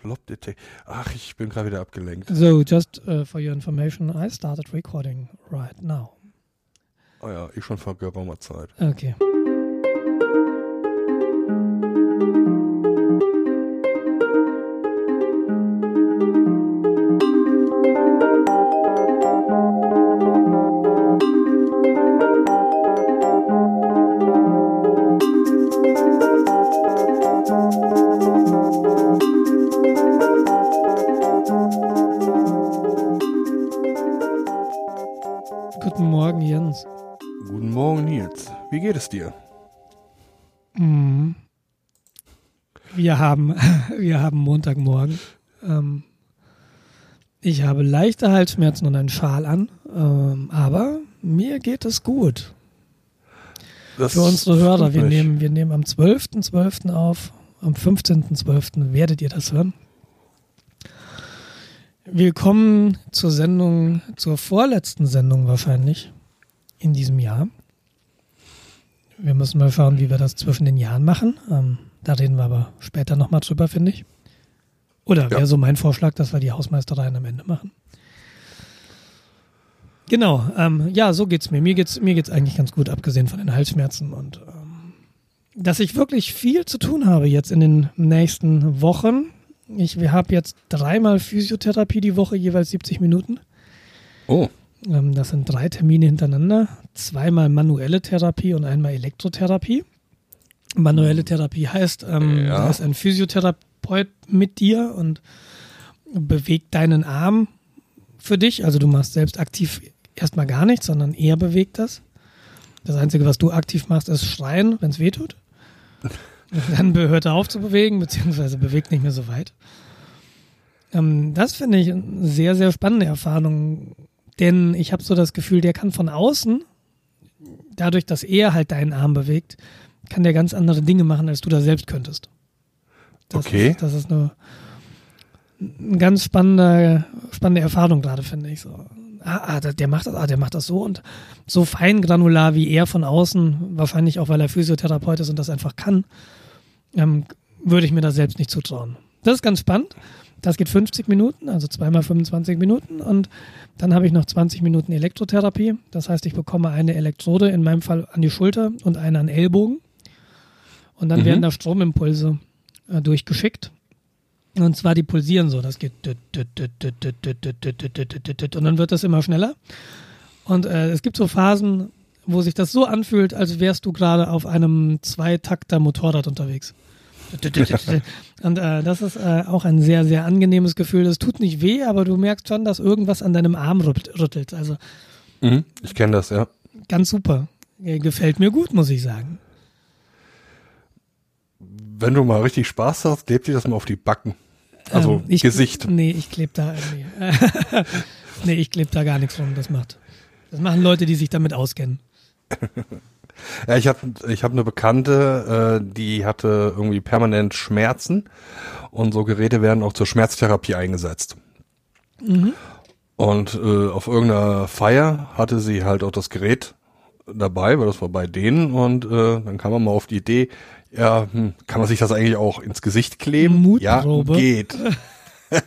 Blob Detect. Ach, ich bin gerade wieder abgelenkt. So, just uh, for your information, I started recording right now. Oh ja, ich schon vor geraumer Zeit. Okay. Es dir? Mm. Wir haben, wir haben Montagmorgen. Ähm, ich habe leichte Halsschmerzen und einen Schal an, ähm, aber mir geht es gut. Das Für unsere Hörer, wir nehmen, wir nehmen am 12.12. auf. Am 15.12. werdet ihr das hören. Willkommen zur Sendung, zur vorletzten Sendung wahrscheinlich in diesem Jahr. Wir müssen mal schauen, wie wir das zwischen den Jahren machen. Ähm, da reden wir aber später nochmal drüber, finde ich. Oder Ja. wäre so mein Vorschlag, dass wir die Hausmeistereien am Ende machen. Genau, ähm, ja, so geht's mir. Mir geht's, mir geht's eigentlich ganz gut, abgesehen von den Halsschmerzen und ähm, dass ich wirklich viel zu tun habe jetzt in den nächsten Wochen. Ich habe jetzt dreimal Physiotherapie die Woche, jeweils 70 Minuten. Oh, Ähm, das sind drei Termine hintereinander. Zweimal manuelle Therapie und einmal Elektrotherapie. Manuelle Therapie heißt, ähm, Ja. da ist ein Physiotherapeut mit dir und bewegt deinen Arm für dich. Also du machst selbst aktiv erstmal gar nichts, sondern er bewegt das. Das Einzige, was du aktiv machst, ist schreien, wenn es weh tut. Dann hört er auf zu bewegen, beziehungsweise bewegt nicht mehr so weit. Ähm, das finde ich eine sehr, sehr spannende Erfahrung, denn ich habe so das Gefühl, der kann von außen, dadurch, dass er halt deinen Arm bewegt, kann der ganz andere Dinge machen, als du da selbst könntest. Das Okay. Ist, das ist eine, eine ganz spannende, spannende Erfahrung gerade, finde ich so. Ah, ah, der macht das, ah, der macht das so und so feingranular wie er von außen, wahrscheinlich auch, weil er Physiotherapeut ist und das einfach kann, ähm, würde ich mir das selbst nicht zutrauen. Das ist ganz spannend. Das geht 50 Minuten, also zweimal 25 Minuten. Und dann habe ich noch 20 Minuten Elektrotherapie. Das heißt, ich bekomme eine Elektrode, in meinem Fall an die Schulter und eine an Ellbogen. Und dann mhm. werden da Stromimpulse äh, durchgeschickt. Und zwar die pulsieren so. Das geht. Und dann wird das immer schneller. Und äh, es gibt so Phasen, wo sich das so anfühlt, als wärst du gerade auf einem Zweitakter Motorrad unterwegs. Und äh, das ist äh, auch ein sehr, sehr angenehmes Gefühl. Es tut nicht weh, aber du merkst schon, dass irgendwas an deinem Arm rütt- rüttelt. Also mhm. ich kenne das, ja. ganz super. Äh, Gefällt mir gut, muss ich sagen. Wenn du mal richtig Spaß hast, klebt dir das mal auf die Backen. Also Ähm, ich, Gesicht. Nee, ich klebe da irgendwie. nee, ich klebe da gar nichts rum. Das macht. Das machen Leute, die sich damit auskennen. Ja, ich habe ich hab eine Bekannte, äh, die hatte irgendwie permanent Schmerzen und so Geräte werden auch zur Schmerztherapie eingesetzt. Mhm. Und äh, auf irgendeiner Feier hatte sie halt auch das Gerät dabei, weil das war bei denen und äh, dann kam man mal auf die Idee, ja, hm, kann man sich das eigentlich auch ins Gesicht kleben? Mutprobe. Ja, geht.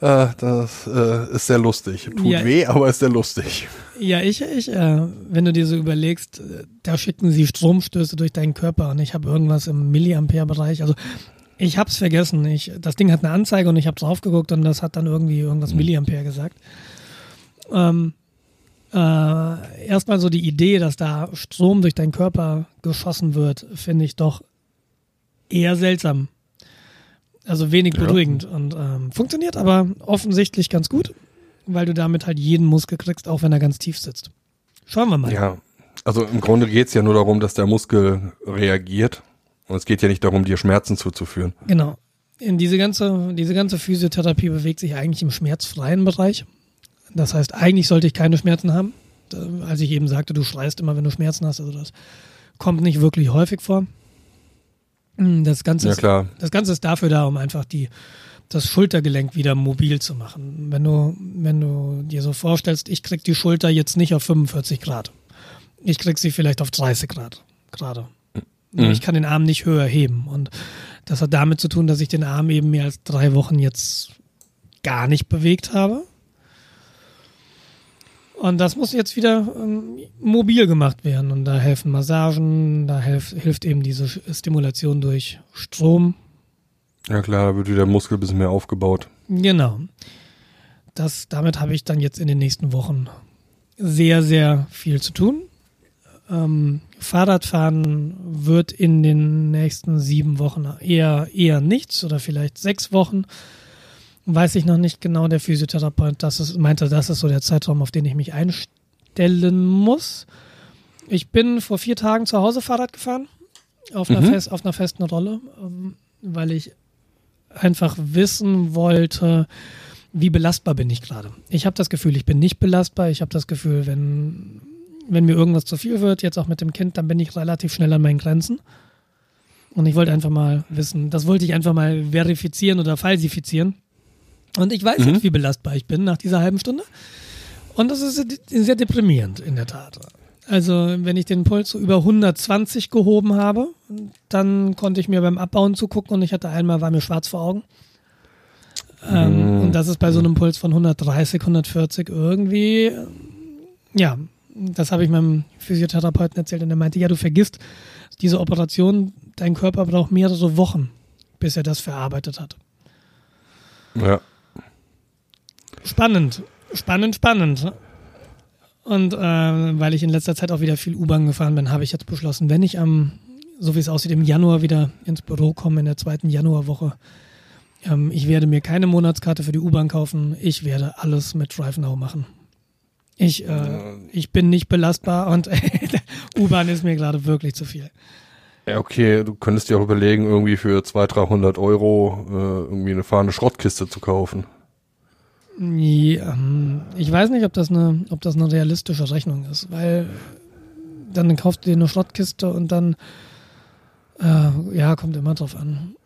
äh, das äh, ist sehr lustig. Tut Ja. weh, aber ist sehr lustig. Ja, ich, ich, äh, wenn du dir so überlegst, äh, da schicken sie Stromstöße durch deinen Körper und ich habe irgendwas im Milliampere-Bereich. Also ich hab's vergessen. Ich, das Ding hat eine Anzeige und ich habe drauf geguckt und das hat dann irgendwie irgendwas Milliampere gesagt. Ähm, äh, erstmal so die Idee, dass da Strom durch deinen Körper geschossen wird, finde ich doch eher seltsam. Also wenig Ja. beruhigend und ähm, funktioniert aber offensichtlich ganz gut, weil du damit halt jeden Muskel kriegst, auch wenn er ganz tief sitzt. Schauen wir mal. Ja, also im Grunde geht's ja nur darum, dass der Muskel reagiert. Und es geht ja nicht darum, dir Schmerzen zuzuführen. Genau. In diese ganze, diese ganze Physiotherapie bewegt sich eigentlich im schmerzfreien Bereich. Das heißt, eigentlich sollte ich keine Schmerzen haben. Als ich eben sagte, du schreist immer, wenn du Schmerzen hast, also das kommt nicht wirklich häufig vor. Mm, Das Ganze, Ja ist, klar. das Ganze ist dafür da, um einfach die, das Schultergelenk wieder mobil zu machen. Wenn du, wenn du dir so vorstellst, ich krieg die Schulter jetzt nicht auf 45 Grad. Ich krieg sie vielleicht auf 30 Grad gerade. Mhm. Ich kann den Arm nicht höher heben. Und Das hat damit zu tun, dass ich den Arm eben mehr als drei Wochen jetzt gar nicht bewegt habe. Und das muss jetzt wieder ähm, mobil gemacht werden. Und da helfen Massagen, da helf, hilft eben diese Stimulation durch Strom. Ja klar, da wird wieder der Muskel ein bisschen mehr aufgebaut. Genau. Das, damit habe ich dann jetzt in den nächsten Wochen sehr, sehr viel zu tun. Ähm, Fahrradfahren wird in den nächsten sieben Wochen eher, eher nichts oder vielleicht sechs Wochen. Weiß ich noch nicht genau. Der Physiotherapeut das ist, meinte, das ist so der Zeitraum, auf den ich mich einstellen muss. Ich bin vor vier Tagen zu Hause Fahrrad gefahren, auf einer, mhm. fest, auf einer festen Rolle, ähm, weil ich einfach wissen wollte, wie belastbar bin ich gerade. Ich habe das Gefühl, ich bin nicht belastbar. Ich habe das Gefühl, wenn wenn mir irgendwas zu viel wird, jetzt auch mit dem Kind, dann bin ich relativ schnell an meinen Grenzen. Und ich wollte einfach mal wissen, das wollte ich einfach mal verifizieren oder falsifizieren. Und ich weiß mhm. jetzt, wie belastbar ich bin nach dieser halben Stunde. Und das ist sehr deprimierend, in der Tat. Also, wenn ich den Puls so über 120 gehoben habe, dann konnte ich mir beim Abbauen zugucken und ich hatte einmal, war mir schwarz vor Augen. Ähm, mhm. Und das ist bei so einem Puls von 130, 140 irgendwie, ja, das habe ich meinem Physiotherapeuten erzählt und er meinte, ja, du vergisst, diese Operation, dein Körper braucht mehrere Wochen, bis er das verarbeitet hat. Ja. Spannend, spannend, spannend. Und äh, weil ich in letzter Zeit auch wieder viel U-Bahn gefahren bin, habe ich jetzt beschlossen, wenn ich am, so wie es aussieht, im Januar wieder ins Büro komme, in der zweiten Januarwoche, ähm, ich werde mir keine Monatskarte für die U-Bahn kaufen, ich werde alles mit Drive Now machen. Ich, äh, ich bin nicht belastbar und U-Bahn ist mir gerade wirklich zu viel. Ja, okay, du könntest dir auch überlegen, irgendwie für 200, 300 Euro äh, irgendwie eine fahrende Schrottkiste zu kaufen. Ja, ähm, ich weiß nicht, ob das, eine, ob das eine realistische Rechnung ist, weil dann kaufst du dir eine Schrottkiste und dann, äh, ja, kommt immer drauf an.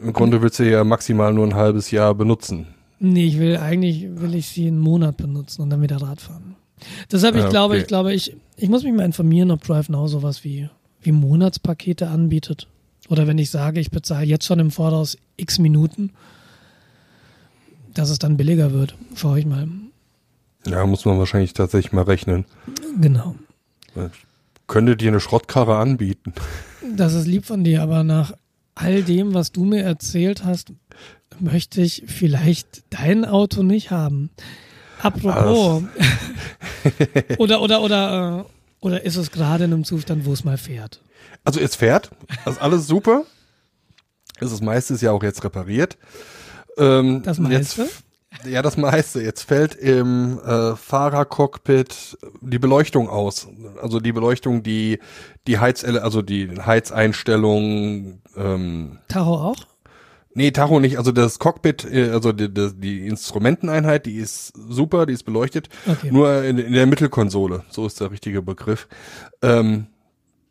Im Grunde willst du ja maximal nur ein halbes Jahr benutzen. Nee, ich will eigentlich will ich sie einen Monat benutzen und dann wieder Radfahren. Deshalb, ich ah, okay. glaube, ich glaube, ich, ich muss mich mal informieren, ob Drive Now sowas wie, wie Monatspakete anbietet. Oder wenn ich sage, ich bezahle jetzt schon im Voraus x Minuten, dass es dann billiger wird. Schaue ich mal. Ja, muss man wahrscheinlich tatsächlich mal rechnen. Genau. Ich könnte dir eine Schrottkarre anbieten. Das ist lieb von dir, aber nach all dem, was du mir erzählt hast, möchte ich vielleicht dein Auto nicht haben. Apropos. oder, oder, oder, äh, oder ist es gerade in einem Zustand, wo es mal fährt? Also es fährt, das ist alles super. Es ist meistens ja auch jetzt repariert. Ähm, das meiste? Jetzt, ja, das meiste. Jetzt fällt im äh, Fahrercockpit die Beleuchtung aus. Also die Beleuchtung, die die Heiz, also die Heizeinstellung. Ähm, Tacho auch? Nee, Tacho nicht. Also das Cockpit, äh, also die, die, die Instrumenteneinheit, die ist super, die ist beleuchtet. Okay. Nur in, in, der Mittelkonsole, so ist der richtige Begriff. Ähm,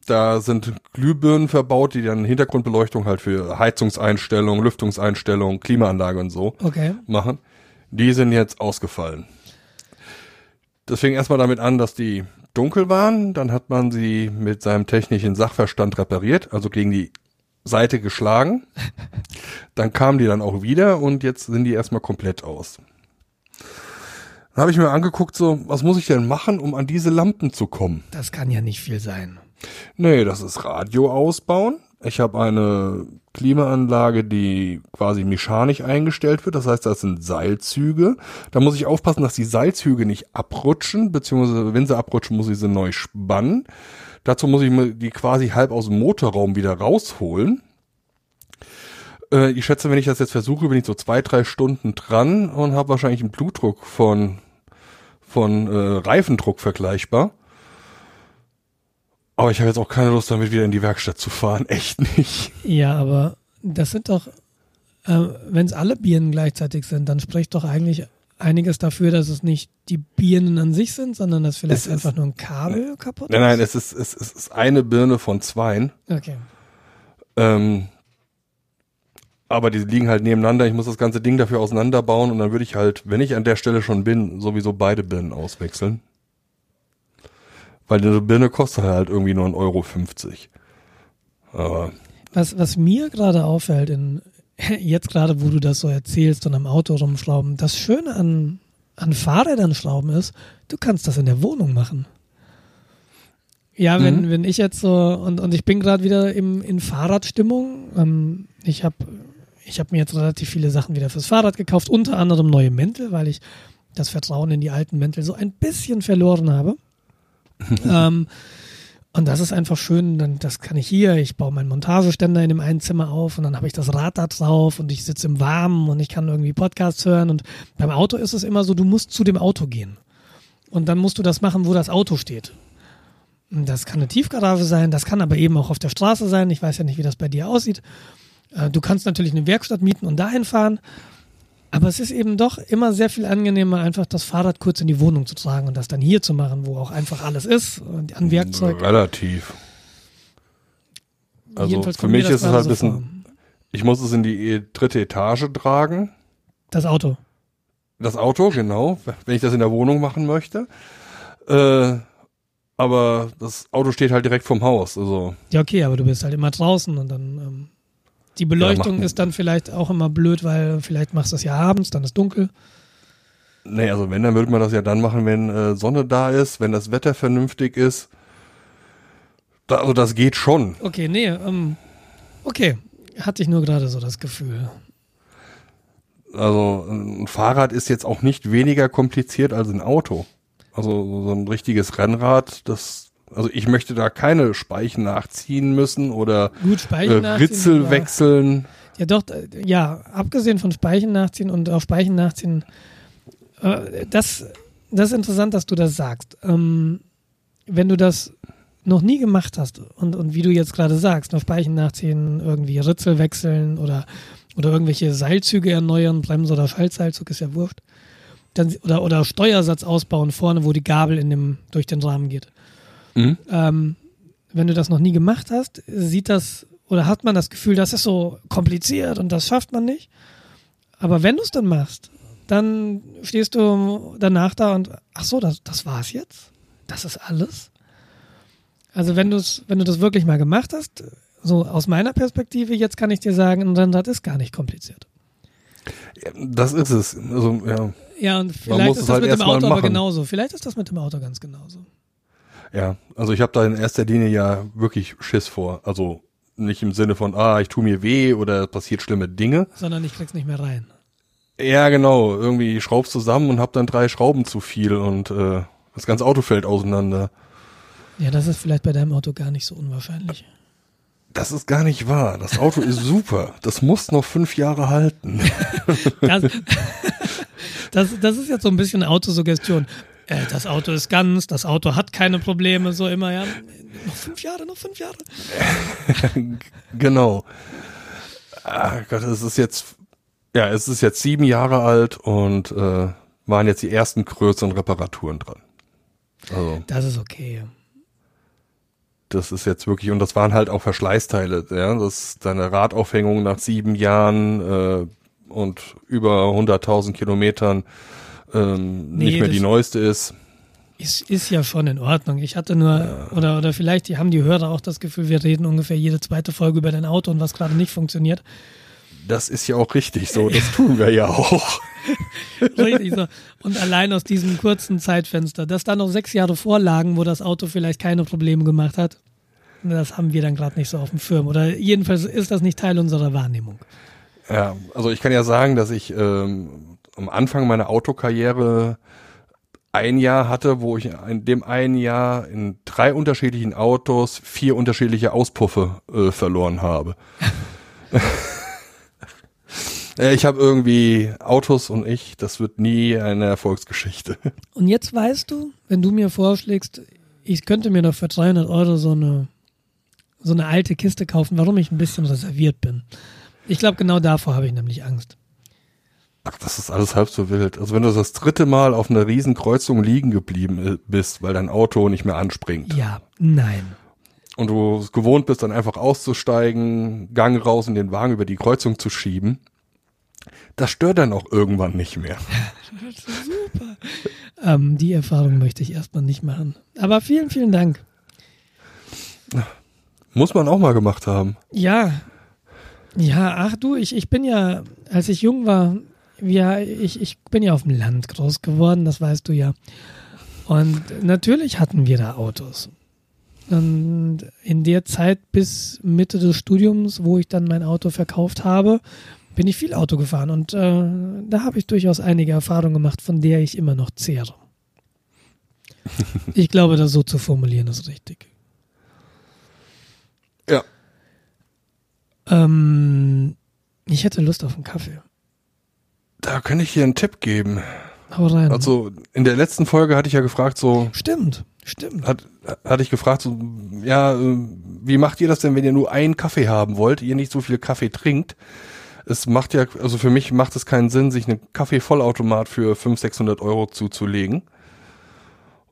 da sind Glühbirnen verbaut, die dann Hintergrundbeleuchtung halt für Heizungseinstellungen, Lüftungseinstellungen, Klimaanlage und so okay. machen. Die sind jetzt ausgefallen. Das fing erstmal damit an, dass die dunkel waren. Dann hat man sie mit seinem technischen Sachverstand repariert, also gegen die Seite geschlagen. Dann kamen die dann auch wieder und jetzt sind die erstmal komplett aus. Dann habe ich mir angeguckt, so, was muss ich denn machen, um an diese Lampen zu kommen? Das kann ja nicht viel sein. Nee, das ist Radio ausbauen. Ich habe eine Klimaanlage, die quasi mechanisch eingestellt wird. Das heißt, das sind Seilzüge. Da muss ich aufpassen, dass die Seilzüge nicht abrutschen, beziehungsweise wenn sie abrutschen, muss ich sie neu spannen. Dazu muss ich die quasi halb aus dem Motorraum wieder rausholen. Äh, ich schätze, wenn ich das jetzt versuche, bin ich so zwei, drei Stunden dran und habe wahrscheinlich einen Blutdruck von, von äh, Reifendruck vergleichbar. Aber ich habe jetzt auch keine Lust damit wieder in die Werkstatt zu fahren. Echt nicht. Ja, aber das sind doch, äh, wenn es alle Birnen gleichzeitig sind, dann spricht doch eigentlich einiges dafür, dass es nicht die Birnen an sich sind, sondern dass vielleicht es einfach ist, nur ein Kabel kaputt ist? Nein, nein, es ist, es, es ist eine Birne von zweien. Okay. Ähm, aber die liegen halt nebeneinander. Ich muss das ganze Ding dafür auseinanderbauen und dann würde ich halt, wenn ich an der Stelle schon bin, sowieso beide Birnen auswechseln. Weil eine Birne kostet halt irgendwie nur 1,50 Euro. Aber Was, was mir gerade auffällt, in, jetzt gerade, wo du das so erzählst und am Auto rumschrauben, das Schöne an, an Fahrrädern schrauben ist, du kannst das in der Wohnung machen. Ja, wenn, mhm. wenn ich jetzt so, und, und ich bin gerade wieder im, in Fahrradstimmung. Ähm, ich habe ich hab mir jetzt relativ viele Sachen wieder fürs Fahrrad gekauft, unter anderem neue Mäntel, weil ich das Vertrauen in die alten Mäntel so ein bisschen verloren habe. ähm, und das ist einfach schön, dann, das kann ich hier, ich baue meinen Montageständer in dem einen Zimmer auf und dann habe ich das Rad da drauf und ich sitze im Warmen und ich kann irgendwie Podcasts hören und beim Auto ist es immer so, du musst zu dem Auto gehen. Und dann musst du das machen, wo das Auto steht. Das kann eine Tiefgarage sein, das kann aber eben auch auf der Straße sein. Ich weiß ja nicht, wie das bei dir aussieht. Äh, du kannst natürlich eine Werkstatt mieten und dahin fahren. Aber es ist eben doch immer sehr viel angenehmer, einfach das Fahrrad kurz in die Wohnung zu tragen und das dann hier zu machen, wo auch einfach alles ist an Werkzeug. Relativ. Also Jedenfalls für mich ist es halt ein bisschen, vor. ich muss es in die dritte Etage tragen. Das Auto. Das Auto, genau, wenn ich das in der Wohnung machen möchte. Äh, aber das Auto steht halt direkt vorm Haus. Also. Ja, okay, aber du bist halt immer draußen und dann ähm, die Beleuchtung ja, ist dann vielleicht auch immer blöd, weil vielleicht machst du das ja abends, dann ist dunkel. Nee, also wenn, dann würde man das ja dann machen, wenn äh, Sonne da ist, wenn das Wetter vernünftig ist. Da, also das geht schon. Okay, nee, ähm, okay. Hatte ich nur gerade so das Gefühl. Also ein Fahrrad ist jetzt auch nicht weniger kompliziert als ein Auto. Also so ein richtiges Rennrad, das also ich möchte da keine Speichen nachziehen müssen oder Gut, Speichen äh, Ritzel ja. wechseln. Ja doch, ja, abgesehen von Speichen nachziehen und auch Speichen nachziehen, äh, das, das ist interessant, dass du das sagst. Ähm, wenn du das noch nie gemacht hast und, und wie du jetzt gerade sagst, noch Speichen nachziehen, irgendwie Ritzel wechseln oder, oder irgendwelche Seilzüge erneuern, Bremse oder Schaltseilzug ist ja wurscht, dann, oder, oder Steuersatz ausbauen vorne, wo die Gabel in dem, durch den Rahmen geht. Mhm. Ähm, wenn du das noch nie gemacht hast, sieht das oder hat man das Gefühl, das ist so kompliziert und das schafft man nicht. Aber wenn du es dann machst, dann stehst du danach da und ach so, das, das war's jetzt? Das ist alles? Also wenn du es, wenn du das wirklich mal gemacht hast, so aus meiner Perspektive, jetzt kann ich dir sagen, ein Rennrad ist gar nicht kompliziert. Ja, das ist es. Also, ja. ja, und vielleicht ist das halt mit dem Auto aber genauso. Vielleicht ist das mit dem Auto ganz genauso. Ja, also ich habe da in erster Linie ja wirklich Schiss vor. Also nicht im Sinne von, ah, ich tu mir weh oder passiert schlimme Dinge. Sondern ich krieg's nicht mehr rein. Ja, genau. Irgendwie schraubst zusammen und hab dann drei Schrauben zu viel und äh, das ganze Auto fällt auseinander. Ja, das ist vielleicht bei deinem Auto gar nicht so unwahrscheinlich. Das ist gar nicht wahr. Das Auto ist super. Das muss noch fünf Jahre halten. das, das, das ist jetzt so ein bisschen Autosuggestion äh, das Auto ist ganz, das Auto hat keine Probleme, so immer, ja. Noch fünf Jahre, noch fünf Jahre. genau. Ach Gott, es ist jetzt, ja, es ist jetzt sieben Jahre alt und äh, waren jetzt die ersten größeren Reparaturen dran. Also, das ist okay. Das ist jetzt wirklich, und das waren halt auch Verschleißteile, ja, das ist deine Radaufhängung nach sieben Jahren äh, und über 100.000 Kilometern ähm, nee, nicht mehr die neueste ist. Ist, ist ja schon in Ordnung. Ich hatte nur, ja. oder, oder vielleicht die haben die Hörer auch das Gefühl, wir reden ungefähr jede zweite Folge über dein Auto und was gerade nicht funktioniert. Das ist ja auch richtig so, das tun wir ja auch. richtig so. Und allein aus diesem kurzen Zeitfenster, dass da noch sechs Jahre vorlagen, wo das Auto vielleicht keine Probleme gemacht hat, das haben wir dann gerade nicht so auf dem Firm. Oder jedenfalls ist das nicht Teil unserer Wahrnehmung. Ja, also ich kann ja sagen, dass ich ähm, am Anfang meiner Autokarriere ein Jahr hatte, wo ich in dem einen Jahr in drei unterschiedlichen Autos vier unterschiedliche Auspuffe äh, verloren habe. ich habe irgendwie Autos und ich, das wird nie eine Erfolgsgeschichte. Und jetzt weißt du, wenn du mir vorschlägst, ich könnte mir doch für 300 Euro so eine, so eine alte Kiste kaufen, warum ich ein bisschen reserviert bin. Ich glaube, genau davor habe ich nämlich Angst. Ach, das ist alles halb so wild. Also wenn du das dritte Mal auf einer Riesenkreuzung liegen geblieben bist, weil dein Auto nicht mehr anspringt. Ja, nein. Und du es gewohnt bist, dann einfach auszusteigen, Gang raus und den Wagen über die Kreuzung zu schieben, das stört dann auch irgendwann nicht mehr. Super. Ähm, die Erfahrung möchte ich erstmal nicht machen. Aber vielen, vielen Dank. Muss man auch mal gemacht haben. Ja. Ja, ach du, ich, ich bin ja, als ich jung war, ja, ich, ich bin ja auf dem Land groß geworden, das weißt du ja. Und natürlich hatten wir da Autos. Und in der Zeit bis Mitte des Studiums, wo ich dann mein Auto verkauft habe, bin ich viel Auto gefahren. Und äh, da habe ich durchaus einige Erfahrungen gemacht, von der ich immer noch zehre. Ich glaube, das so zu formulieren ist richtig. Ja. Ähm, ich hätte Lust auf einen Kaffee. Da kann ich dir einen Tipp geben. Hau rein. Also in der letzten Folge hatte ich ja gefragt, so stimmt, stimmt. hat, hatte ich gefragt, so ja, äh, wie macht ihr das denn, wenn ihr nur einen Kaffee haben wollt, ihr nicht so viel Kaffee trinkt? Es macht ja, also für mich macht es keinen Sinn, sich einen Kaffee-Vollautomat für 500, 600 Euro zuzulegen.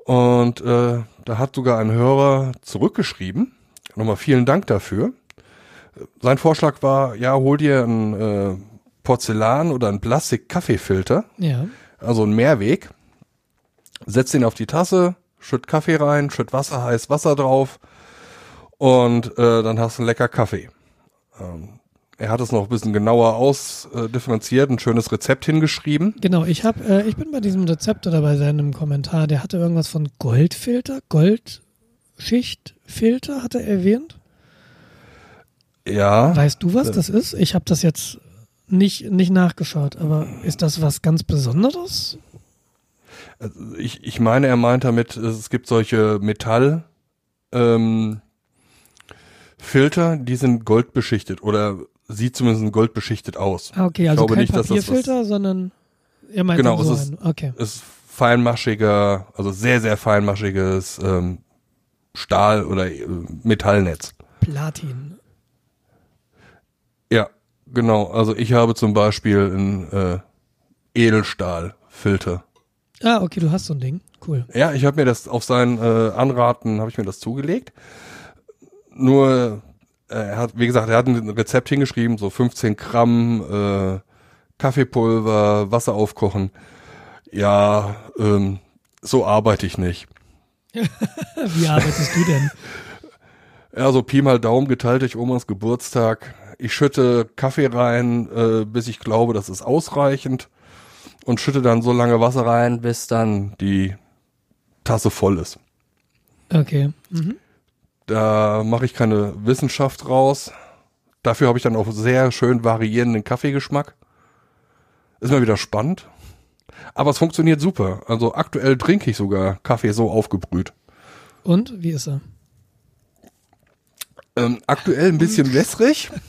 Und äh, da hat sogar ein Hörer zurückgeschrieben. Nochmal vielen Dank dafür. Sein Vorschlag war, ja, hol dir einen äh, Porzellan oder einen Plastik-Kaffeefilter, Ja. also einen Mehrweg, setz den auf die Tasse, schütt Kaffee rein, schütt Wasser, heiß Wasser drauf und äh, dann hast du einen lecker Kaffee. Ähm, er hat es noch ein bisschen genauer ausdifferenziert, ein schönes Rezept hingeschrieben. Genau, ich habe, äh, ich bin bei diesem Rezept oder bei seinem Kommentar, der hatte irgendwas von Goldfilter, Goldschichtfilter, hat er erwähnt. Ja, Weißt du, was das ist? Ich habe das jetzt nicht, nicht nachgeschaut, aber ist das was ganz Besonderes? ich, ich meine, er meint damit, es gibt solche Metall ähm, Filter, die sind goldbeschichtet oder sieht zumindest goldbeschichtet aus. Ah, okay, also glaube kein nicht, dass das Papierfilter, sondern er meint Genau, so es ist-. Okay. Ist feinmaschiger, also sehr, sehr feinmaschiges ähm, Stahl- oder äh, Metallnetz. Platin. Genau. Also ich habe zum Beispiel einen äh, Edelstahlfilter. Ah, okay, du hast so ein Ding. Cool. Ja, ich habe mir das auf sein äh, Anraten habe ich mir das zugelegt. Nur äh, er hat, wie gesagt, er hat ein Rezept hingeschrieben, so 15 Gramm äh, Kaffeepulver, Wasser aufkochen. Ja, ähm, so arbeite ich nicht. Wie arbeitest du denn? Ja, so Pi mal Daumen geteilt durch Omas Geburtstag. Ich schütte Kaffee rein, äh, bis ich glaube, das ist ausreichend. Und schütte dann so lange Wasser rein, bis dann die Tasse voll ist. Okay. Mhm. Da mache ich keine Wissenschaft raus. Dafür habe ich dann auch sehr schön variierenden Kaffeegeschmack. Ist mal wieder spannend. Aber es funktioniert super. Also aktuell trinke ich sogar Kaffee so aufgebrüht. Und wie ist er? Ähm, aktuell ein bisschen wässrig.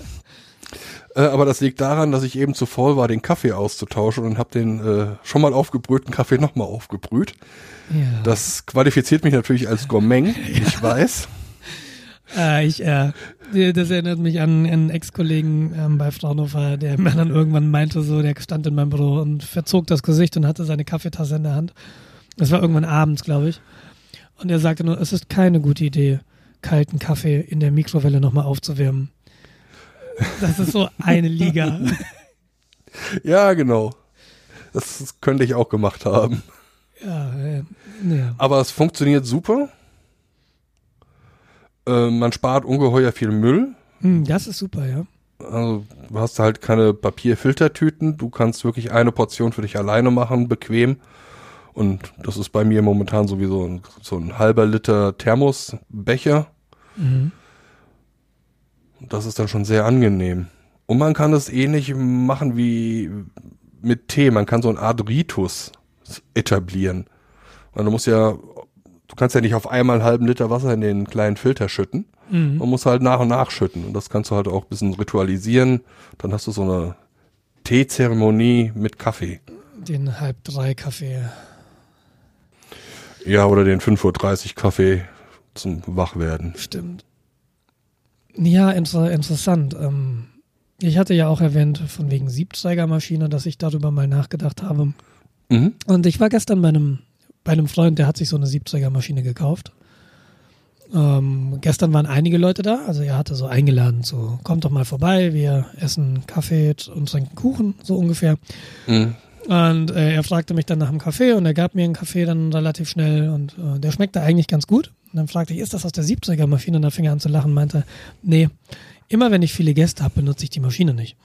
Äh, aber das liegt daran, dass ich eben zu faul war, den Kaffee auszutauschen und habe den äh, schon mal aufgebrühten Kaffee nochmal aufgebrüht. Ja. Das qualifiziert mich natürlich als Gourmet, ich weiß. Äh, ich, äh, das erinnert mich an einen Ex-Kollegen ähm, bei Fraunhofer, der mir dann irgendwann meinte, so, der stand in meinem Büro und verzog das Gesicht und hatte seine Kaffeetasse in der Hand. Das war irgendwann abends, glaube ich. Und er sagte nur, es ist keine gute Idee, kalten Kaffee in der Mikrowelle nochmal aufzuwärmen. Das ist so eine Liga. Ja, genau. Das könnte ich auch gemacht haben. Ja, äh, ja. Aber es funktioniert super. Äh, man spart ungeheuer viel Müll. Hm, das ist super, ja. Also du hast halt keine Papierfiltertüten. Du kannst wirklich eine Portion für dich alleine machen, bequem. Und das ist bei mir momentan sowieso ein, so ein halber Liter Thermosbecher. Mhm. Das ist dann schon sehr angenehm. Und man kann es ähnlich machen wie mit Tee. Man kann so eine Art Ritus etablieren. Du musst ja, du kannst ja nicht auf einmal einen halben Liter Wasser in den kleinen Filter schütten. Mhm. Man muss halt nach und nach schütten. Und das kannst du halt auch ein bisschen ritualisieren. Dann hast du so eine Teezeremonie mit Kaffee. Den halb drei Kaffee. Ja, oder den 5.30 Uhr Kaffee zum Wachwerden. Stimmt. Ja, inter interessant. Ähm, ich hatte ja auch erwähnt, von wegen Siebträgermaschine, dass ich darüber mal nachgedacht habe. Mhm. Und ich war gestern bei einem, bei einem Freund, der hat sich so eine Siebträgermaschine gekauft. Ähm, gestern waren einige Leute da, also er hatte so eingeladen, so kommt doch mal vorbei, wir essen Kaffee und trinken Kuchen, so ungefähr. Mhm. Und äh, er fragte mich dann nach dem Kaffee und er gab mir einen Kaffee dann relativ schnell und äh, der schmeckte eigentlich ganz gut. Und dann fragte ich, ist das aus der Siebträgermaschine? Und dann fing er an zu lachen und meinte, nee, immer wenn ich viele Gäste habe, benutze ich die Maschine nicht.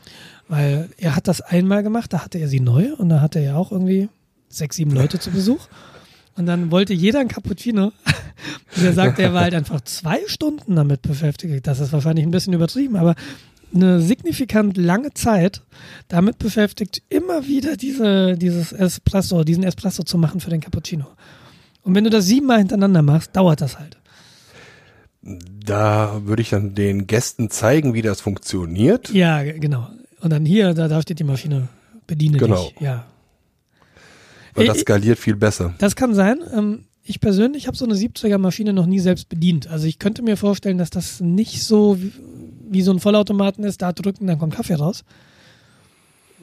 Weil er hat das einmal gemacht, da hatte er sie neu und da hatte er auch irgendwie sechs, sieben Leute zu Besuch. Und dann wollte jeder ein Cappuccino. Und er sagte, er war halt einfach zwei Stunden damit beschäftigt. Das ist wahrscheinlich ein bisschen übertrieben, aber eine signifikant lange Zeit damit beschäftigt, immer wieder diese, dieses Espresso, diesen Espresso zu machen für den Cappuccino. Und wenn du das siebenmal hintereinander machst, dauert das halt. Da würde ich dann den Gästen zeigen, wie das funktioniert. Ja, genau. Und dann hier, da, da steht die Maschine, bediene Genau. dich. Ja. Weil das skaliert viel besser. Das kann sein. Ähm, ich persönlich habe so eine Siebträgermaschine noch nie selbst bedient. Also ich könnte mir vorstellen, dass das nicht so wie, so ein Vollautomaten ist, da drücken, dann kommt Kaffee raus.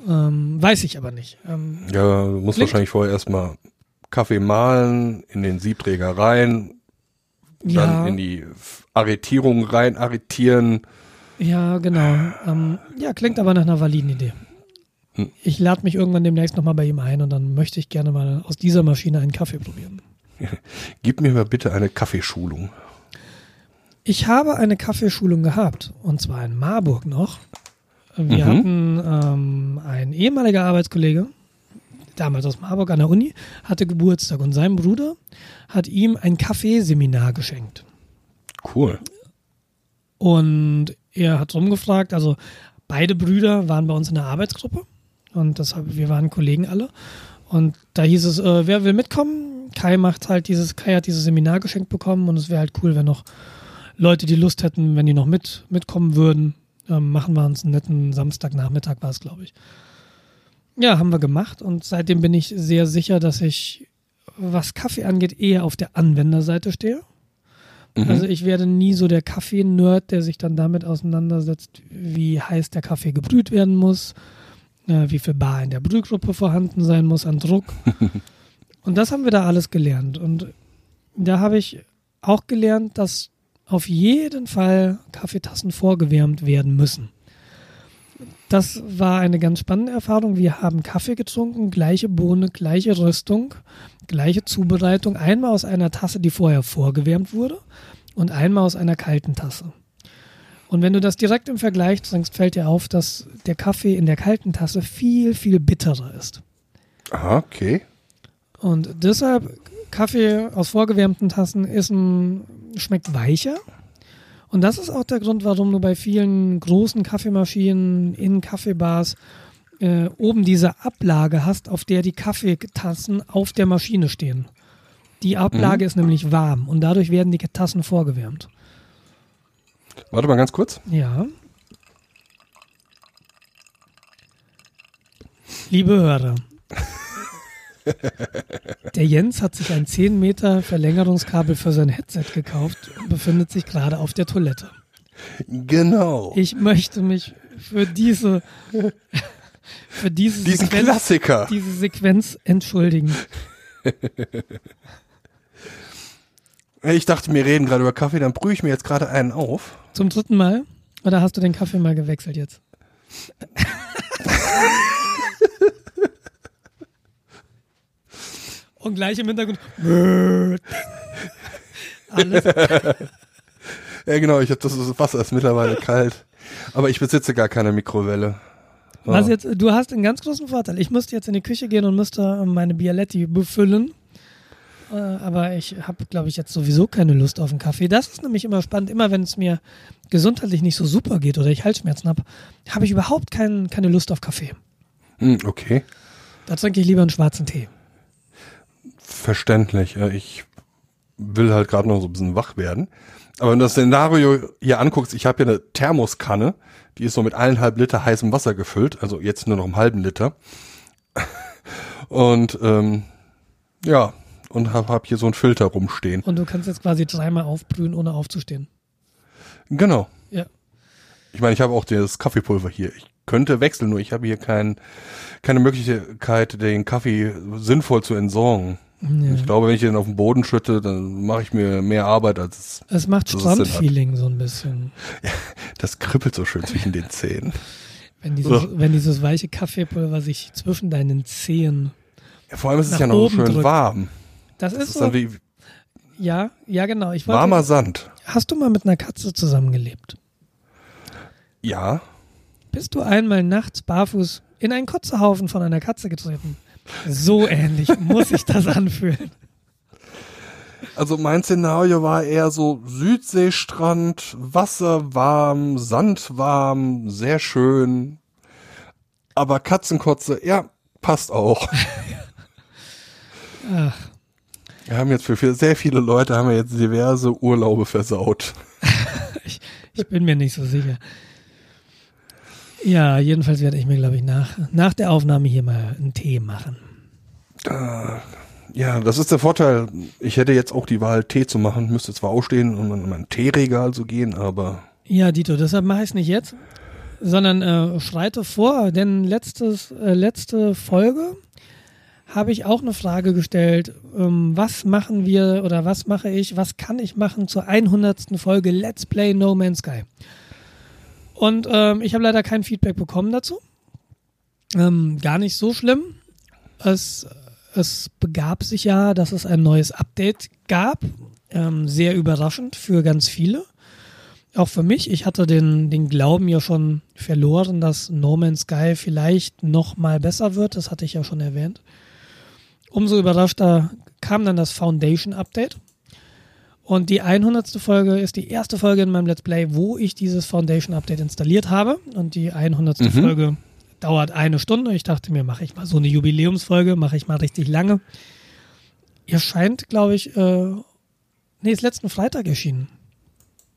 Ähm, weiß ich aber nicht. Ähm, Ja, du musst Klingt- wahrscheinlich vorher erstmal Kaffee mahlen, in den Siebträger rein, dann ja, in die Arretierung rein arretieren. ja, genau. Ähm, ja, klingt aber nach einer validen Idee. Hm. Ich lade mich irgendwann demnächst nochmal bei ihm ein und dann möchte ich gerne mal aus dieser Maschine einen Kaffee probieren. Gib mir mal bitte eine Kaffeeschulung. Ich habe eine Kaffeeschulung gehabt und zwar in Marburg noch. Wir Mhm. hatten ähm, ein ehemaliger Arbeitskollege, damals aus Marburg an der Uni, hatte Geburtstag und sein Bruder hat ihm ein Kaffeeseminar geschenkt. Cool. Und er hat rumgefragt, also beide Brüder waren bei uns in der Arbeitsgruppe und deshalb, wir waren Kollegen alle. Und da hieß es, äh, wer will mitkommen? Kai macht halt dieses, Kai hat dieses Seminar geschenkt bekommen und es wäre halt cool, wenn noch Leute, die Lust hätten, wenn die noch mit, mitkommen würden. Ähm, machen wir uns einen netten Samstagnachmittag, war es, glaube ich. Ja, haben wir gemacht und seitdem bin ich sehr sicher, dass ich, was Kaffee angeht, eher auf der Anwenderseite stehe. Mhm. Also ich werde nie so der Kaffee-Nerd, der sich dann damit auseinandersetzt, wie heiß der Kaffee gebrüht werden muss, äh, wie viel Bar in der Brühgruppe vorhanden sein muss an Druck. und das haben wir da alles gelernt. Und da habe ich auch gelernt, dass auf jeden Fall Kaffeetassen vorgewärmt werden müssen. Das war eine ganz spannende Erfahrung. Wir haben Kaffee getrunken, gleiche Bohne, gleiche Röstung, gleiche Zubereitung. Einmal aus einer Tasse, die vorher vorgewärmt wurde und einmal aus einer kalten Tasse. Und wenn du das direkt im Vergleich trinkst, fällt dir auf, dass der Kaffee in der kalten Tasse viel, viel bitterer ist. Aha, okay. Und deshalb, Kaffee aus vorgewärmten Tassen ist ein, schmeckt weicher. Und das ist auch der Grund, warum du bei vielen großen Kaffeemaschinen in Kaffeebars äh, oben diese Ablage hast, auf der die Kaffeetassen auf der Maschine stehen. Die Ablage ist nämlich warm und dadurch werden die Tassen vorgewärmt. Warte mal ganz kurz. Ja. Liebe Hörer, der Jens hat sich ein 10 Meter Verlängerungskabel für sein Headset gekauft und befindet sich gerade auf der Toilette. Genau. Ich möchte mich für diese, für diese Diesen Sequenz, Klassiker. diese Sequenz entschuldigen. Ich dachte, wir reden gerade über Kaffee, dann brühe ich mir jetzt gerade einen auf. Zum dritten Mal? Oder hast du den Kaffee mal gewechselt jetzt? Und gleich im Hintergrund. Alles. Ja, genau, ich das Wasser ist mittlerweile kalt. Aber ich besitze gar keine Mikrowelle. Was Ja. jetzt, du hast einen ganz großen Vorteil. Ich musste jetzt in die Küche gehen und müsste meine Bialetti befüllen. Äh, Aber ich habe, glaube ich, jetzt sowieso keine Lust auf einen Kaffee. Das ist nämlich immer spannend. Immer wenn es mir gesundheitlich nicht so super geht oder ich Halsschmerzen habe, habe ich überhaupt kein, keine Lust auf Kaffee. Hm, okay, Da trinke ich lieber einen schwarzen Tee. Verständlich. Ich will halt gerade noch so ein bisschen wach werden. Aber wenn du das Szenario hier anguckst, ich habe hier eine Thermoskanne, die ist so mit eineinhalb Liter heißem Wasser gefüllt, also jetzt nur noch einen halben Liter. Und ähm, ja, und hab, hab hier so einen Filter rumstehen. Und du kannst jetzt quasi dreimal aufbrühen, ohne aufzustehen. Genau. Ja. Ich meine, ich habe auch das Kaffeepulver hier. Ich könnte wechseln, nur ich habe hier kein, keine Möglichkeit, den Kaffee sinnvoll zu entsorgen. Ja. Ich glaube, wenn ich den auf den Boden schütte, dann mache ich mir mehr Arbeit als es- Es macht. Strandfeeling so ein bisschen. das kribbelt so schön zwischen den Zähnen. Wenn dieses, Ugh. wenn dieses weiche Kaffeepulver sich zwischen deinen Zehen. Ja, vor allem ist es ja noch so schön drückt. warm. Das, Das ist so. wie, Ja, ja, genau. Ich wollte, Warmer Sand. Hast du mal mit einer Katze zusammengelebt? Ja. Bist du einmal nachts barfuß in einen Kotzehaufen von einer Katze getreten? So ähnlich muss sich das anfühlen. Also mein Szenario war eher so Südseestrand, Wasser warm, Sand warm, sehr schön. Aber Katzenkotze, ja, passt auch. Ach, Wir haben jetzt für für sehr viele Leute haben wir jetzt diverse Urlaube versaut. ich bin mir nicht so sicher. Ja, jedenfalls werde ich mir, glaube ich, nach, nach der Aufnahme hier mal einen Tee machen. Ja, das ist der Vorteil. Ich hätte jetzt auch die Wahl, Tee zu machen, müsste zwar aufstehen und in mein Teeregal zu gehen, aber Ja, Dito, deshalb mache ich es nicht jetzt, sondern äh, schreite vor, denn letztes, äh, letzte Folge habe ich auch eine Frage gestellt, ähm, was machen wir oder was mache ich, was kann ich machen zur 100. Folge Let's Play No Man's Sky. Und ähm, ich habe leider kein Feedback bekommen dazu. Ähm, gar nicht so schlimm. Es, es begab sich ja, dass es ein neues Update gab. Ähm, sehr überraschend für ganz viele. Auch für mich. Ich hatte den, den Glauben ja schon verloren, dass No Man's Sky vielleicht noch mal besser wird. Das hatte ich ja schon erwähnt. Umso überraschter kam dann das Foundation Update. Und die 100. Folge ist die erste Folge in meinem Let's Play, wo ich dieses Foundation Update installiert habe. Und die 100. Mhm. Folge dauert eine Stunde. Ich dachte mir, mache ich mal so eine Jubiläumsfolge, mache ich mal richtig lange. Ihr scheint, glaube ich, äh, nee, ist letzten Freitag erschienen.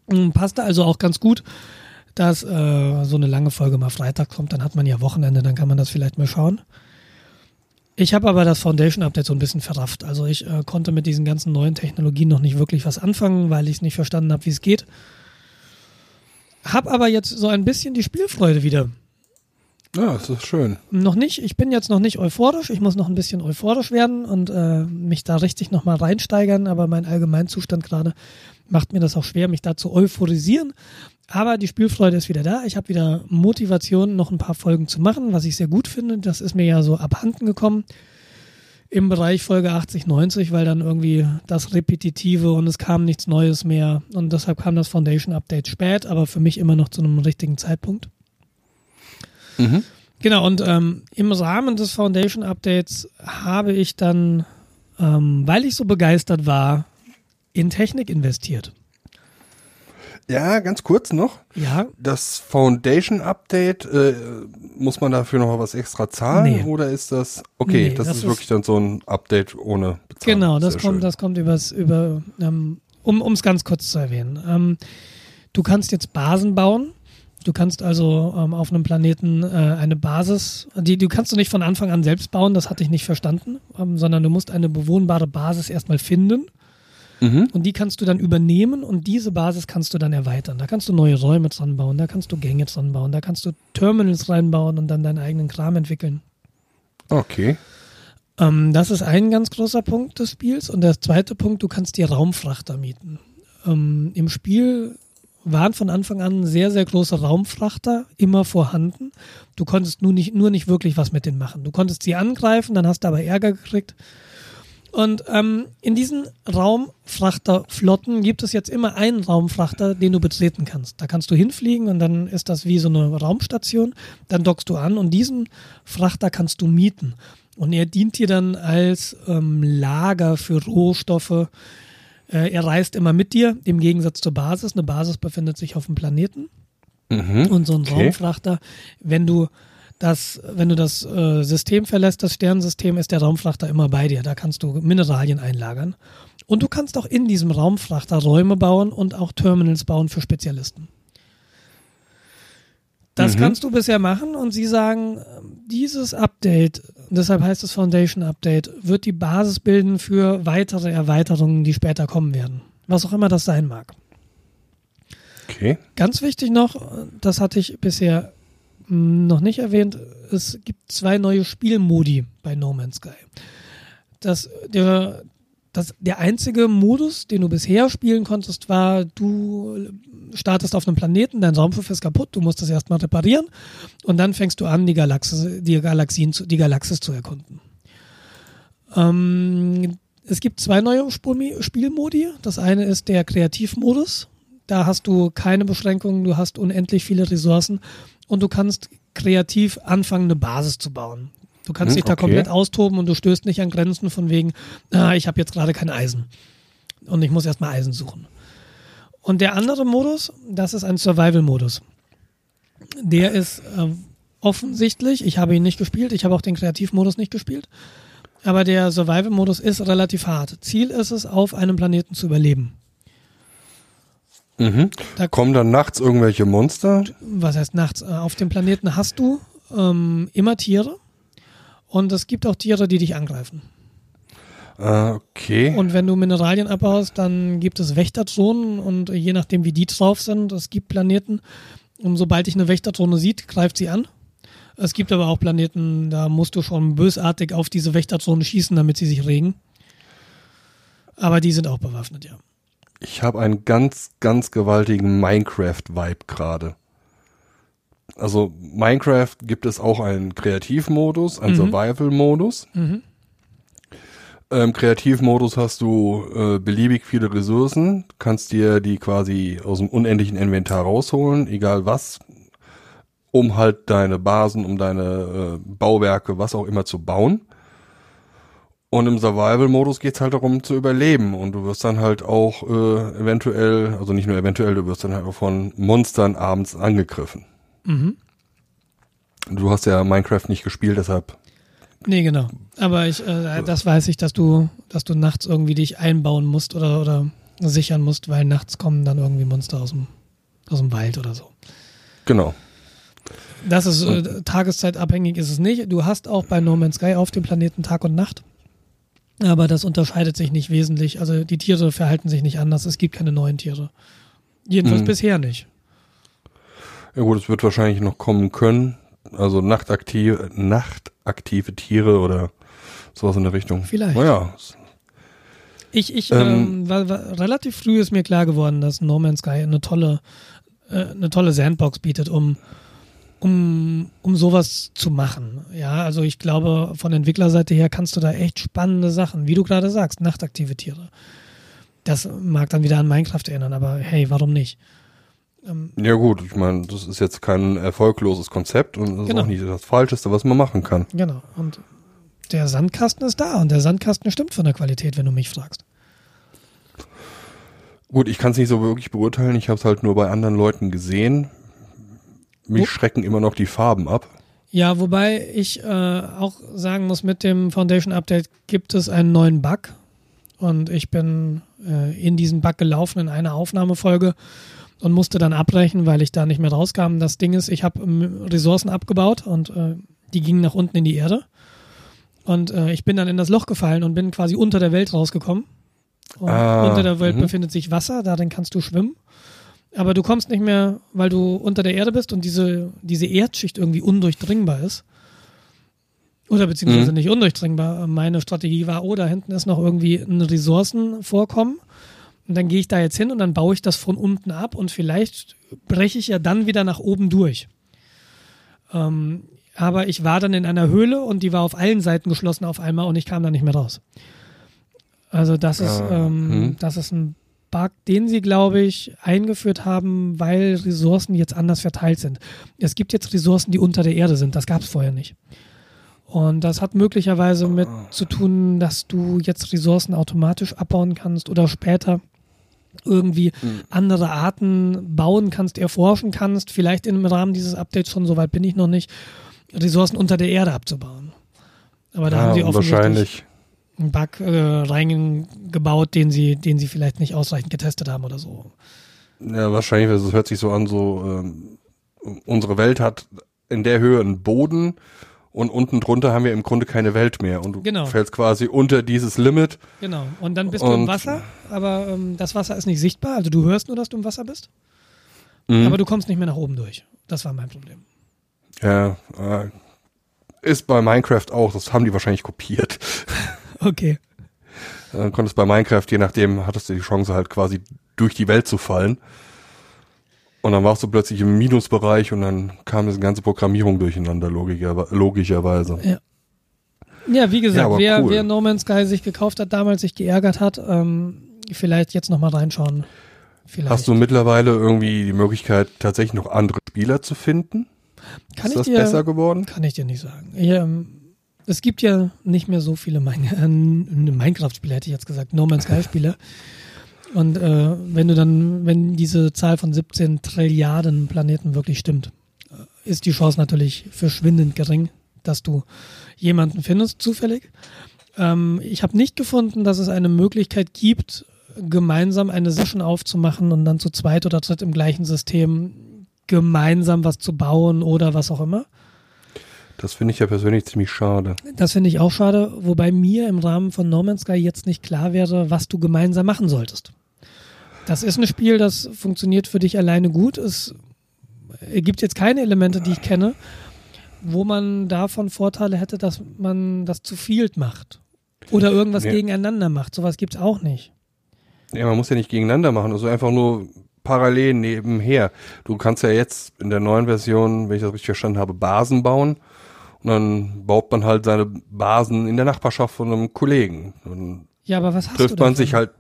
Mm, Passte also auch ganz gut, dass äh, so eine lange Folge mal Freitag kommt. Dann hat man ja Wochenende, dann kann man das vielleicht mal schauen. Ich habe aber das Foundation Update so ein bisschen verrafft. Also ich äh, konnte mit diesen ganzen neuen Technologien noch nicht wirklich was anfangen, weil ich es nicht verstanden habe, wie es geht. Hab aber jetzt so ein bisschen die Spielfreude wieder. Ja, es ist schön. Noch nicht. Ich bin jetzt noch nicht euphorisch. Ich muss noch ein bisschen euphorisch werden und äh, mich da richtig nochmal reinsteigern. Aber mein Allgemeinzustand gerade macht mir das auch schwer, mich da zu euphorisieren. Aber die Spielfreude ist wieder da. Ich habe wieder Motivation, noch ein paar Folgen zu machen, was ich sehr gut finde. Das ist mir ja so abhanden gekommen im Bereich Folge 80, 90, weil dann irgendwie das Repetitive und es kam nichts Neues mehr. Und deshalb kam das Foundation Update spät, aber für mich immer noch zu einem richtigen Zeitpunkt. Mhm. Genau, und ähm, im Rahmen des Foundation Updates habe ich dann, ähm, weil ich so begeistert war, in Technik investiert. Ja, ganz kurz noch. Ja, Das Foundation Update, äh, muss man dafür noch mal was extra zahlen Nee. oder ist das okay, Nee, das, das ist ist- wirklich dann so ein Update ohne Bezahlung. genau, das Sehr kommt, schön. das kommt übers, über, ähm, um es ganz kurz zu erwähnen. Ähm, du kannst jetzt Basen bauen. Du kannst also ähm, auf einem Planeten äh, eine Basis, die du kannst du nicht von Anfang an selbst bauen, das hatte ich nicht verstanden, ähm, sondern du musst eine bewohnbare Basis erstmal finden. Mhm. Und die kannst du dann übernehmen und diese Basis kannst du dann erweitern. Da kannst du neue Räume dran bauen, da kannst du Gänge dran bauen, da kannst du Terminals reinbauen und dann deinen eigenen Kram entwickeln. Okay. Ähm, das ist ein ganz großer Punkt des Spiels. Und der zweite Punkt, du kannst dir Raumfrachter mieten. Ähm, Im Spiel waren von Anfang an sehr, sehr große Raumfrachter immer vorhanden. Du konntest nur nicht, nur nicht wirklich was mit denen machen. Du konntest sie angreifen, dann hast du aber Ärger gekriegt. Und ähm, in diesen Raumfrachterflotten gibt es jetzt immer einen Raumfrachter, den du betreten kannst. Da kannst du hinfliegen und dann ist das wie so eine Raumstation. Dann dockst du an und diesen Frachter kannst du mieten. Und er dient dir dann als ähm, Lager für Rohstoffe. Äh, er reist immer mit dir, im Gegensatz zur Basis. Eine Basis befindet sich auf dem Planeten. Mhm. Und so ein Okay. Raumfrachter, wenn du das, wenn du das äh, System verlässt, das Sternensystem, ist der Raumfrachter immer bei dir. Da kannst du Mineralien einlagern. Und du kannst auch in diesem Raumfrachter Räume bauen und auch Terminals bauen für Spezialisten. Das Mhm. kannst du bisher machen und sie sagen, ähm, dieses Update, deshalb heißt es Foundation Update, wird die Basis bilden für weitere Erweiterungen, die später kommen werden. Was auch immer das sein mag. Okay. Ganz wichtig noch, das hatte ich bisher mh, noch nicht erwähnt, es gibt zwei neue Spielmodi bei No Man's Sky. Das, der, das, der einzige Modus, den du bisher spielen konntest, war, du startest auf einem Planeten, dein Raumschiff ist kaputt, du musst das erstmal reparieren und dann fängst du an, die, Galaxis, die, Galaxien zu, die Galaxis zu erkunden. Ähm, es gibt zwei neue Spielmodi. Das eine ist der Kreativmodus. Da hast du keine Beschränkungen, du hast unendlich viele Ressourcen und du kannst kreativ anfangen, eine Basis zu bauen. Du kannst Hm, dich da okay. komplett austoben und du stößt nicht an Grenzen von wegen, ah, ich habe jetzt gerade kein Eisen und ich muss erstmal Eisen suchen. Und der andere Modus, das ist ein Survival-Modus. Der ist äh, offensichtlich, ich habe ihn nicht gespielt, ich habe auch den Kreativmodus nicht gespielt, aber der Survival-Modus ist relativ hart. Ziel ist es, auf einem Planeten zu überleben. Mhm. Da- Kommen dann nachts irgendwelche Monster? Was heißt nachts? Äh, Auf dem Planeten hast du ähm, immer Tiere und es gibt auch Tiere, die dich angreifen. Äh, okay. Und wenn du Mineralien abbaust, dann gibt es Wächterdrohnen und je nachdem, wie die drauf sind, es gibt Planeten. Und sobald dich eine Wächterdrohne sieht, greift sie an. Es gibt aber auch Planeten, da musst du schon bösartig auf diese Wächterdrohne schießen, damit sie sich regen. Aber die sind auch bewaffnet, ja. Ich habe einen ganz, ganz gewaltigen Minecraft-Vibe gerade. Also Minecraft gibt es auch einen Kreativmodus, einen Mhm. Survival-Modus. Mhm. Im Kreativmodus hast du äh, beliebig viele Ressourcen, kannst dir die quasi aus dem unendlichen Inventar rausholen, egal was, um halt deine Basen, um deine äh, Bauwerke, was auch immer zu bauen. Und im Survival-Modus geht's halt darum zu überleben und du wirst dann halt auch äh, eventuell, also nicht nur eventuell, du wirst dann halt auch von Monstern abends angegriffen. Mhm. Du hast ja Minecraft nicht gespielt, deshalb Nee, genau. Aber ich, äh, das weiß ich, dass du, dass du nachts irgendwie dich einbauen musst oder, oder sichern musst, weil nachts kommen dann irgendwie Monster aus dem, aus dem Wald oder so. genau. Das ist äh, tageszeitabhängig ist es nicht. Du hast auch bei No Man's Sky auf dem Planeten Tag und Nacht. Aber das unterscheidet sich nicht wesentlich. Also die Tiere verhalten sich nicht anders. Es gibt keine neuen Tiere. Jedenfalls Mhm. bisher nicht. Ja gut, es wird wahrscheinlich noch kommen können. Also nachtaktive, nachtaktive Tiere oder sowas in der Richtung. Vielleicht. Naja, Ich, ich, Ähm, ähm, war, war, relativ früh ist mir klar geworden, dass No Man's Sky eine tolle, äh, eine tolle Sandbox bietet, um, um, um sowas zu machen. Ja, also ich glaube, von Entwicklerseite her kannst du da echt spannende Sachen, wie du gerade sagst, nachtaktive Tiere. Das mag dann wieder an Minecraft erinnern, aber hey, warum nicht? Ähm, ja gut, ich meine, das ist jetzt kein erfolgloses Konzept und das Genau. ist auch nicht das Falscheste, was man machen kann. genau. Und der Sandkasten ist da und der Sandkasten stimmt von der Qualität, wenn du mich fragst. Gut, ich kann es nicht so wirklich beurteilen, ich habe es halt nur bei anderen Leuten gesehen. Mich Wo- schrecken immer noch die Farben ab. Ja, wobei ich äh, auch sagen muss, mit dem Foundation Update gibt es einen neuen Bug. Und ich bin äh, in diesen Bug gelaufen in einer Aufnahmefolge und musste dann abbrechen, weil ich da nicht mehr rauskam. Das Ding ist, ich habe ähm, Ressourcen abgebaut und äh, die gingen nach unten in die Erde. Und äh, ich bin dann in das Loch gefallen und bin quasi unter der Welt rausgekommen. Und Ah, unter der Welt mhm. befindet sich Wasser, darin kannst du schwimmen. Aber du kommst nicht mehr, weil du unter der Erde bist und diese, diese Erdschicht irgendwie undurchdringbar ist. Oder beziehungsweise Mhm. nicht undurchdringbar. Meine Strategie war, oh, da hinten ist noch irgendwie ein Ressourcenvorkommen. Und dann gehe ich da jetzt hin und dann baue ich das von unten ab und vielleicht breche ich ja dann wieder nach oben durch. Ähm, aber ich war dann in einer Höhle und die war auf allen Seiten geschlossen auf einmal und ich kam da nicht mehr raus. Also das ist, Ah, ähm, hm. das ist ein Bug, den sie, glaube ich, eingeführt haben, weil Ressourcen jetzt anders verteilt sind. Es gibt jetzt Ressourcen, die unter der Erde sind. Das gab es vorher nicht. Und das hat möglicherweise mit zu tun, dass du jetzt Ressourcen automatisch abbauen kannst oder später irgendwie andere Arten bauen kannst, erforschen kannst, vielleicht im Rahmen dieses Updates schon, soweit bin ich noch nicht, Ressourcen unter der Erde abzubauen. Aber da ja, haben sie offensichtlich einen Bug äh, reingebaut, den sie, den sie vielleicht nicht ausreichend getestet haben oder so. Ja, wahrscheinlich, also es hört sich so an, so ähm, unsere Welt hat in der Höhe einen Boden und unten drunter haben wir im Grunde keine Welt mehr und du Genau. fällst quasi unter dieses Limit. Genau. Und dann bist du im Wasser, aber ähm, das Wasser ist nicht sichtbar. Also du hörst nur, dass du im Wasser bist, Mhm. aber du kommst nicht mehr nach oben durch. Das war mein Problem. Ja, äh, ist bei Minecraft auch, das haben die wahrscheinlich kopiert. Okay. Dann konntest bei Minecraft, je nachdem, hattest du die Chance halt quasi durch die Welt zu fallen. Und dann warst du plötzlich im Minusbereich und dann kam diese ganze Programmierung durcheinander, logischer, logischerweise. Ja, wie gesagt, Ja, wer, cool. wer No Man's Sky sich gekauft hat, damals sich geärgert hat, ähm, vielleicht jetzt nochmal reinschauen. Vielleicht. Hast du mittlerweile irgendwie die Möglichkeit, tatsächlich noch andere Spieler zu finden? Kann ist ich das dir, besser geworden? Kann ich dir nicht sagen. Ich, ähm, es gibt ja nicht mehr so viele Min äh, Minecraft-Spieler, hätte ich jetzt gesagt, No Man's Sky-Spieler. Und äh, wenn du dann, wenn diese Zahl von 17 Trilliarden Planeten wirklich stimmt, äh, ist die Chance natürlich verschwindend gering, dass du jemanden findest, zufällig. Ähm, ich habe nicht gefunden, dass es eine Möglichkeit gibt, gemeinsam eine Session aufzumachen und dann zu zweit oder dritt im gleichen System gemeinsam was zu bauen oder was auch immer. Das finde ich ja persönlich ziemlich schade. Das finde ich auch schade, wobei mir im Rahmen von No Man's Sky jetzt nicht klar wäre, was du gemeinsam machen solltest. Das ist ein Spiel, das funktioniert für dich alleine gut. Es gibt jetzt keine Elemente, die ich kenne, wo man davon Vorteile hätte, dass man das zu viel macht. Oder irgendwas Nee. gegeneinander macht. Sowas gibt's auch nicht. Ja, man muss ja nicht gegeneinander machen, also einfach nur parallel nebenher. Du kannst ja jetzt in der neuen Version, wenn ich das richtig verstanden habe, Basen bauen. Und dann baut man halt seine Basen in der Nachbarschaft von einem Kollegen. Dann Ja, aber was hast trifft du man davon? sich halt,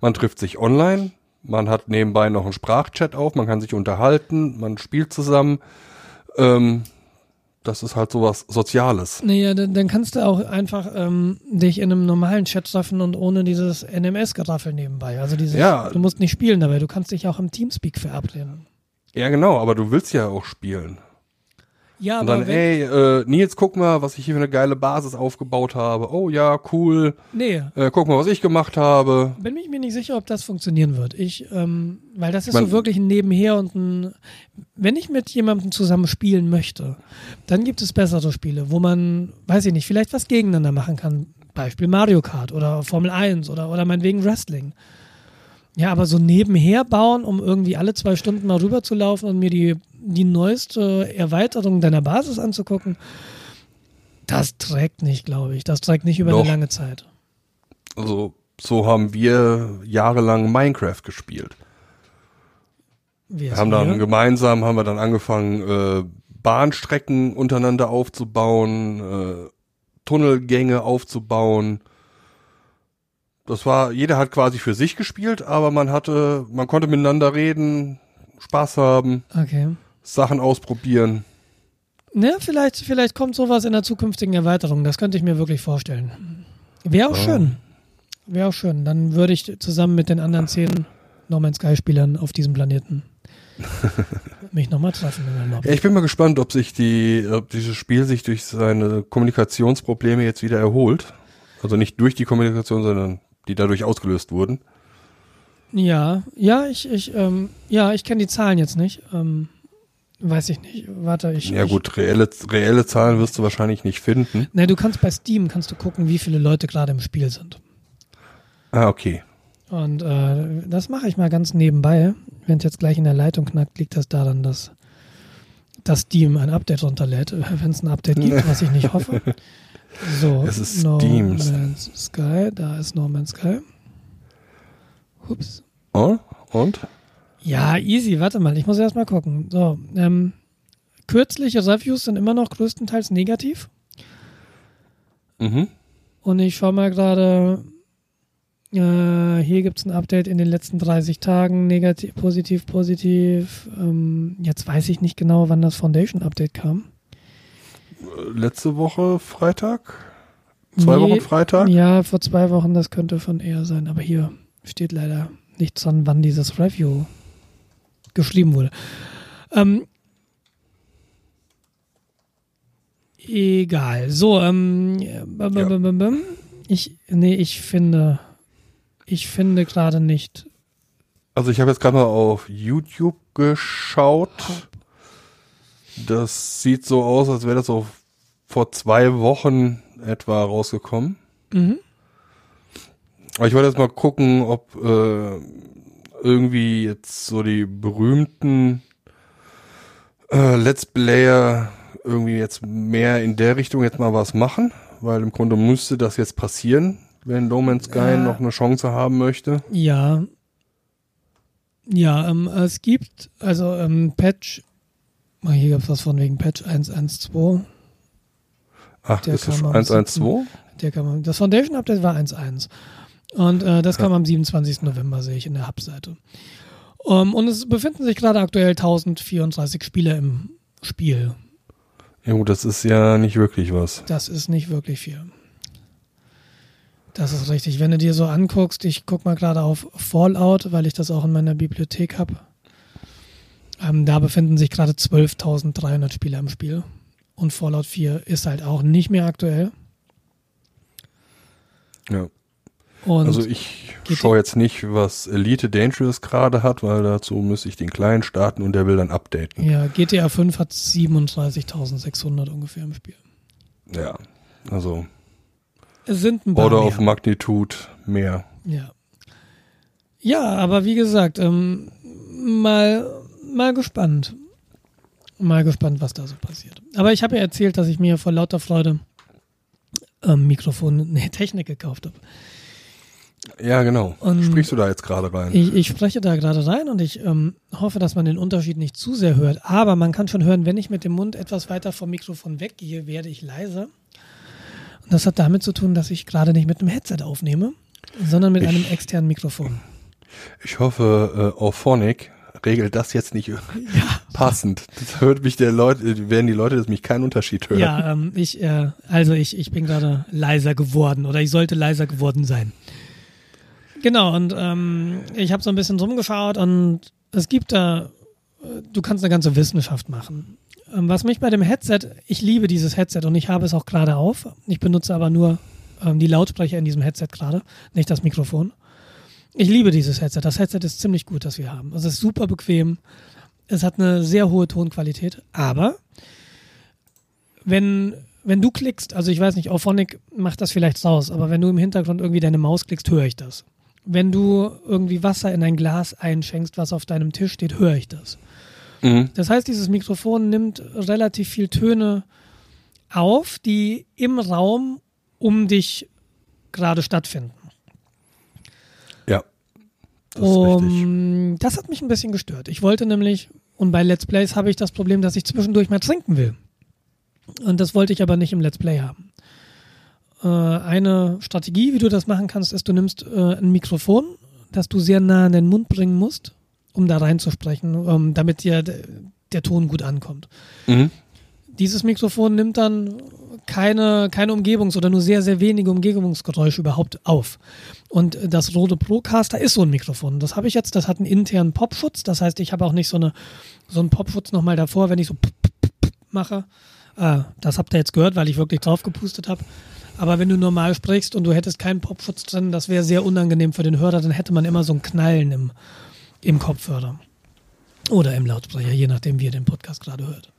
man trifft sich online, man hat nebenbei noch einen Sprachchat auf, man kann sich unterhalten, man spielt zusammen. Ähm, das ist halt sowas Soziales. Naja, dann, dann kannst du auch einfach ähm, dich in einem normalen Chat treffen und ohne dieses NMS-Geraffel nebenbei. Also dieses, Ja. du musst nicht spielen dabei, du kannst dich auch im Teamspeak verabreden. Ja, genau, aber du willst ja auch spielen. Ja, Und aber dann, ey, äh, Nils, guck mal, was ich hier für eine geile Basis aufgebaut habe. Oh ja, cool. nee, Äh, guck mal, was ich gemacht habe. bin ich mir nicht sicher, ob das funktionieren wird. Ich, ähm, weil das ist Man- so wirklich ein Nebenher und ein, wenn ich mit jemandem zusammen spielen möchte, dann gibt es bessere Spiele, wo man, weiß ich nicht, vielleicht was gegeneinander machen kann. Beispiel Mario Kart oder Formel 1 oder, oder meinetwegen Wrestling. Ja, aber so nebenher bauen, um irgendwie alle zwei Stunden mal rüber zu laufen und mir die, die neueste Erweiterung deiner Basis anzugucken, das trägt nicht, glaube ich. Das trägt nicht über Doch. eine lange Zeit. Also, so haben wir jahrelang Minecraft gespielt. Wir haben dann mir- gemeinsam, haben wir dann angefangen, äh, Bahnstrecken untereinander aufzubauen, äh, Tunnelgänge aufzubauen. Das war, jeder hat quasi für sich gespielt, aber man hatte, man konnte miteinander reden, Spaß haben, Okay. Sachen ausprobieren. Ne, vielleicht, vielleicht kommt sowas in der zukünftigen Erweiterung. Das könnte ich mir wirklich vorstellen. Wäre auch Ja. schön. Wäre auch schön. Dann würde ich zusammen mit den anderen zehn No Man's Sky-Spielern auf diesem Planeten mich nochmal treffen. Ja, ich bin mal gespannt, ob sich die, ob dieses Spiel sich durch seine Kommunikationsprobleme jetzt wieder erholt. Also nicht durch die Kommunikation, sondern die dadurch ausgelöst wurden. Ja, ja, ich, ich, ähm, ja, ich kenne die Zahlen jetzt nicht. Ähm, weiß ich nicht. Warte, ich. Ja gut, reelle, reelle Zahlen wirst du wahrscheinlich nicht finden. Ne, du kannst bei Steam kannst du gucken, wie viele Leute gerade im Spiel sind. Ah, okay. Und äh, das mache ich mal ganz nebenbei. Wenn es jetzt gleich in der Leitung knackt, liegt das daran, dass das Steam ein Update runterlädt, wenn es ein Update gibt, was ich nicht hoffe. So, Es ist No Steam. Man's Sky, da ist No Man's Sky. Ups. Oh, und? Ja, easy, warte mal, ich muss erst mal gucken. So, ähm, kürzliche Reviews sind immer noch größtenteils negativ. Mhm. Und ich schaue mal gerade, äh, hier gibt es ein Update in den letzten 30 Tagen, negativ, positiv, positiv. Ähm, jetzt weiß ich nicht genau, wann das Foundation-Update kam. Letzte Woche Freitag? Zwei Nee, Wochen Freitag? Ja, vor zwei Wochen, das könnte von eher sein, aber hier steht leider nichts dran, wann dieses Review geschrieben wurde. Ähm, egal. So, ähm, Ja. ich, nee, ich finde, ich finde gerade nicht. Also ich habe jetzt gerade mal auf YouTube geschaut. Das sieht so aus, als wäre das so vor zwei Wochen etwa rausgekommen. Mhm. Aber ich wollte jetzt mal gucken, ob äh, irgendwie jetzt so die berühmten äh, Let's Player irgendwie jetzt mehr in der Richtung jetzt mal was machen, weil im Grunde müsste das jetzt passieren, wenn No Man's Sky Ja. noch eine Chance haben möchte. Ja. Ja, ähm, es gibt, also ähm, Patch, hier gab es was von wegen Patch 112. Ach, Der ist das kam am 112? Der kam, das Foundation Update war 1.1. Und äh, das kam am 27. November, sehe ich in der Hub-Seite. Um, und es befinden sich gerade aktuell 1034 Spieler im Spiel. Ja gut, das ist ja nicht wirklich was. Das ist nicht wirklich viel. Das ist richtig. Wenn du dir so anguckst, ich guck mal gerade auf Fallout, weil ich das auch in meiner Bibliothek habe. Ähm, da befinden sich gerade 12.300 Spieler im Spiel. Und Fallout 4 ist halt auch nicht mehr aktuell. Ja. Und also ich schaue jetzt nicht, was Elite Dangerous gerade hat, weil dazu müsste ich den kleinen starten und der will dann updaten. ja, GTA 5 hat 37.600 ungefähr im Spiel. Ja. Also Es sind ein paar Order mehr. of Magnitude mehr. Ja. Ja, aber wie gesagt, ähm, mal, mal gespannt. Mal gespannt, was da so passiert. Aber ich habe ja erzählt, dass ich mir vor lauter Freude ähm, Mikrofon, nee, Technik gekauft habe. Ja, genau. Und- Sprichst du da jetzt gerade rein? Ich, ich spreche da gerade rein und ich ähm, hoffe, dass man den Unterschied nicht zu sehr hört. Aber man kann schon hören, wenn ich mit dem Mund etwas weiter vom Mikrofon weggehe, werde ich leiser. Und das hat damit zu tun, dass ich gerade nicht mit einem Headset aufnehme, sondern mit Ich- einem externen Mikrofon. Ich hoffe, äh, Auphonic regelt das jetzt nicht passend. Das hört mich der Leute, werden die Leute das mich keinen Unterschied hören. Ja, ähm, ich, äh, also ich, ich bin gerade leiser geworden oder ich sollte leiser geworden sein. Genau, und ähm, ich habe so ein bisschen drum geschaut und es gibt da, äh, du kannst eine ganze Wissenschaft machen. Ähm, was mich bei dem Headset, ich liebe dieses Headset und ich habe es auch gerade auf. Ich benutze aber nur ähm, die Lautsprecher in diesem Headset gerade, nicht das Mikrofon. Ich liebe dieses Headset. Das Headset ist ziemlich gut, das wir haben. Es ist super bequem. Es hat eine sehr hohe Tonqualität, aber wenn, wenn du klickst, also ich weiß nicht, Auphonic macht das vielleicht raus, aber wenn du im Hintergrund irgendwie deine Maus klickst, höre ich das. Wenn du irgendwie Wasser in ein Glas einschenkst, was auf deinem Tisch steht, höre ich das. Mhm. Das heißt, dieses Mikrofon nimmt relativ viel Töne auf, die im Raum um dich gerade stattfinden. Das. Um, das hat mich ein bisschen gestört. Ich wollte nämlich, und bei Let's Plays habe ich das Problem, dass ich zwischendurch mal trinken will. Und das wollte ich aber nicht im Let's Play haben. Äh, eine Strategie, wie du das machen kannst, ist, du nimmst äh, ein Mikrofon, das du sehr nah an den Mund bringen musst, um da reinzusprechen, ähm, damit dir der Ton gut ankommt. Mhm. Dieses Mikrofon nimmt dann keine, keine Umgebungs- oder nur sehr, sehr wenige Umgebungsgeräusche überhaupt auf. Und das Rode Procaster ist so ein Mikrofon. Das habe ich jetzt, das hat einen internen Popschutz. Das heißt, ich habe auch nicht so, eine, so einen Popschutz nochmal davor, wenn ich so mache. Ah, das habt ihr jetzt gehört, weil ich wirklich drauf gepustet habe. Aber wenn du normal sprichst und du hättest keinen Popschutz drin, das wäre sehr unangenehm für den Hörer, dann hätte man immer so ein Knallen im, im Kopfhörer. Oder im Lautsprecher, je nachdem, wie ihr den Podcast gerade hört.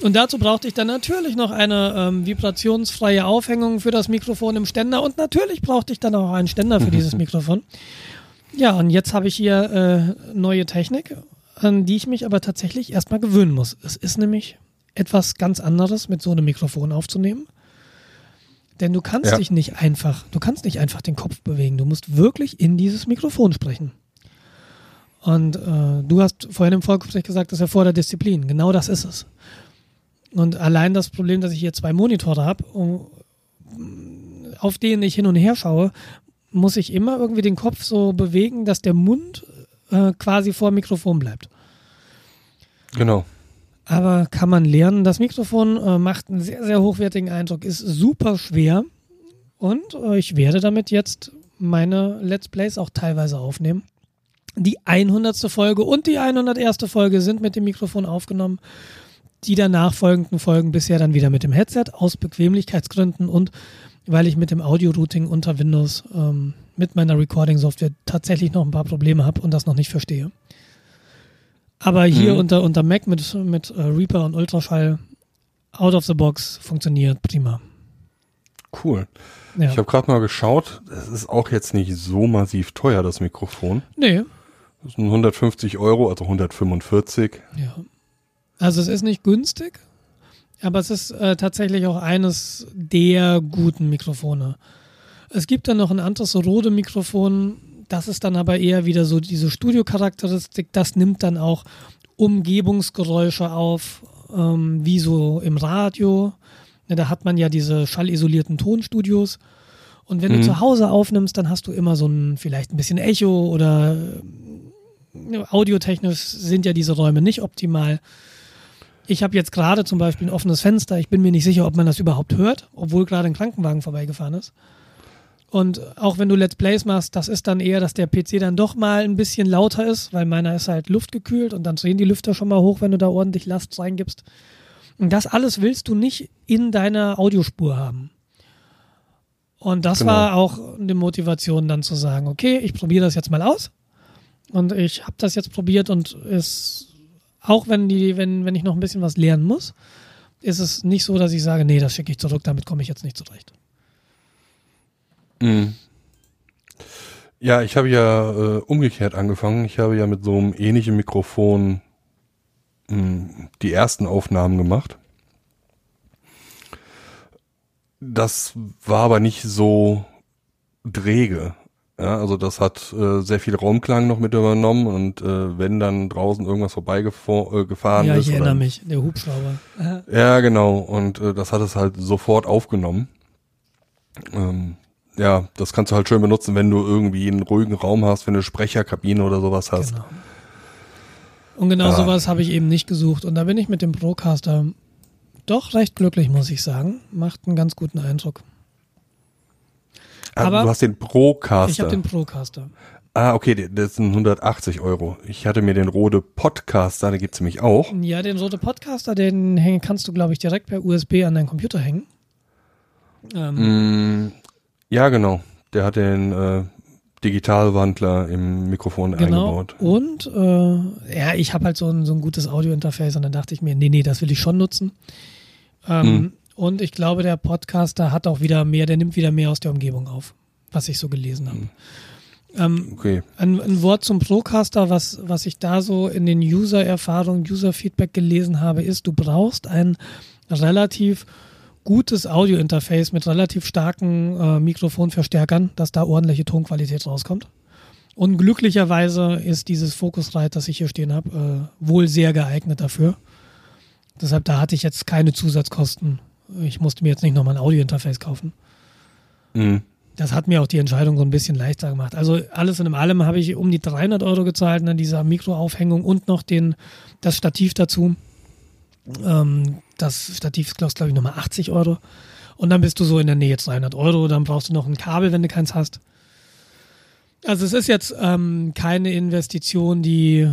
Und dazu brauchte ich dann natürlich noch eine ähm, vibrationsfreie Aufhängung für das Mikrofon im Ständer und natürlich brauchte ich dann auch einen Ständer für dieses Mikrofon. Ja, und jetzt habe ich hier äh, neue Technik, an die ich mich aber tatsächlich erstmal gewöhnen muss. Es ist nämlich etwas ganz anderes, mit so einem Mikrofon aufzunehmen. Denn du kannst Ja. dich nicht einfach, du kannst nicht einfach den Kopf bewegen. Du musst wirklich in dieses Mikrofon sprechen. Und äh, du hast vorhin im Vorgespräch gesagt, das erfordert Disziplin. Genau das ist es. Und allein das Problem, dass ich hier zwei Monitore habe, auf denen ich hin und her schaue, muss ich immer irgendwie den Kopf so bewegen, dass der Mund äh, quasi vor dem Mikrofon bleibt. Genau. Aber kann man lernen. Das Mikrofon äh, macht einen sehr, sehr hochwertigen Eindruck, ist super schwer. Und äh, ich werde damit jetzt meine Let's Plays auch teilweise aufnehmen. Die 100. Folge und die 101. Folge sind mit dem Mikrofon aufgenommen. Die danach folgenden Folgen bisher dann wieder mit dem Headset aus Bequemlichkeitsgründen und weil ich mit dem Audio-Routing unter Windows ähm, mit meiner Recording-Software tatsächlich noch ein paar Probleme habe und das noch nicht verstehe. Aber hier Mhm. unter, unter Mac mit, mit äh, Reaper und Ultraschall out of the box funktioniert prima. Cool. Ja. Ich habe gerade mal geschaut. Es ist auch jetzt nicht so massiv teuer, das Mikrofon. nee, Das sind 150 Euro, also 145. ja. Also es ist nicht günstig, aber es ist äh, tatsächlich auch eines der guten Mikrofone. Es gibt dann noch ein anderes Rode-Mikrofon, das ist dann aber eher wieder so diese Studio-Charakteristik, das nimmt dann auch Umgebungsgeräusche auf, ähm, wie so im Radio. Ja, da hat man ja diese schallisolierten Tonstudios. Und wenn Mhm. du zu Hause aufnimmst, dann hast du immer so ein, vielleicht ein bisschen Echo oder äh, audiotechnisch sind ja diese Räume nicht optimal. Ich habe jetzt gerade zum Beispiel ein offenes Fenster. Ich bin mir nicht sicher, ob man das überhaupt hört, obwohl gerade ein Krankenwagen vorbeigefahren ist. Und auch wenn du Let's Plays machst, das ist dann eher, dass der PC dann doch mal ein bisschen lauter ist, weil meiner ist halt luftgekühlt und dann drehen die Lüfter schon mal hoch, wenn du da ordentlich Last reingibst. Und das alles willst du nicht in deiner Audiospur haben. Und das Genau. war auch eine Motivation dann zu sagen, okay, ich probiere das jetzt mal aus. Und ich habe das jetzt probiert und es, auch wenn die, wenn, wenn ich noch ein bisschen was lernen muss, ist es nicht so, dass ich sage, nee, das schicke ich zurück, damit komme ich jetzt nicht zurecht. Mhm. Ja, ich habe ja äh, umgekehrt angefangen. Ich habe ja mit so einem ähnlichen Mikrofon mh, die ersten Aufnahmen gemacht. Das war aber nicht so drege. Ja, also das hat äh, sehr viel Raumklang noch mit übernommen und äh, wenn dann draußen irgendwas vorbeigefahren äh, ja, ist. ich oder- erinnere mich, der Hubschrauber. Ja, genau. Und äh, das hat es halt sofort aufgenommen. Ähm, ja, das kannst du halt schön benutzen, wenn du irgendwie einen ruhigen Raum hast, wenn du Sprecherkabine oder sowas hast. Genau. Und genau Ah. sowas habe ich eben nicht gesucht. Und da bin ich mit dem Procaster doch recht glücklich, muss ich sagen. Macht einen ganz guten Eindruck. Ah, Aber du hast den Procaster. Ich habe den Procaster. ah, okay, das sind 180 Euro. Ich hatte mir den Rode Podcaster, den gibt's nämlich auch. Ja, den Rote Podcaster, den hängen, kannst du, glaube ich, direkt per USB an deinen Computer hängen. Ähm, Mm, ja, genau. Der hat den äh, Digitalwandler im Mikrofon Genau. eingebaut. Und äh, ja, ich habe halt so ein, so ein gutes Audiointerface und dann dachte ich mir, nee, nee, das will ich schon nutzen. Ähm, Hm. Und ich glaube, der Podcaster hat auch wieder mehr, der nimmt wieder mehr aus der Umgebung auf, was ich so gelesen habe. Ähm, Okay. ein, ein Wort zum Procaster, was, was ich da so in den User-Erfahrungen, User-Feedback gelesen habe, ist, du brauchst ein relativ gutes Audio-Interface mit relativ starken äh, Mikrofonverstärkern, dass da ordentliche Tonqualität rauskommt. Und glücklicherweise ist dieses Focusrite, das ich hier stehen habe, äh, wohl sehr geeignet dafür. Deshalb, da hatte ich jetzt keine Zusatzkosten. Ich musste mir jetzt nicht nochmal ein Audio-Interface kaufen. Mhm. Das hat mir auch die Entscheidung so ein bisschen leichter gemacht. Also alles in allem habe ich um die 300 Euro gezahlt, ne, dieser Mikroaufhängung und noch den, das Stativ dazu. Ähm, das Stativ kostet, glaube ich, nochmal 80 Euro. Und dann bist du so in der Nähe 300 Euro. Dann brauchst du noch ein Kabel, wenn du keins hast. Also es ist jetzt ähm, keine Investition, die,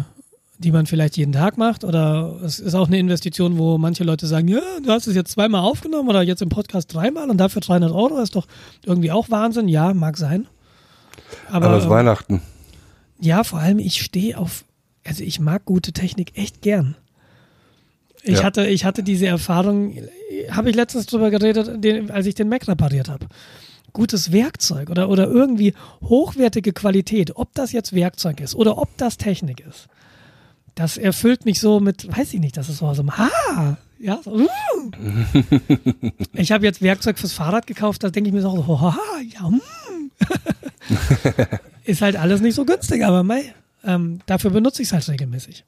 die man vielleicht jeden Tag macht. Oder es ist auch eine Investition, wo manche Leute sagen, ja, du hast es jetzt zweimal aufgenommen oder jetzt im Podcast dreimal und dafür 300 Euro. ist doch irgendwie auch Wahnsinn. Ja, mag sein. Aber, Aber es ist ähm, Weihnachten. ja, vor allem ich stehe auf, also ich mag gute Technik echt gern. Ich Ja. hatte, ich hatte diese Erfahrung, habe ich letztens drüber geredet, den, als ich den Mac repariert habe. Gutes Werkzeug oder, oder irgendwie hochwertige Qualität, ob das jetzt Werkzeug ist oder ob das Technik ist. Das erfüllt mich so mit, weiß ich nicht, das ist so so, ha, ja, so, uh. Ich habe jetzt Werkzeug fürs Fahrrad gekauft, da denke ich mir so, oh, ha, ja, hm. ist halt alles nicht so günstig, aber mei, ähm, dafür benutze ich es halt regelmäßig.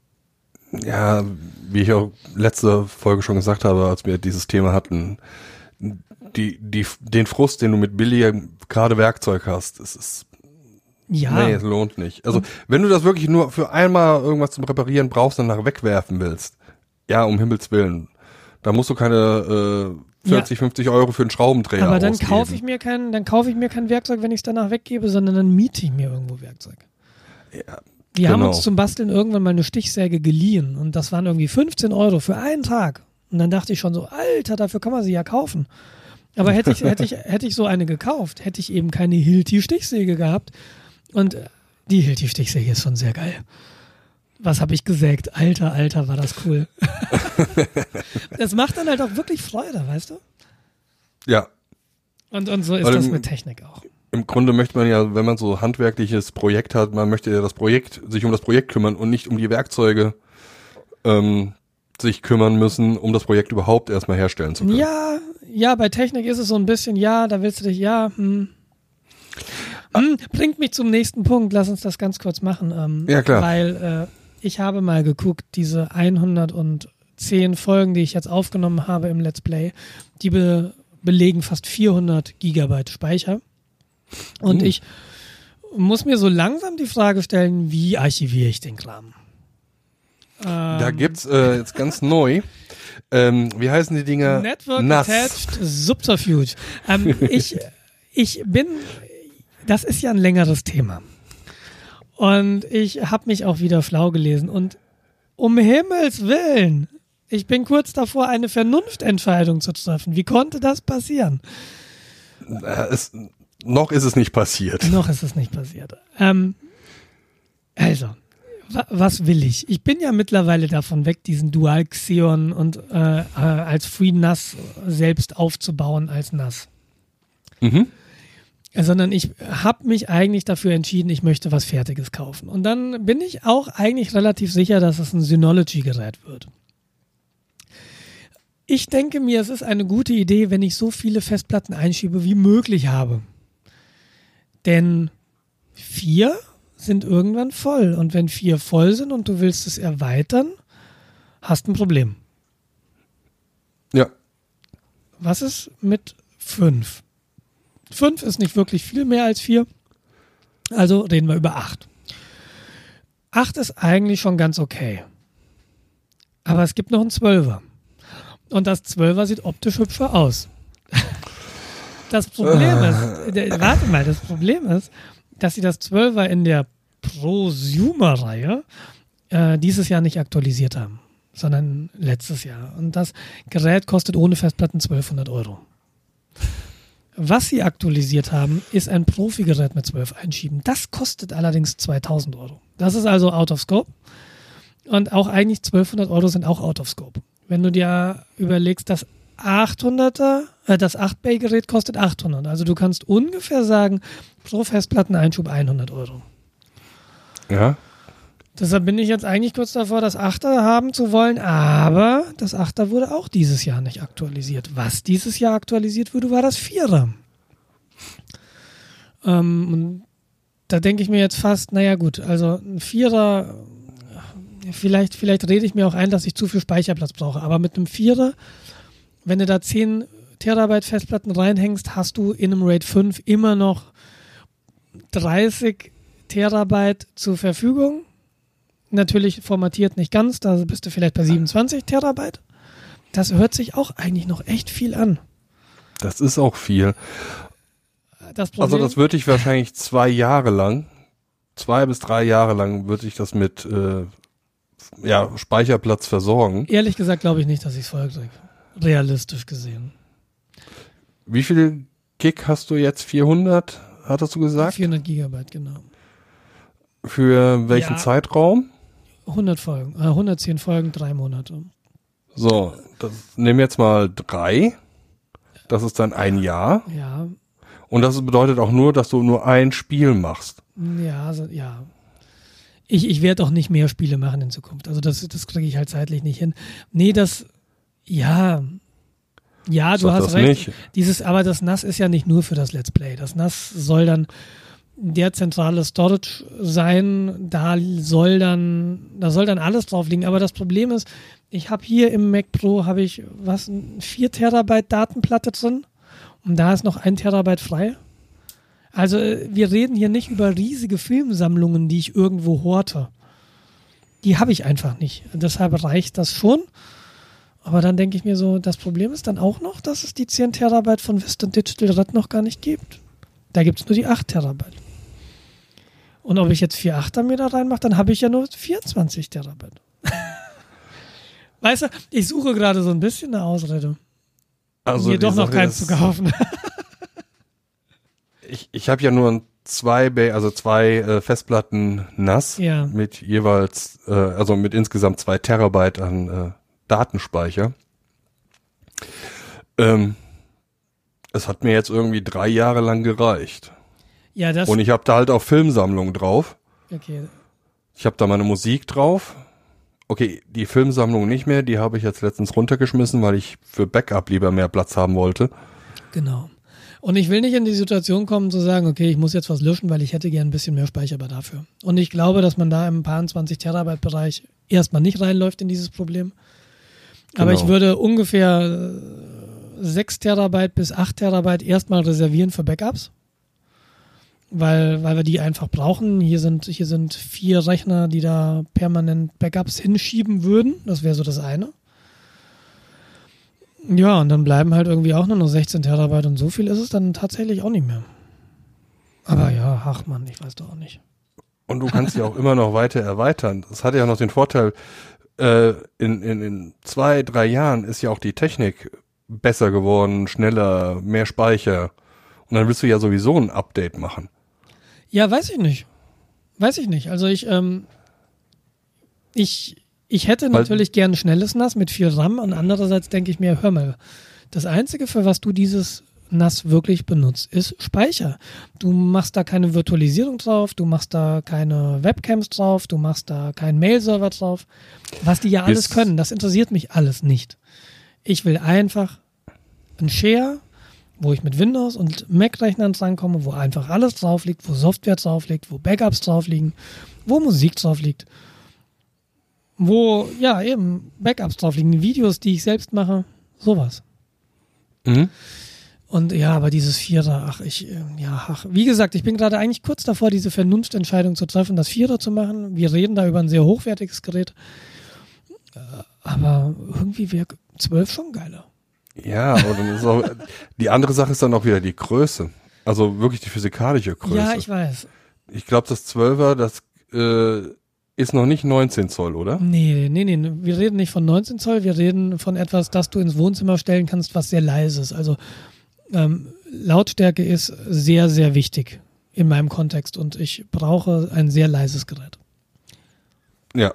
Ja, wie ich auch letzte Folge schon gesagt habe, als wir dieses Thema hatten, die, die, den Frust, den du mit billigem gerade Werkzeug hast, es ist, Ja, nee, es lohnt nicht. Also, wenn du das wirklich nur für einmal irgendwas zum Reparieren brauchst und nachher wegwerfen willst, ja, um Himmels Willen, da musst du keine äh, 40, 50 Euro für einen Schraubendreher aber dann ausgeben. kaufe ich mir kein, dann kaufe ich mir kein Werkzeug, wenn ich es danach weggebe, sondern dann miete ich mir irgendwo Werkzeug. Ja, Wir haben genau. uns zum Basteln irgendwann mal eine Stichsäge geliehen und das waren irgendwie 15 Euro für einen Tag. Und dann dachte ich schon so, Alter, dafür kann man sie ja kaufen. Aber hätte ich, hätte ich, hätte ich so eine gekauft, hätte ich eben keine Hilti-Stichsäge gehabt. Und äh, die Hilti-Stichsäge ist schon sehr geil. Was habe ich gesägt? Alter, Alter, war das cool. das macht dann halt auch wirklich Freude, weißt du? Ja, Und, und so ist Weil das im- mit Technik auch. im Grunde möchte man ja, wenn man so handwerkliches Projekt hat, man möchte ja das Projekt, sich um das Projekt kümmern und nicht um die Werkzeuge ähm, sich kümmern müssen, um das Projekt überhaupt erstmal herstellen zu können. Ja, ja, bei Technik ist es so ein bisschen, ja, da willst du dich, ja, hm. Hm, bringt mich zum nächsten Punkt. Lass uns das ganz kurz machen. Ähm, Ja, klar. Weil äh, ich habe mal geguckt, diese 110 110 Folgen, die ich jetzt aufgenommen habe im Let's Play, die be belegen fast 400 Gigabyte Speicher. Und Uh. ich muss mir so langsam die Frage stellen, wie archiviere ich den Kram? Da gibt's äh, jetzt ganz neu. Ähm, wie heißen die Dinger? Network NAS. Attached Subterfuge. Ähm, ich, ich bin, das ist ja ein längeres Thema. Und ich habe mich auch wieder schlau gelesen. Und um Himmels Willen, ich bin kurz davor, eine Vernunftentscheidung zu treffen. Wie konnte das passieren? Es, noch ist es nicht passiert. Noch ist es nicht passiert. Ähm, also, wa was will ich? Ich bin ja mittlerweile davon weg, diesen Dual Xeon und äh, äh, als Free NAS selbst aufzubauen als NAS. Mhm. Sondern ich habe mich eigentlich dafür entschieden, ich möchte was Fertiges kaufen. Und dann bin ich auch eigentlich relativ sicher, dass es ein Synology-Gerät wird. Ich denke mir, es ist eine gute Idee, wenn ich so viele Festplatten einschiebe wie möglich habe. Denn vier sind irgendwann voll. Und wenn vier voll sind und du willst es erweitern, hast ein Problem. Ja. Was ist mit fünf? Fünf ist nicht wirklich viel mehr als vier. Also reden wir über acht. Acht ist eigentlich schon ganz okay. Aber es gibt noch einen Zwölfer. Und das Zwölfer sieht optisch hübscher aus. Das Problem ist, der- warte mal, das Problem ist, dass sie das 12er in der Prosumer-Reihe äh, dieses Jahr nicht aktualisiert haben, sondern letztes Jahr. Und das Gerät kostet ohne Festplatten 1200 Euro. Was sie aktualisiert haben, ist ein Profi-Gerät mit 12 Einschieben. Das kostet allerdings 2000 Euro. Das ist also out of scope. Und auch eigentlich 1200 Euro sind auch out of scope. Wenn du dir überlegst, das 800er, äh, das 8-Bay-Gerät kostet 800. Also du kannst ungefähr sagen, pro Festplatteneinschub 100 Euro. Ja. Deshalb bin ich jetzt eigentlich kurz davor, das 8er haben zu wollen, aber das 8er wurde auch dieses Jahr nicht aktualisiert. Was dieses Jahr aktualisiert wurde, war das 4er. Ähm, und da denke ich mir jetzt fast, naja gut, also ein Vierer, vielleicht, vielleicht rede ich mir auch ein, dass ich zu viel Speicherplatz brauche, aber mit einem Vierer, wenn du da 10 Terabyte Festplatten reinhängst, hast du in einem RAID 5 immer noch 30 Terabyte zur Verfügung. Natürlich formatiert nicht ganz, da bist du vielleicht bei 27 Terabyte. Das hört sich auch eigentlich noch echt viel an. Das ist auch viel. Das Also das würde ich wahrscheinlich zwei Jahre lang, zwei bis drei Jahre lang würde ich das mit äh, ja, Speicherplatz versorgen. ehrlich gesagt glaube ich nicht, dass ich es vollkriege. Realistisch gesehen. Wie viel Gig hast du jetzt? 400, hattest du gesagt? 400 Gigabyte, genau. Für welchen Ja. Zeitraum? 100 Folgen, äh, 110 Folgen, drei Monate. So, das, nehmen wir jetzt mal drei. Das ist dann ein Jahr. Ja, Und das bedeutet auch nur, dass du nur ein Spiel machst. Ja, so, ja. Ich, ich werde auch nicht mehr Spiele machen in Zukunft. Also das, das kriege ich halt zeitlich nicht hin. Nee, das, ja, ja, du hast das recht. nicht. Dieses, aber das NAS ist ja nicht nur für das Let's Play. Das NAS soll dann der zentrale Storage sein. Da soll dann, da soll dann alles drauf liegen. Aber das Problem ist, ich habe hier im Mac Pro habe ich was, ein 4 Terabyte Datenplatte drin und da ist noch ein Terabyte frei. Also äh, wir reden hier nicht über riesige Filmsammlungen, die ich irgendwo horte. Die habe ich einfach nicht. Deshalb reicht das schon. Aber dann denke ich mir so, das Problem ist dann auch noch, dass es die 10 Terabyte von Western Digital Red noch gar nicht gibt. Da gibt es nur die 8 Terabyte. Und ob ich jetzt 4 8er mir da reinmache, dann habe ich ja nur 24 Terabyte. weißt du, ich suche gerade so ein bisschen eine Ausrede, Also mir doch noch Sache ist, zu kaufen. Ich, ich habe ja nur zwei, also zwei äh, Festplatten NAS Ja. mit jeweils, äh, also mit insgesamt zwei Terabyte an äh, Datenspeicher. Ähm, es hat mir jetzt irgendwie drei Jahre lang gereicht. Ja, das. Und ich habe da halt auch Filmsammlungen drauf. Okay, Ich habe da meine Musik drauf. Okay, die Filmsammlung nicht mehr, die habe ich jetzt letztens runtergeschmissen, weil ich für Backup lieber mehr Platz haben wollte. Genau. Und ich will nicht in die Situation kommen zu sagen, okay, ich muss jetzt was löschen, weil ich hätte gern ein bisschen mehr Speicher aber dafür. Und ich glaube, dass man da im paar 20 Terabyte Bereich erstmal nicht reinläuft in dieses Problem. Aber Genau. ich würde ungefähr äh, 6 Terabyte bis 8 Terabyte erstmal reservieren für Backups. Weil, weil wir die einfach brauchen. Hier sind, hier sind vier Rechner, die da permanent Backups hinschieben würden. Das wäre so das eine. Ja, und dann bleiben halt irgendwie auch nur noch 16 Terabyte und so viel ist es dann tatsächlich auch nicht mehr. Aber ja, ach man, ich weiß doch auch nicht. Und du kannst ja auch immer noch weiter erweitern. Das hat ja noch den Vorteil, äh, in, in, in zwei, drei Jahren ist ja auch die Technik besser geworden, schneller, mehr Speicher. Und dann willst du ja sowieso ein Update machen. Ja, weiß ich nicht. Weiß ich nicht. Also ich, ähm, ich, ich hätte Weil- natürlich gern schnelles NAS mit viel RAM und andererseits denke ich mir, hör mal, das Einzige, für was du dieses NAS wirklich benutzt, ist Speicher. Du machst da keine Virtualisierung drauf, du machst da keine Webcams drauf, du machst da keinen Mail-Server drauf. Was die ja alles Ist- können, das interessiert mich alles nicht. Ich will einfach ein Share, wo ich mit Windows und Mac-Rechnern drankomme, wo einfach alles drauf liegt, wo Software drauf liegt, wo Backups drauf liegen, wo Musik drauf liegt, wo, ja, eben Backups drauf liegen, Videos, die ich selbst mache, sowas. Mhm. Und ja, aber dieses Vierer, ach, ich, äh, ja, ach, wie gesagt, ich bin gerade eigentlich kurz davor, diese Vernunftentscheidung zu treffen, das Vierer zu machen. Wir reden da über ein sehr hochwertiges Gerät. Äh, Aber irgendwie wäre 12 schon geiler. Ja, aber dann ist auch, die andere Sache ist dann auch wieder die Größe. Also wirklich die physikalische Größe. Ja, ich weiß. ich glaube, das 12er, das äh, ist noch nicht 19 Zoll, oder? Nee, nee, nee. Wir reden nicht von 19 Zoll, wir reden von etwas, das du ins Wohnzimmer stellen kannst, was sehr leise ist. Also ähm, Lautstärke ist sehr, sehr wichtig in meinem Kontext und ich brauche ein sehr leises Gerät. Ja.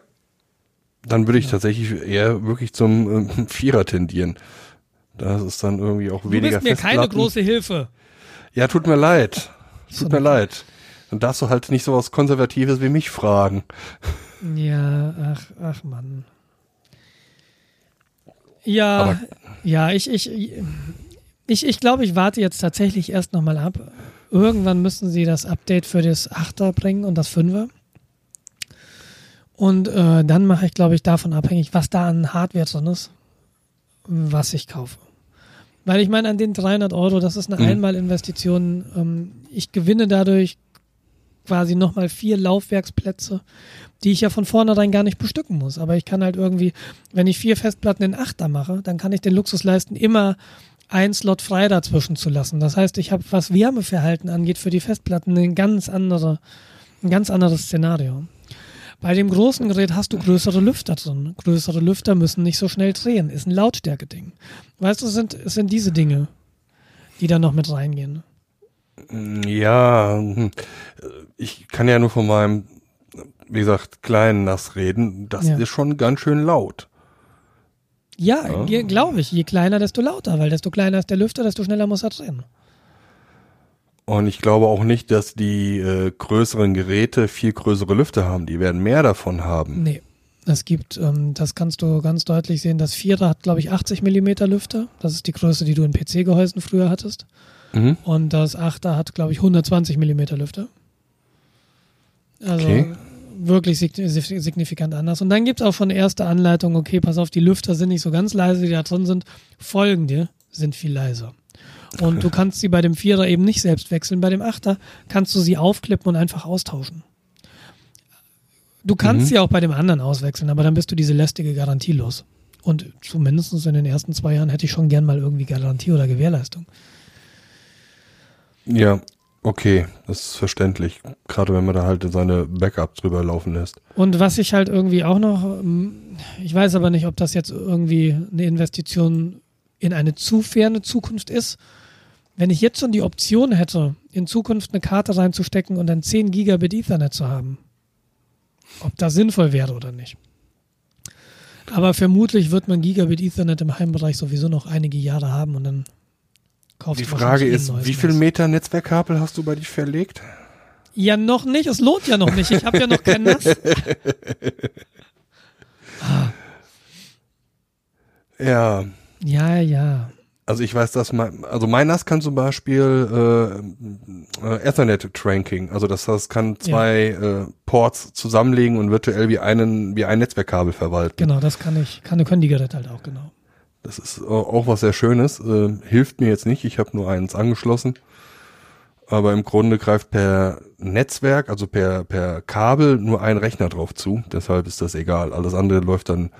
Dann würde ich tatsächlich eher wirklich zum ähm, Vierer tendieren. Das ist dann irgendwie auch Du weniger bist mir keine große Hilfe. Ja, tut mir leid. Tut mir leid. Dann darfst du halt nicht so was Konservatives wie mich fragen. Ja, ach, ach Mann. Ja, Aber- ja, ich, ich, ich, ich glaube, ich warte jetzt tatsächlich erst nochmal ab. Irgendwann müssen sie das Update für das 8er bringen und das 5er. Und äh, dann mache ich, glaube ich, davon abhängig, was da an Hardware drin ist, was ich kaufe. Weil ich meine, an den 300 Euro, das ist eine Mhm. Einmalinvestition. Ähm, ich gewinne dadurch quasi nochmal vier Laufwerksplätze, die ich ja von vornherein gar nicht bestücken muss. Aber ich kann halt irgendwie, wenn ich vier Festplatten in Achter mache, dann kann ich den Luxus leisten, immer ein Slot frei dazwischen zu lassen. Das heißt, ich habe, was Wärmeverhalten angeht, für die Festplatten ein ganz andere, ein ganz anderes Szenario. Bei dem großen Gerät hast du größere Lüfter drin. Größere Lüfter müssen nicht so schnell drehen. Ist ein Lautstärke-Ding. Weißt du, es sind, es sind diese Dinge, die da noch mit reingehen. Ja, ich kann ja nur von meinem, wie gesagt, kleinen Nass reden. Das Ja. ist schon ganz schön laut. Ja, Ja. glaube ich. Je kleiner, desto lauter, weil desto kleiner ist der Lüfter, desto schneller muss er drehen. Und ich glaube auch nicht, dass die äh, größeren Geräte viel größere Lüfter haben. Die werden mehr davon haben. Nee. Es gibt, ähm, das kannst du ganz deutlich sehen, das Vierer hat, glaube ich, 80 Millimeter Lüfter. Das ist die Größe, die du in PC-Gehäusen früher hattest. Mhm. Und das Achter hat, glaube ich, 120 Millimeter Lüfter. Also Okay. wirklich signi- signifikant anders. Und dann gibt es auch schon erste Anleitungen, okay, pass auf, die Lüfter sind nicht so ganz leise, die da drin sind. Folgende sind viel leiser. Und du kannst sie bei dem Vierer eben nicht selbst wechseln. Bei dem Achter kannst du sie aufklippen und einfach austauschen. Du kannst Mhm. sie auch bei dem anderen auswechseln, aber dann bist du diese lästige Garantie los. Und zumindest in den ersten zwei Jahren hätte ich schon gern mal irgendwie Garantie oder Gewährleistung. Ja, okay, das ist verständlich. Gerade wenn man da halt seine Backup drüber laufen lässt. Und was ich halt irgendwie auch noch, ähm, ich weiß aber nicht, ob das jetzt irgendwie eine Investition in eine zu ferne Zukunft ist. Wenn ich jetzt schon die Option hätte, in Zukunft eine Karte reinzustecken und dann 10 Gigabit Ethernet zu haben, ob das sinnvoll wäre oder nicht. Aber vermutlich wird man Gigabit Ethernet im Heimbereich sowieso noch einige Jahre haben und dann kaufst Die Frage eh ist, wie viel. Meter Netzwerkkabel hast du bei dich verlegt? Ja, noch nicht. Es lohnt ja noch nicht. Ich habe ja noch kein Nass. Ja, Ja, ja. Also ich weiß, dass mein, also mein NAS kann zum Beispiel äh, äh, Ethernet Tranking, also das, das kann zwei ja. äh, Ports zusammenlegen und virtuell wie einen wie ein Netzwerkkabel verwalten. Genau, das kann ich, kann können die Geräte halt auch genau. Das ist auch was sehr Schönes. Äh, hilft mir jetzt nicht. Ich habe nur eins angeschlossen. Aber im Grunde greift per Netzwerk, also per per Kabel, nur ein Rechner drauf zu. Deshalb ist das egal. Alles andere läuft dann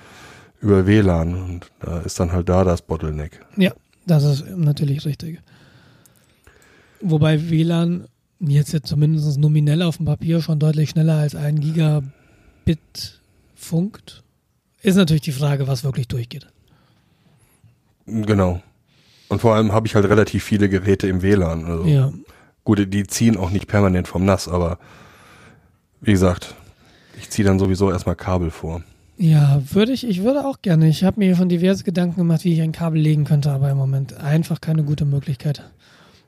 über WLAN und da ist dann halt da das Bottleneck. Ja, das ist natürlich richtig. Wobei WLAN jetzt, jetzt zumindest nominell auf dem Papier schon deutlich schneller als ein Gigabit funkt. Ist natürlich die Frage, was wirklich durchgeht. Genau. Und vor allem habe ich halt relativ viele Geräte im WLAN. Also ja. Gut, die ziehen auch nicht permanent vom Nass, aber wie gesagt, ich ziehe dann sowieso erstmal Kabel vor. Ja, würde ich, ich würde auch gerne. Ich habe mir von diverse Gedanken gemacht, wie ich ein Kabel legen könnte, aber im Moment einfach keine gute Möglichkeit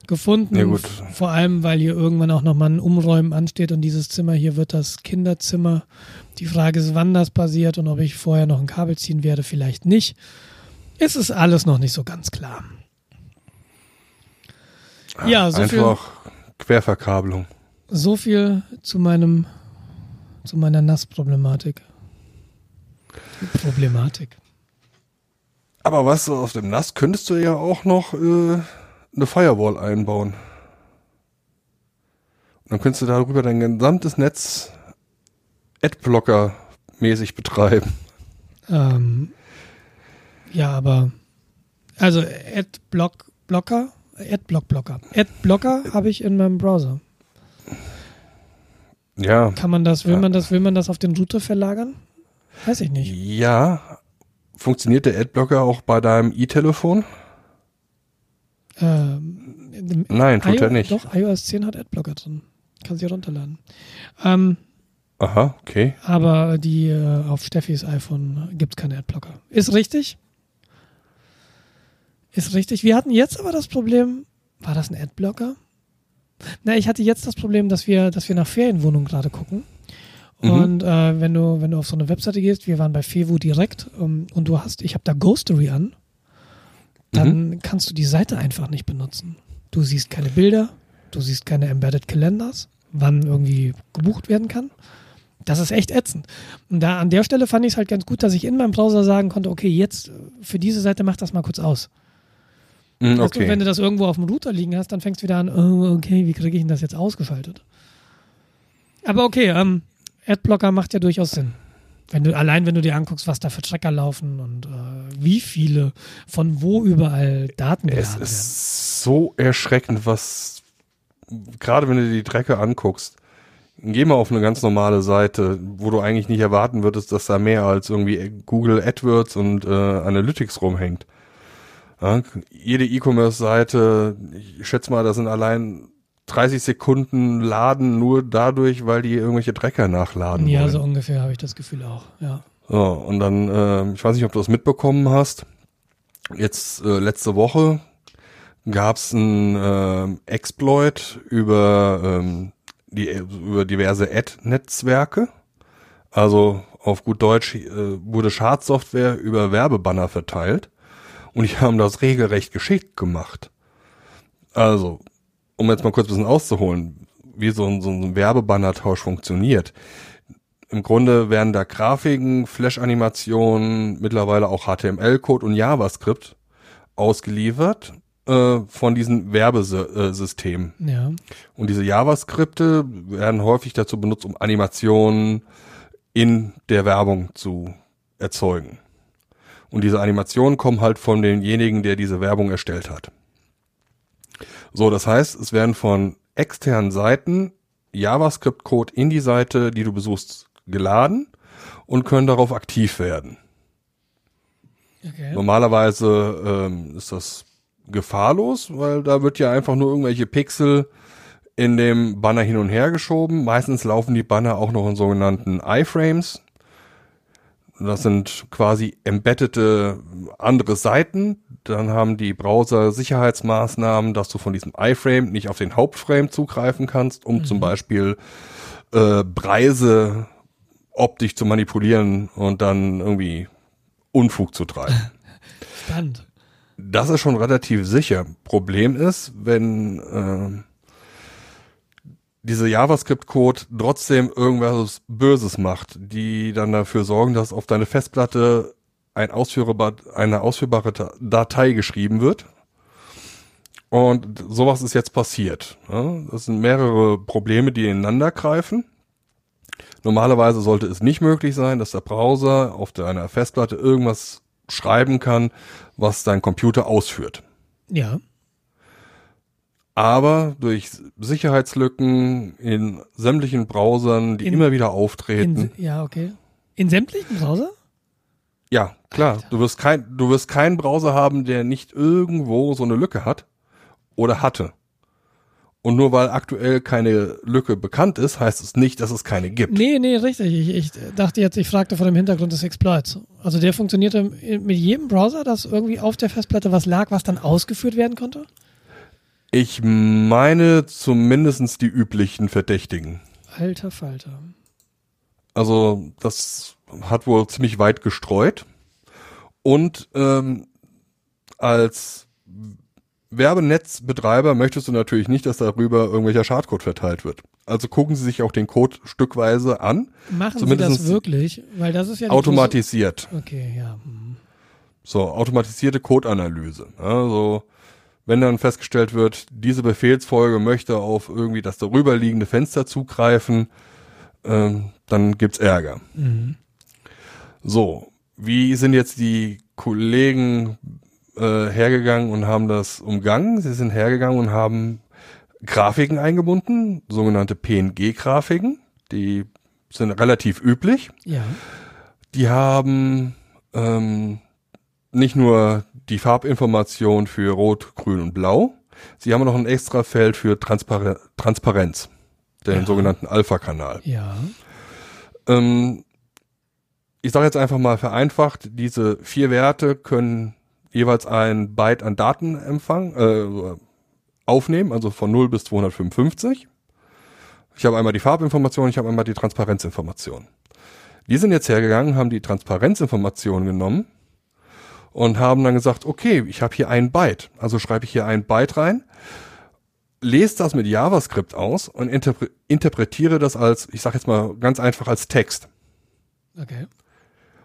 gefunden. Ja, gut. Vor allem, weil hier irgendwann auch nochmal ein Umräumen ansteht und dieses Zimmer hier wird das Kinderzimmer. Die Frage ist, wann das passiert und ob ich vorher noch ein Kabel ziehen werde, vielleicht nicht. Es ist alles noch nicht so ganz klar. Ja, so Einfach viel, Querverkabelung. So viel zu meinem, zu meiner Nassproblematik. Problematik. Aber was auf dem Nass könntest du ja auch noch äh, eine Firewall einbauen. Und dann könntest du darüber dein gesamtes Netz Adblocker mäßig betreiben. Ähm, ja, aber also Adblock Blocker, Adblock Blocker. Adblocker habe ich in meinem Browser. Ja. Kann man das, will ja. man das, will man das auf den Router verlagern? Weiß ich nicht. Ja. Funktioniert der Adblocker auch bei deinem i-Telefon? Ähm, Nein, tut er nicht. Doch, iOS 10 hat Adblocker drin. Kann sie runterladen. Ähm, Aha, okay. Aber die äh, auf Steffis iPhone gibt es keine Adblocker. Ist richtig. Ist richtig. Wir hatten jetzt aber das Problem, war das ein Adblocker? Na, ich hatte jetzt das Problem, dass wir, dass wir nach Ferienwohnungen gerade gucken. Mhm. Und äh, wenn du, wenn du auf so eine Webseite gehst, wir waren bei Fevo direkt um, und du hast, ich habe da Ghostery an, dann mhm. kannst du die Seite einfach nicht benutzen. Du siehst keine Bilder, du siehst keine Embedded Calendars, wann irgendwie gebucht werden kann. Das ist echt ätzend. Und da an der Stelle fand ich es halt ganz gut, dass ich in meinem Browser sagen konnte, okay, jetzt für diese Seite mach das mal kurz aus. Mm, okay. du, wenn du das irgendwo auf dem Router liegen hast, dann fängst du wieder an, oh, okay, wie kriege ich denn das jetzt ausgeschaltet? Aber okay, ähm, Adblocker macht ja durchaus Sinn. Wenn du, allein wenn du dir anguckst, was da für Tracker laufen und äh, wie viele von wo überall Daten Es ist so erschreckend, was gerade wenn du dir die Drecke anguckst, geh mal auf eine ganz normale Seite, wo du eigentlich nicht erwarten würdest, dass da mehr als irgendwie Google AdWords und äh, Analytics rumhängt. Ja, jede E-Commerce-Seite, ich schätze mal, das sind allein 30 Sekunden laden nur dadurch, weil die irgendwelche Drecker nachladen. Ja, wollen. so ungefähr habe ich das Gefühl auch, ja. So, und dann, äh, ich weiß nicht, ob du das mitbekommen hast. Jetzt äh, letzte Woche gab es einen äh, Exploit über, ähm, die, über diverse Ad-Netzwerke. Also auf gut Deutsch äh, wurde Schadsoftware über Werbebanner verteilt und die haben das regelrecht geschickt gemacht. Also, um jetzt mal kurz ein bisschen auszuholen, wie so ein, so ein Werbebannertausch funktioniert. Im Grunde werden da Grafiken, Flash-Animationen, mittlerweile auch HTML-Code und JavaScript ausgeliefert äh, von diesen Werbesystemen. Ja. Und diese JavaScripte werden häufig dazu benutzt, um Animationen in der Werbung zu erzeugen. Und diese Animationen kommen halt von demjenigen, der diese Werbung erstellt hat. So, das heißt, es werden von externen Seiten JavaScript-Code in die Seite, die du besuchst, geladen und können darauf aktiv werden. Okay. Normalerweise ähm, ist das gefahrlos, weil da wird ja einfach nur irgendwelche Pixel in dem Banner hin und her geschoben. Meistens laufen die Banner auch noch in sogenannten iFrames. Das sind quasi embeddete andere Seiten. Dann haben die Browser Sicherheitsmaßnahmen, dass du von diesem iFrame nicht auf den Hauptframe zugreifen kannst, um mhm. zum Beispiel äh, Preise optisch zu manipulieren und dann irgendwie Unfug zu treiben. Spannend. Das ist schon relativ sicher. Problem ist, wenn äh, diese JavaScript-Code trotzdem irgendwas Böses macht, die dann dafür sorgen, dass auf deine Festplatte ein ausführbar, eine ausführbare Datei geschrieben wird. Und sowas ist jetzt passiert. Das sind mehrere Probleme, die ineinander greifen. Normalerweise sollte es nicht möglich sein, dass der Browser auf deiner Festplatte irgendwas schreiben kann, was dein Computer ausführt. Ja. Aber durch Sicherheitslücken in sämtlichen Browsern, die In- immer wieder auftreten. In, ja, okay. In sämtlichen Browser? Ja, klar. Du wirst kein, du wirst keinen Browser haben, der nicht irgendwo so eine Lücke hat oder hatte. Und nur weil aktuell keine Lücke bekannt ist, heißt es nicht, dass es keine gibt. Nee, nee, richtig. Ich, ich dachte jetzt, ich fragte vor dem Hintergrund des Exploits. Also der funktionierte mit jedem Browser, dass irgendwie auf der Festplatte was lag, was dann ausgeführt werden konnte? Ich meine zumindestens die üblichen Verdächtigen. Alter Falter. Also das hat wohl ziemlich weit gestreut. Und ähm, als Werbenetzbetreiber möchtest du natürlich nicht, dass darüber irgendwelcher Schadcode verteilt wird. Also gucken Sie sich auch den Code stückweise an, Machen Sie das wirklich? Weil das ist ja automatisiert. Große, okay, ja. hm. So, automatisierte Codeanalyse. Also, wenn dann festgestellt wird, diese Befehlsfolge möchte auf irgendwie das darüberliegende Fenster zugreifen, ähm, dann gibt's Ärger. Mhm. So, wie sind jetzt die Kollegen äh, hergegangen und haben das umgangen? Sie sind hergegangen und haben Grafiken eingebunden, sogenannte PNG-Grafiken, die sind relativ üblich. Ja. Die haben ähm, nicht nur die Farbinformation für Rot, Grün und Blau, sie haben noch ein extra Feld für Transpar Transparenz, den Ja. sogenannten Alpha-Kanal. Ja. Ähm, ich sage jetzt einfach mal vereinfacht, diese vier Werte können jeweils ein Byte an Datenempfang äh, aufnehmen, also von 0 bis 255. Ich habe einmal die Farbinformation, ich habe einmal die Transparenzinformation. Die sind jetzt hergegangen, haben die Transparenzinformation genommen und haben dann gesagt, okay, ich habe hier ein Byte, also schreibe ich hier ein Byte rein, lese das mit JavaScript aus und interpre interpretiere das als, ich sage jetzt mal ganz einfach als Text. Okay.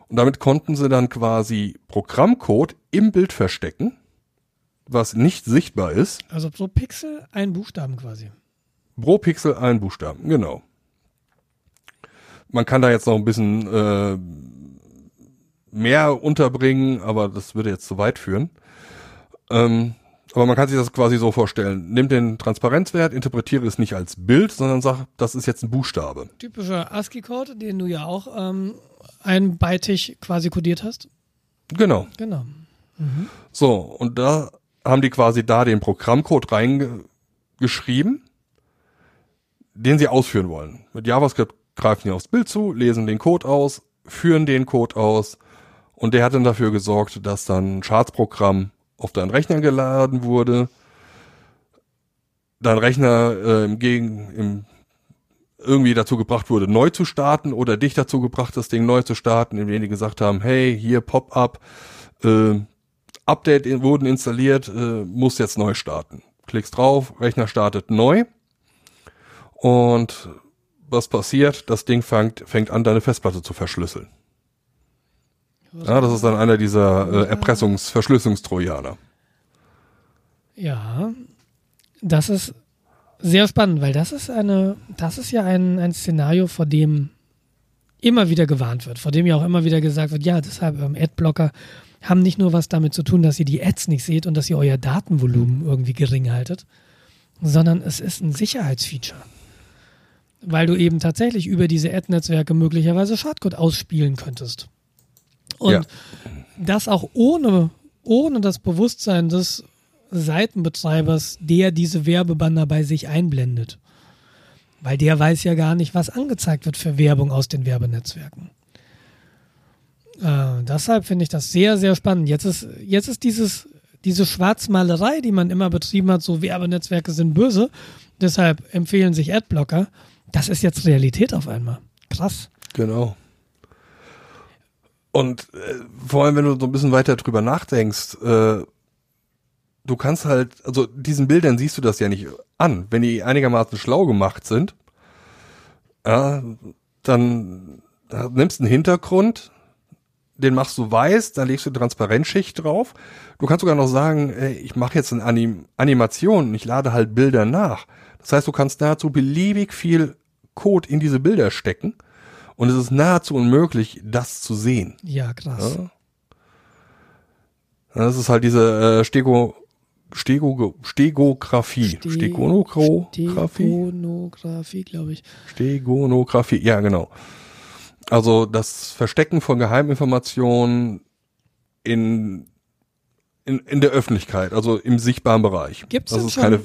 Und damit konnten sie dann quasi Programmcode im Bild verstecken, was nicht sichtbar ist. Also pro Pixel ein Buchstaben quasi. Pro Pixel ein Buchstaben, genau. Man kann da jetzt noch ein bisschen äh, mehr unterbringen, aber das würde jetzt zu weit führen. Ähm, aber man kann sich das quasi so vorstellen. Nimm den Transparenzwert, interpretiere es nicht als Bild, sondern sag, das ist jetzt ein Buchstabe. Typischer ASCII-Code, den du ja auch ähm, einbeitig quasi kodiert hast. Genau. Genau. So, und da haben die quasi da den Programmcode reingeschrieben, den sie ausführen wollen. Mit JavaScript greifen die aufs Bild zu, lesen den Code aus, führen den Code aus und der hat dann dafür gesorgt, dass dann ein Schadprogramm auf deinen Rechner geladen wurde. Dein Rechner äh, im Gegen im irgendwie dazu gebracht wurde, neu zu starten oder dich dazu gebracht, das Ding neu zu starten, indem die gesagt haben, hey, hier Pop-up, äh, Update in- wurden installiert, äh, muss jetzt neu starten. Klickst drauf, Rechner startet neu und was passiert? Das Ding fängt, fängt an, deine Festplatte zu verschlüsseln. Ja, das ist dann einer dieser äh, Erpressungs-, Verschlüsselungstrojaner. Ja, das ist sehr spannend, weil das ist eine, das ist ja ein, ein Szenario, vor dem immer wieder gewarnt wird, vor dem ja auch immer wieder gesagt wird, ja, deshalb ähm, Adblocker haben nicht nur was damit zu tun, dass ihr die Ads nicht seht und dass ihr euer Datenvolumen irgendwie gering haltet, sondern es ist ein Sicherheitsfeature. Weil du eben tatsächlich über diese Ad-Netzwerke möglicherweise Schadcode ausspielen könntest. Und Ja. das auch ohne, ohne das Bewusstsein des Seitenbetreibers, der diese Werbebanner bei sich einblendet. Weil der weiß ja gar nicht, was angezeigt wird für Werbung aus den Werbenetzwerken. Äh, deshalb finde ich das sehr, sehr spannend. Jetzt ist, jetzt ist dieses, diese Schwarzmalerei, die man immer betrieben hat, so Werbenetzwerke sind böse, deshalb empfehlen sich Adblocker. Das ist jetzt Realität auf einmal. Krass. Genau. Und äh, vor allem, wenn du so ein bisschen weiter drüber nachdenkst, äh, du kannst halt, also diesen Bildern siehst du das ja nicht an. Wenn die einigermaßen schlau gemacht sind, ja, dann nimmst du einen Hintergrund, den machst du weiß, dann legst du eine Transparenzschicht drauf. Du kannst sogar noch sagen, ey, ich mache jetzt eine Anim Animation, ich lade halt Bilder nach. Das heißt, du kannst nahezu beliebig viel Code in diese Bilder stecken und es ist nahezu unmöglich, das zu sehen. Ja, krass. Ja? Das ist halt diese äh, Stego, Stego, Stegografie. Ste- Stegonographie? Stegonographie, glaube ich. Stegonographie, ja genau. Also das Verstecken von Geheiminformationen in, in, in der Öffentlichkeit, also im sichtbaren Bereich. Gibt's das denn schon- keine,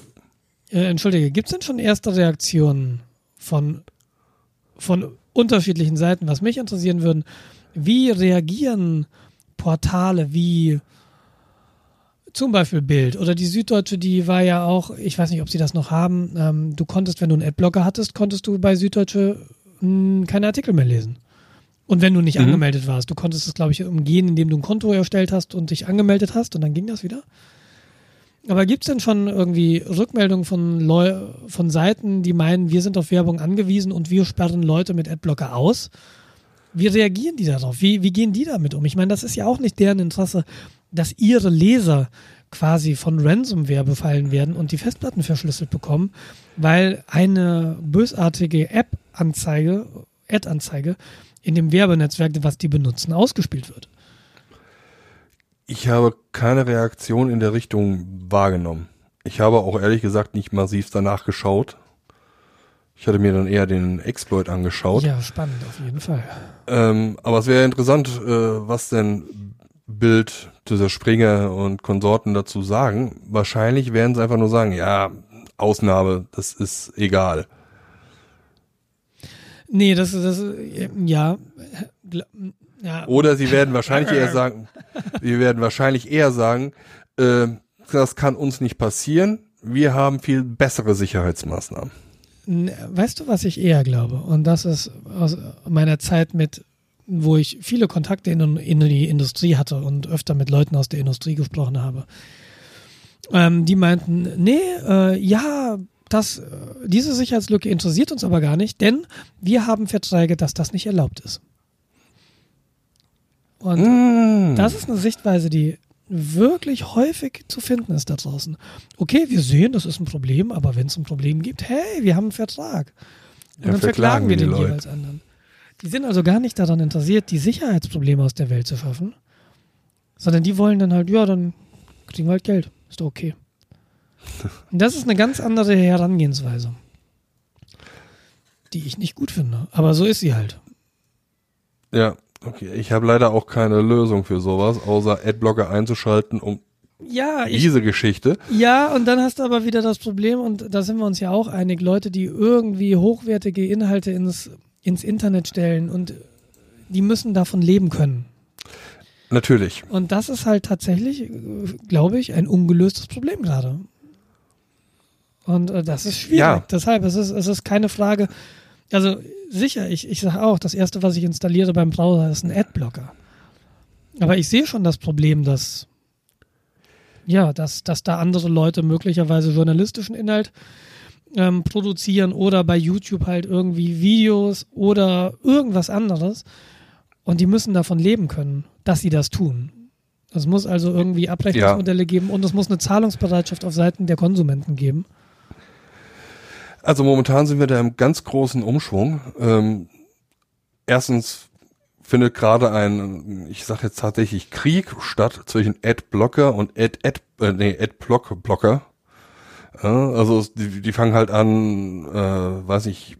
Äh, Entschuldige, gibt es denn schon erste Reaktionen von, von unterschiedlichen Seiten? Was mich interessieren würden, wie reagieren Portale wie zum Beispiel Bild oder die Süddeutsche, die war ja auch, ich weiß nicht, ob sie das noch haben, ähm, du konntest, wenn du einen Adblocker hattest, konntest du bei Süddeutsche mh, keine Artikel mehr lesen. Und wenn du nicht Mhm. angemeldet warst, du konntest es, glaube ich, umgehen, indem du ein Konto erstellt hast und dich angemeldet hast und dann ging das wieder. Aber gibt es denn schon irgendwie Rückmeldungen von, Leu von Seiten, die meinen, wir sind auf Werbung angewiesen und wir sperren Leute mit Adblocker aus? Wie reagieren die darauf? Wie, wie gehen die damit um? Ich meine, das ist ja auch nicht deren Interesse, dass ihre Leser quasi von Ransomware befallen werden und die Festplatten verschlüsselt bekommen, weil eine bösartige App-Anzeige, Ad-Anzeige in dem Werbenetzwerk, was die benutzen, ausgespielt wird. ich habe keine Reaktion in der Richtung wahrgenommen. Ich habe auch ehrlich gesagt nicht massiv danach geschaut. Ich hatte mir dann eher den Exploit angeschaut. Ja, spannend auf jeden Fall. Ähm, aber es wäre interessant, äh, was denn Bild, dieser Springer und Konsorten dazu sagen. Wahrscheinlich werden sie einfach nur sagen, ja, Ausnahme, das ist egal. Nee, das ist, das, ja, ja, Oder sie werden wahrscheinlich eher sagen, wir werden wahrscheinlich eher sagen, äh, das kann uns nicht passieren. Wir haben viel bessere Sicherheitsmaßnahmen. Weißt du, was ich eher glaube? Und das ist aus meiner Zeit mit, wo ich viele Kontakte in, in die Industrie hatte und öfter mit Leuten aus der Industrie gesprochen habe. Ähm, die meinten, nee, äh, ja, das, äh, diese Sicherheitslücke interessiert uns aber gar nicht, denn wir haben Verträge, dass das nicht erlaubt ist. Und Mm. das ist eine Sichtweise, die wirklich häufig zu finden ist da draußen. Okay, wir sehen, das ist ein Problem, aber wenn es ein Problem gibt, hey, wir haben einen Vertrag. Und Ja, dann verklagen verklagen wir den Leute. jeweils anderen. Die sind also gar nicht daran interessiert, die Sicherheitsprobleme aus der Welt zu schaffen, sondern die wollen dann halt, ja, dann kriegen wir halt Geld. Ist doch okay. Und das ist eine ganz andere Herangehensweise, die ich nicht gut finde. Aber so ist sie halt. Ja, okay. Ich habe leider auch keine Lösung für sowas, außer Adblocker einzuschalten, um Ja, ich, diese Geschichte. Ja, und dann hast du aber wieder das Problem, und da sind wir uns ja auch einig, Leute, die irgendwie hochwertige Inhalte ins, ins Internet stellen und die müssen davon leben können. Natürlich. Und das ist halt tatsächlich, glaube ich, ein ungelöstes Problem gerade. Und äh, das ist schwierig. Ja. Deshalb, es ist, es ist keine Frage. Also sicher, ich, ich sage auch, das erste, was ich installiere beim Browser, ist ein Adblocker. Aber ich sehe schon das Problem, dass ja, dass, dass da andere Leute möglicherweise journalistischen Inhalt ähm, produzieren oder bei YouTube halt irgendwie Videos oder irgendwas anderes und die müssen davon leben können, dass sie das tun. Es muss also irgendwie Abrechnungsmodelle geben und es muss eine Zahlungsbereitschaft auf Seiten der Konsumenten geben. Also momentan sind wir da im ganz großen Umschwung. Ähm, erstens findet gerade ein, ich sage jetzt tatsächlich Krieg statt zwischen Adblocker und Ad, Ad, äh, nee, Adblock Blocker. Ja, also die, die fangen halt an, äh, weiß ich,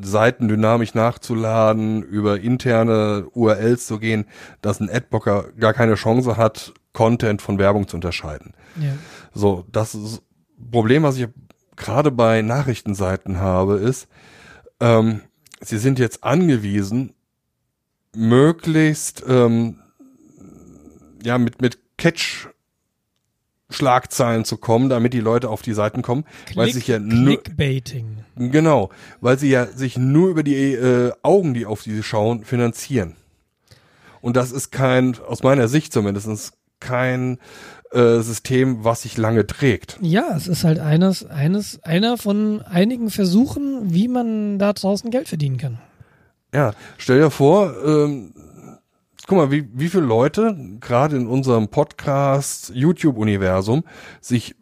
Seiten dynamisch nachzuladen, über interne URLs zu gehen, dass ein Adblocker gar keine Chance hat, Content von Werbung zu unterscheiden. Ja. So, das Problem, was ich gerade bei Nachrichtenseiten habe, ist, ähm, sie sind jetzt angewiesen, möglichst ähm, ja mit mit Catch Schlagzeilen zu kommen, damit die Leute auf die Seiten kommen, weil sich ja nur genau, weil sie ja sich nur über die äh, Augen, die auf diese schauen, finanzieren. Und das ist kein, aus meiner Sicht zumindest, kein äh, System, was sich lange trägt. Ja, es ist halt eines, eines, einer von einigen Versuchen, wie man da draußen Geld verdienen kann. Ja, stell dir vor, ähm, guck mal, wie, wie viele Leute gerade in unserem Podcast, YouTube-Universum sich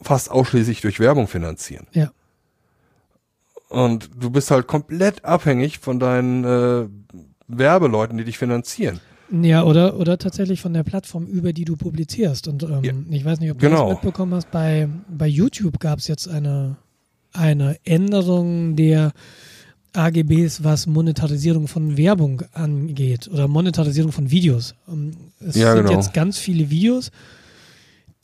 fast ausschließlich durch Werbung finanzieren. Ja. Und du bist halt komplett abhängig von deinen äh, Werbeleuten, die dich finanzieren. Ja, oder, oder tatsächlich von der Plattform, über die du publizierst. Und ähm, Ja. ich weiß nicht, ob du Genau. das mitbekommen hast, bei, bei YouTube gab es jetzt eine, eine Änderung der AGBs, was Monetarisierung von Werbung angeht oder Monetarisierung von Videos. Ähm, Es Ja, sind genau. jetzt ganz viele Videos,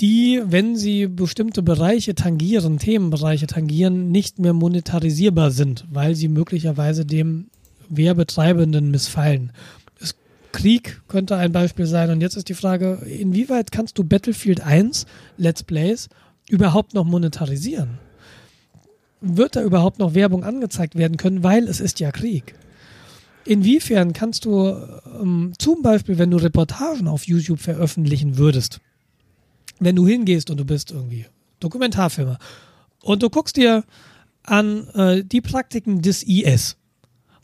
die, wenn sie bestimmte Bereiche tangieren, Themenbereiche tangieren, nicht mehr monetarisierbar sind, weil sie möglicherweise dem Werbetreibenden missfallen. Es, Krieg könnte ein Beispiel sein. Und jetzt ist die Frage, inwieweit kannst du Battlefield 1 Let's Plays überhaupt noch monetarisieren? Wird da überhaupt noch Werbung angezeigt werden können, weil es ist ja Krieg? Inwiefern kannst du ähm, zum Beispiel, wenn du Reportagen auf YouTube veröffentlichen würdest, wenn du hingehst und du bist irgendwie Dokumentarfilmer und du guckst dir an äh, die Praktiken des IS.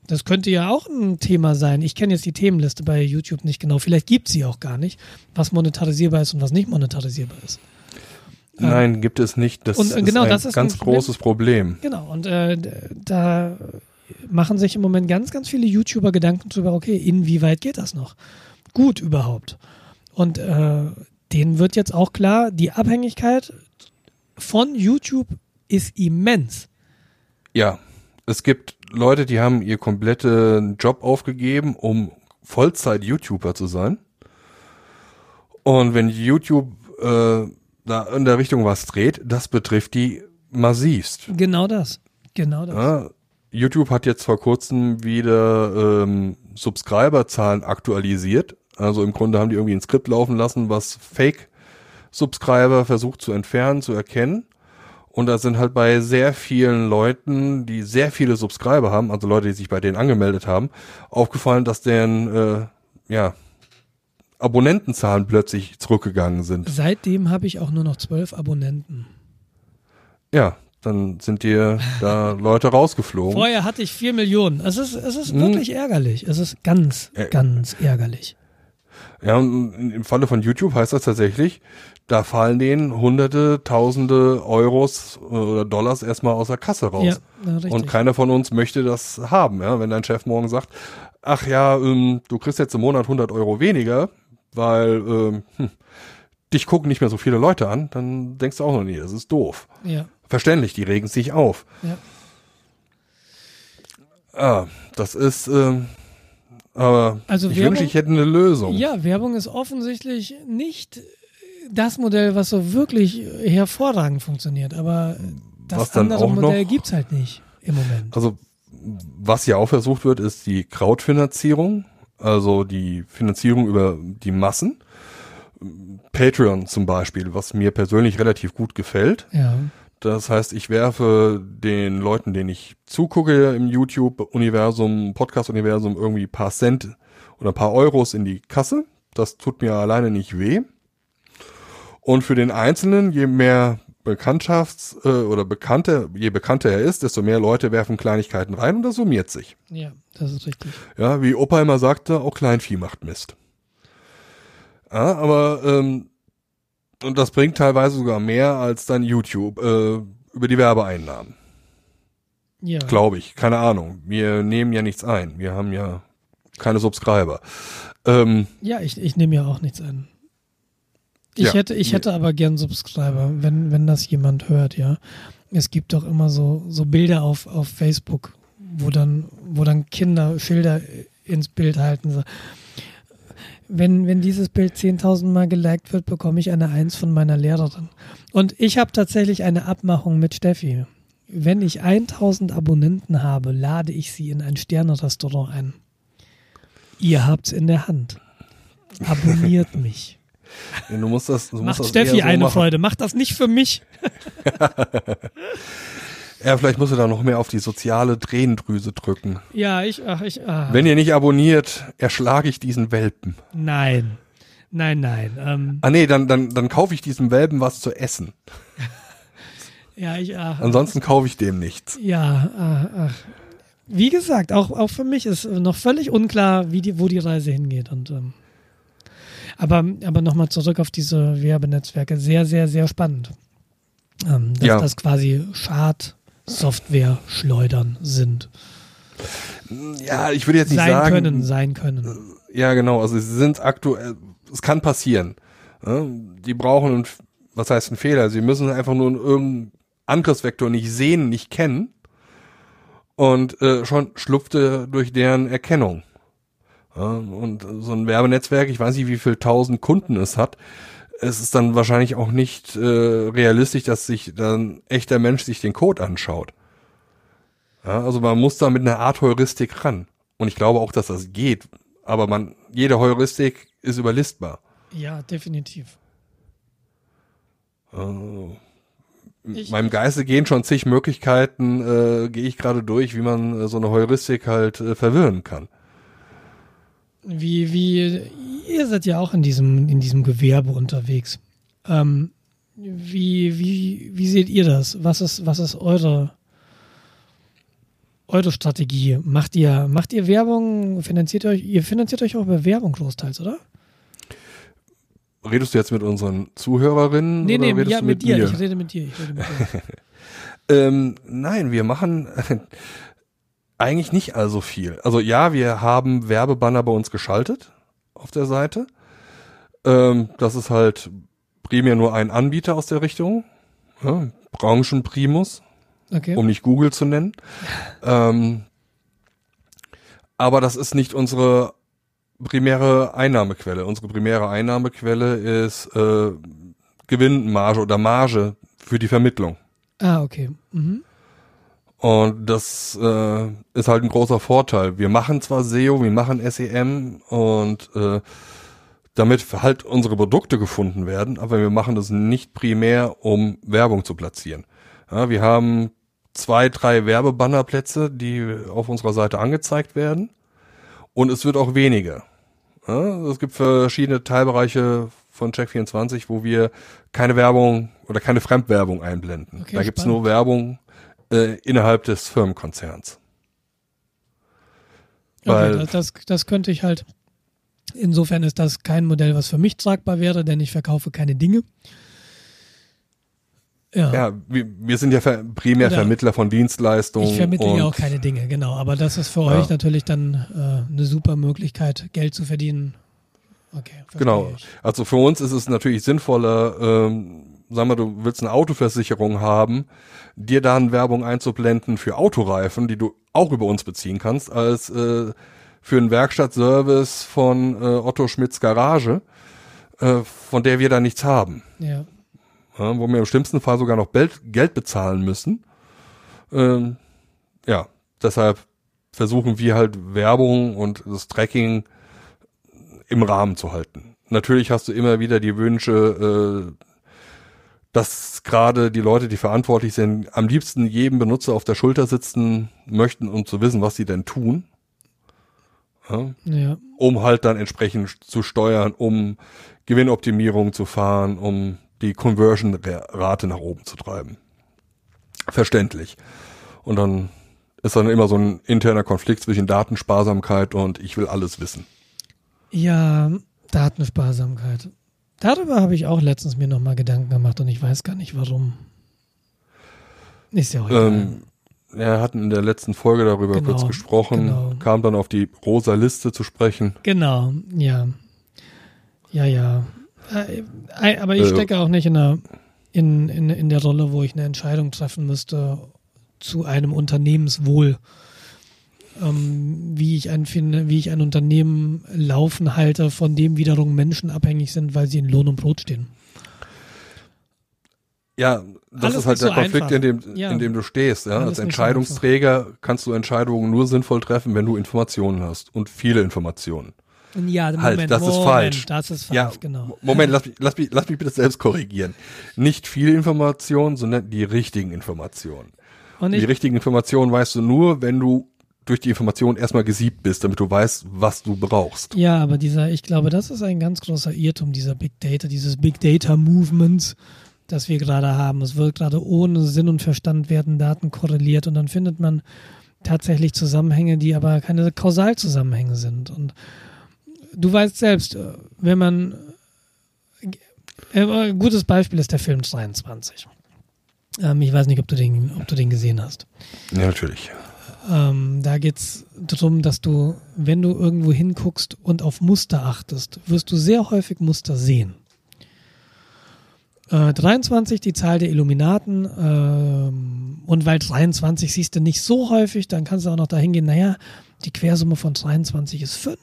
Das könnte ja auch ein Thema sein. Ich kenne jetzt die Themenliste bei YouTube nicht genau. Vielleicht gibt sie auch gar nicht, was monetarisierbar ist und was nicht monetarisierbar ist. Nein, gibt es nicht. Das Und, äh, ist genau, ein das ist ganz ein Problem. großes Problem. Genau, und äh, da machen sich im Moment ganz, ganz viele YouTuber Gedanken drüber, okay, inwieweit geht das noch? Gut überhaupt. Und äh, denen wird jetzt auch klar, die Abhängigkeit von YouTube ist immens. Ja, es gibt Leute, die haben ihr kompletten Job aufgegeben, um Vollzeit-YouTuber zu sein. Und wenn YouTube äh, da in der Richtung was dreht, das betrifft die massivst. Genau das. Genau das. Ja, YouTube hat jetzt vor kurzem wieder ähm, Subscriber-Zahlen aktualisiert. Also im Grunde haben die irgendwie ein Skript laufen lassen, was Fake-Subscriber versucht zu entfernen, zu erkennen. Und da sind halt bei sehr vielen Leuten, die sehr viele Subscriber haben, also Leute, die sich bei denen angemeldet haben, aufgefallen, dass deren äh, ja, Abonnentenzahlen plötzlich zurückgegangen sind. Seitdem habe ich auch nur noch zwölf Abonnenten. Ja, dann sind dir da Leute rausgeflogen. Vorher hatte ich vier Millionen. Es ist, es ist Hm. wirklich ärgerlich. Es ist ganz, Äh, ganz ärgerlich. Ja, und im Falle von YouTube heißt das tatsächlich, da fallen denen hunderte, tausende Euros äh, oder Dollars erstmal aus der Kasse raus. Ja, und keiner von uns möchte das haben, ja. Wenn dein Chef morgen sagt, ach ja, ähm, du kriegst jetzt im Monat 100 Euro weniger, weil ähm, hm, dich gucken nicht mehr so viele Leute an, dann denkst du auch noch nie, das ist doof. ja, Verständlich, die regen sich auf. ja. Ah, das ist, ähm, aber Also ich Werbung- wünsche, ich hätte eine Lösung. Ja, Werbung ist offensichtlich nicht das Modell, was so wirklich hervorragend funktioniert. Aber das Was dann andere auch Modell noch- gibt's halt nicht im Moment. Also, was ja auch versucht wird, ist die Crowdfinanzierung, also die Finanzierung über die Massen. Patreon zum Beispiel, was mir persönlich relativ gut gefällt. Ja, Das heißt, ich werfe den Leuten, denen ich zugucke im YouTube-Universum, Podcast-Universum, irgendwie paar Cent oder ein paar Euros in die Kasse. Das tut mir alleine nicht weh. Und für den Einzelnen, je mehr Bekanntschafts- äh, oder Bekannte, je bekannter er ist, desto mehr Leute werfen Kleinigkeiten rein und das summiert sich. ja, das ist richtig. Ja, wie Opa immer sagte, auch Kleinvieh macht Mist. Ja, aber ähm, und das bringt teilweise sogar mehr als dann YouTube äh, über die Werbeeinnahmen, Ja, glaube ich. Keine Ahnung. Wir nehmen ja nichts ein. Wir haben ja keine Subscriber. Ähm, ja ich, ich nehme ja auch nichts an. Ich Ja. hätte, ich hätte aber gern Subscriber, wenn, wenn das jemand hört, ja. Es gibt doch immer so, so Bilder auf, auf Facebook, wo dann, wo dann Kinder Schilder ins Bild halten. So. Wenn, wenn dieses Bild 10.000 Mal geliked wird, bekomme ich eine Eins von meiner Lehrerin. Und ich habe tatsächlich eine Abmachung mit Steffi. Wenn ich 1000 Abonnenten habe, lade ich sie in ein Sterne-Restaurant ein. Ihr habt's in der Hand. Abonniert mich. Du musst das, du musst Macht das Steffi eher so eine machen. Freude. Macht das nicht für mich. Ja, vielleicht musst du da noch mehr auf die soziale Tränendrüse drücken. Ja, ich, ach, ich, ah. Wenn ihr nicht abonniert, erschlage ich diesen Welpen. Nein. Nein, nein. Ähm, Ah nee, dann, dann, dann kaufe ich diesem Welpen was zu essen. ja, ich, ach, Ansonsten kaufe ich dem nichts. ja, ach, ach. Wie gesagt, auch, auch für mich ist noch völlig unklar, wie die, wo die Reise hingeht. Und, ähm, aber aber nochmal zurück auf diese Werbenetzwerke. Sehr, sehr, sehr spannend. Ähm, dass Ja. das quasi Schad-Software-Schleudern sind. Ja, ich würde jetzt nicht sein sagen. können, sein können. Ja, genau. Also sie sind aktuell, es kann passieren. Ja, die brauchen, einen, was heißt ein Fehler? Sie müssen einfach nur irgendeinen Angriffsvektor nicht sehen, nicht kennen. Und äh, schon schlupfte durch deren Erkennung. Und so ein Werbenetzwerk, ich weiß nicht, wie viel tausend Kunden es hat. Es ist dann wahrscheinlich auch nicht äh, realistisch, dass sich dann echter Mensch sich den Code anschaut. Ja, also man muss da mit einer Art Heuristik ran. Und ich glaube auch, dass das geht. Aber man, jede Heuristik ist überlistbar. Ja, definitiv. Also, in meinem Geiste gehen schon zig Möglichkeiten, äh, gehe ich gerade durch, wie man äh, so eine Heuristik halt äh, verwirren kann. Wie, wie, ihr seid ja auch in diesem, in diesem Gewerbe unterwegs. Ähm, wie, wie, wie seht ihr das? Was ist, was ist eure, eure Strategie? Macht ihr, macht ihr Werbung? Finanziert ihr euch, ihr finanziert euch auch über Werbung großteils, oder? Redest du jetzt mit unseren Zuhörerinnen Nee, nee, ja, mit, mit, dir. mir? Ich rede mit dir. Ich rede mit dir. Ähm, nein, wir machen eigentlich nicht also viel. Also ja, wir haben Werbebanner bei uns geschaltet auf der Seite. Ähm, das ist halt primär nur ein Anbieter aus der Richtung. Ja, Branchenprimus, Okay. um nicht Google zu nennen. Ähm, aber das ist nicht unsere primäre Einnahmequelle. Unsere primäre Einnahmequelle ist äh, Gewinnmarge oder Marge für die Vermittlung. Ah, okay. Mhm. Und das äh, ist halt ein großer Vorteil. Wir machen zwar SEO, wir machen SEM und äh, damit halt unsere Produkte gefunden werden, aber wir machen das nicht primär, um Werbung zu platzieren. Ja, wir haben zwei, drei Werbebannerplätze, die auf unserer Seite angezeigt werden und es wird auch weniger. Ja, es gibt verschiedene Teilbereiche von Check24, wo wir keine Werbung oder keine Fremdwerbung einblenden. Okay, da gibt's spannend. nur Werbung äh, innerhalb des Firmenkonzerns. Weil- Okay, das, das, das könnte ich halt. Insofern ist das kein Modell, was für mich tragbar wäre, denn ich verkaufe keine Dinge. Ja. Ja, wir, wir sind ja ver primär Oder- Vermittler von Dienstleistungen. Ich vermittle ja auch keine Dinge, genau. Aber das ist für Ja. euch natürlich dann äh, eine super Möglichkeit, Geld zu verdienen. Okay, Genau. ich. Also für uns ist es natürlich sinnvoller, ähm, sag mal, du willst eine Autoversicherung haben, dir dann Werbung einzublenden für Autoreifen, die du auch über uns beziehen kannst, als äh, für einen Werkstattservice von äh, Otto Schmidts Garage, äh, von der wir da nichts haben. Ja. Ja, wo wir im schlimmsten Fall sogar noch Geld, Geld bezahlen müssen. Ähm, ja, deshalb versuchen wir halt Werbung und das Tracking im Rahmen zu halten. Natürlich hast du immer wieder die Wünsche, äh, dass gerade die Leute, die verantwortlich sind, am liebsten jedem Benutzer auf der Schulter sitzen möchten, um zu wissen, was sie denn tun. Ja, Ja. um halt dann entsprechend zu steuern, um Gewinnoptimierung zu fahren, um die Conversion-Rate nach oben zu treiben. Verständlich. Und dann ist dann immer so ein interner Konflikt zwischen Datensparsamkeit und ich will alles wissen. Ja, Datensparsamkeit. Darüber habe ich auch letztens mir nochmal Gedanken gemacht und ich weiß gar nicht warum. Ist ja auch. Ähm, wir hatten in der letzten Folge darüber Genau, kurz gesprochen, genau. kam dann auf die rosa Liste zu sprechen. Genau, ja. Ja, ja. Äh, äh, Aber ich Äh, stecke auch nicht in der, in, in, in der Rolle, wo ich eine Entscheidung treffen müsste zu einem Unternehmenswohl. Ähm, wie, ich ein, wie ich ein Unternehmen laufen halte, von dem wiederum Menschen abhängig sind, weil sie in Lohn und Brot stehen. Ja, das Alles ist halt der so Konflikt, einfach. in dem, Ja. in dem du stehst. Ja? Als nicht so Entscheidungsträger kannst du Entscheidungen nur sinnvoll treffen, wenn du Informationen hast und viele Informationen. Ja, Halt, das ist falsch. Das ist falsch, Ja, genau. Moment, lass mich, lass, mich, lass mich bitte selbst korrigieren. Nicht viel Information, sondern die richtigen Informationen. Und die ich, richtigen Informationen weißt du nur, wenn du durch die Information erstmal gesiebt bist, damit du weißt, was du brauchst. Ja, aber dieser, ich glaube, das ist ein ganz großer Irrtum, dieser Big Data, dieses Big Data Movements, das wir gerade haben. Es wird gerade ohne Sinn und Verstand werden Daten korreliert und dann findet man tatsächlich Zusammenhänge, die aber keine Kausalzusammenhänge sind. Und du weißt selbst, wenn man äh, ein gutes Beispiel ist der Film 22. Ähm, ich weiß nicht, ob du den, ob du den gesehen hast. Ja, natürlich. Ähm, da geht es darum, dass du, wenn du irgendwo hinguckst und auf Muster achtest, wirst du sehr häufig Muster sehen. Äh, 23, die Zahl der Illuminaten. Ähm, und weil 23 siehst du nicht so häufig, dann kannst du auch noch dahin gehen, naja, die Quersumme von 23 ist 5.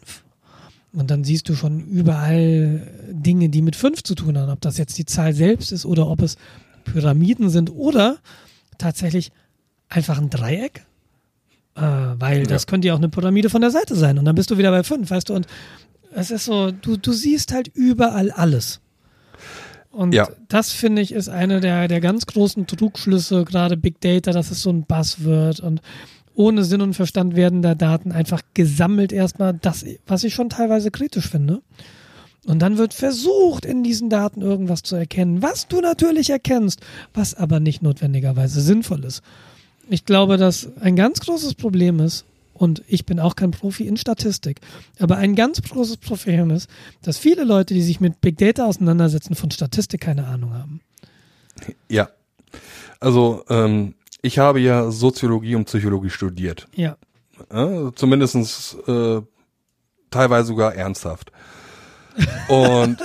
Und dann siehst du schon überall Dinge, die mit 5 zu tun haben. Ob das jetzt die Zahl selbst ist oder ob es Pyramiden sind oder tatsächlich einfach ein Dreieck äh, weil das könnte ja auch eine Pyramide von der Seite sein. Und dann bist du wieder bei fünf, weißt du? Und es ist so, du, du siehst halt überall alles. Und ja. das finde ich ist eine der, der ganz großen Trugschlüsse, gerade Big Data, dass es so ein Buzzword und ohne Sinn und Verstand werden da Daten einfach gesammelt erstmal, das, was ich schon teilweise kritisch finde. Und dann wird versucht, in diesen Daten irgendwas zu erkennen, was du natürlich erkennst, was aber nicht notwendigerweise sinnvoll ist. Ich glaube, dass ein ganz großes Problem ist, und ich bin auch kein Profi in Statistik, aber ein ganz großes Problem ist, dass viele Leute, die sich mit Big Data auseinandersetzen, von Statistik keine Ahnung haben. Ja. Also, ähm, ich habe ja Soziologie und Psychologie studiert. Ja. ja zumindest äh, teilweise sogar ernsthaft. Und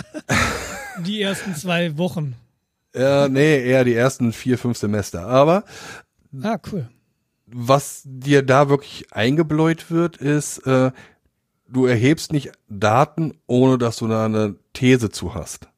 die ersten zwei Wochen. Ja, nee, eher die ersten vier, fünf Semester. Aber Ah, cool. Was dir da wirklich eingebläut wird, ist, äh, du erhebst nicht Daten, ohne dass du da eine These zu hast.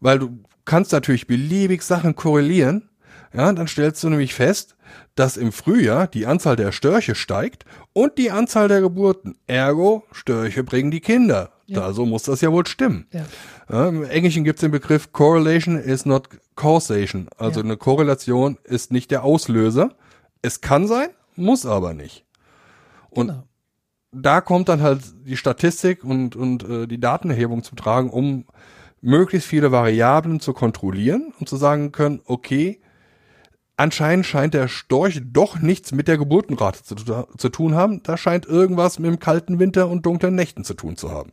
Weil du kannst natürlich beliebig Sachen korrelieren, ja, dann stellst du nämlich fest, dass im Frühjahr die Anzahl der Störche steigt und die Anzahl der Geburten. Ergo, Störche bringen die Kinder. Ja. Also muss das ja wohl stimmen. Ja. Ja, Im Englischen gibt es den Begriff Correlation is not causation. Also eine Korrelation ist nicht der Auslöser. Es kann sein, muss aber nicht. Und genau. da kommt dann halt die Statistik und, und äh, die Datenerhebung zum Tragen, um möglichst viele Variablen zu kontrollieren und zu sagen können, okay, anscheinend scheint der Storch doch nichts mit der Geburtenrate zu, zu, tun haben. Da scheint irgendwas mit dem kalten Winter und dunklen Nächten zu tun zu haben.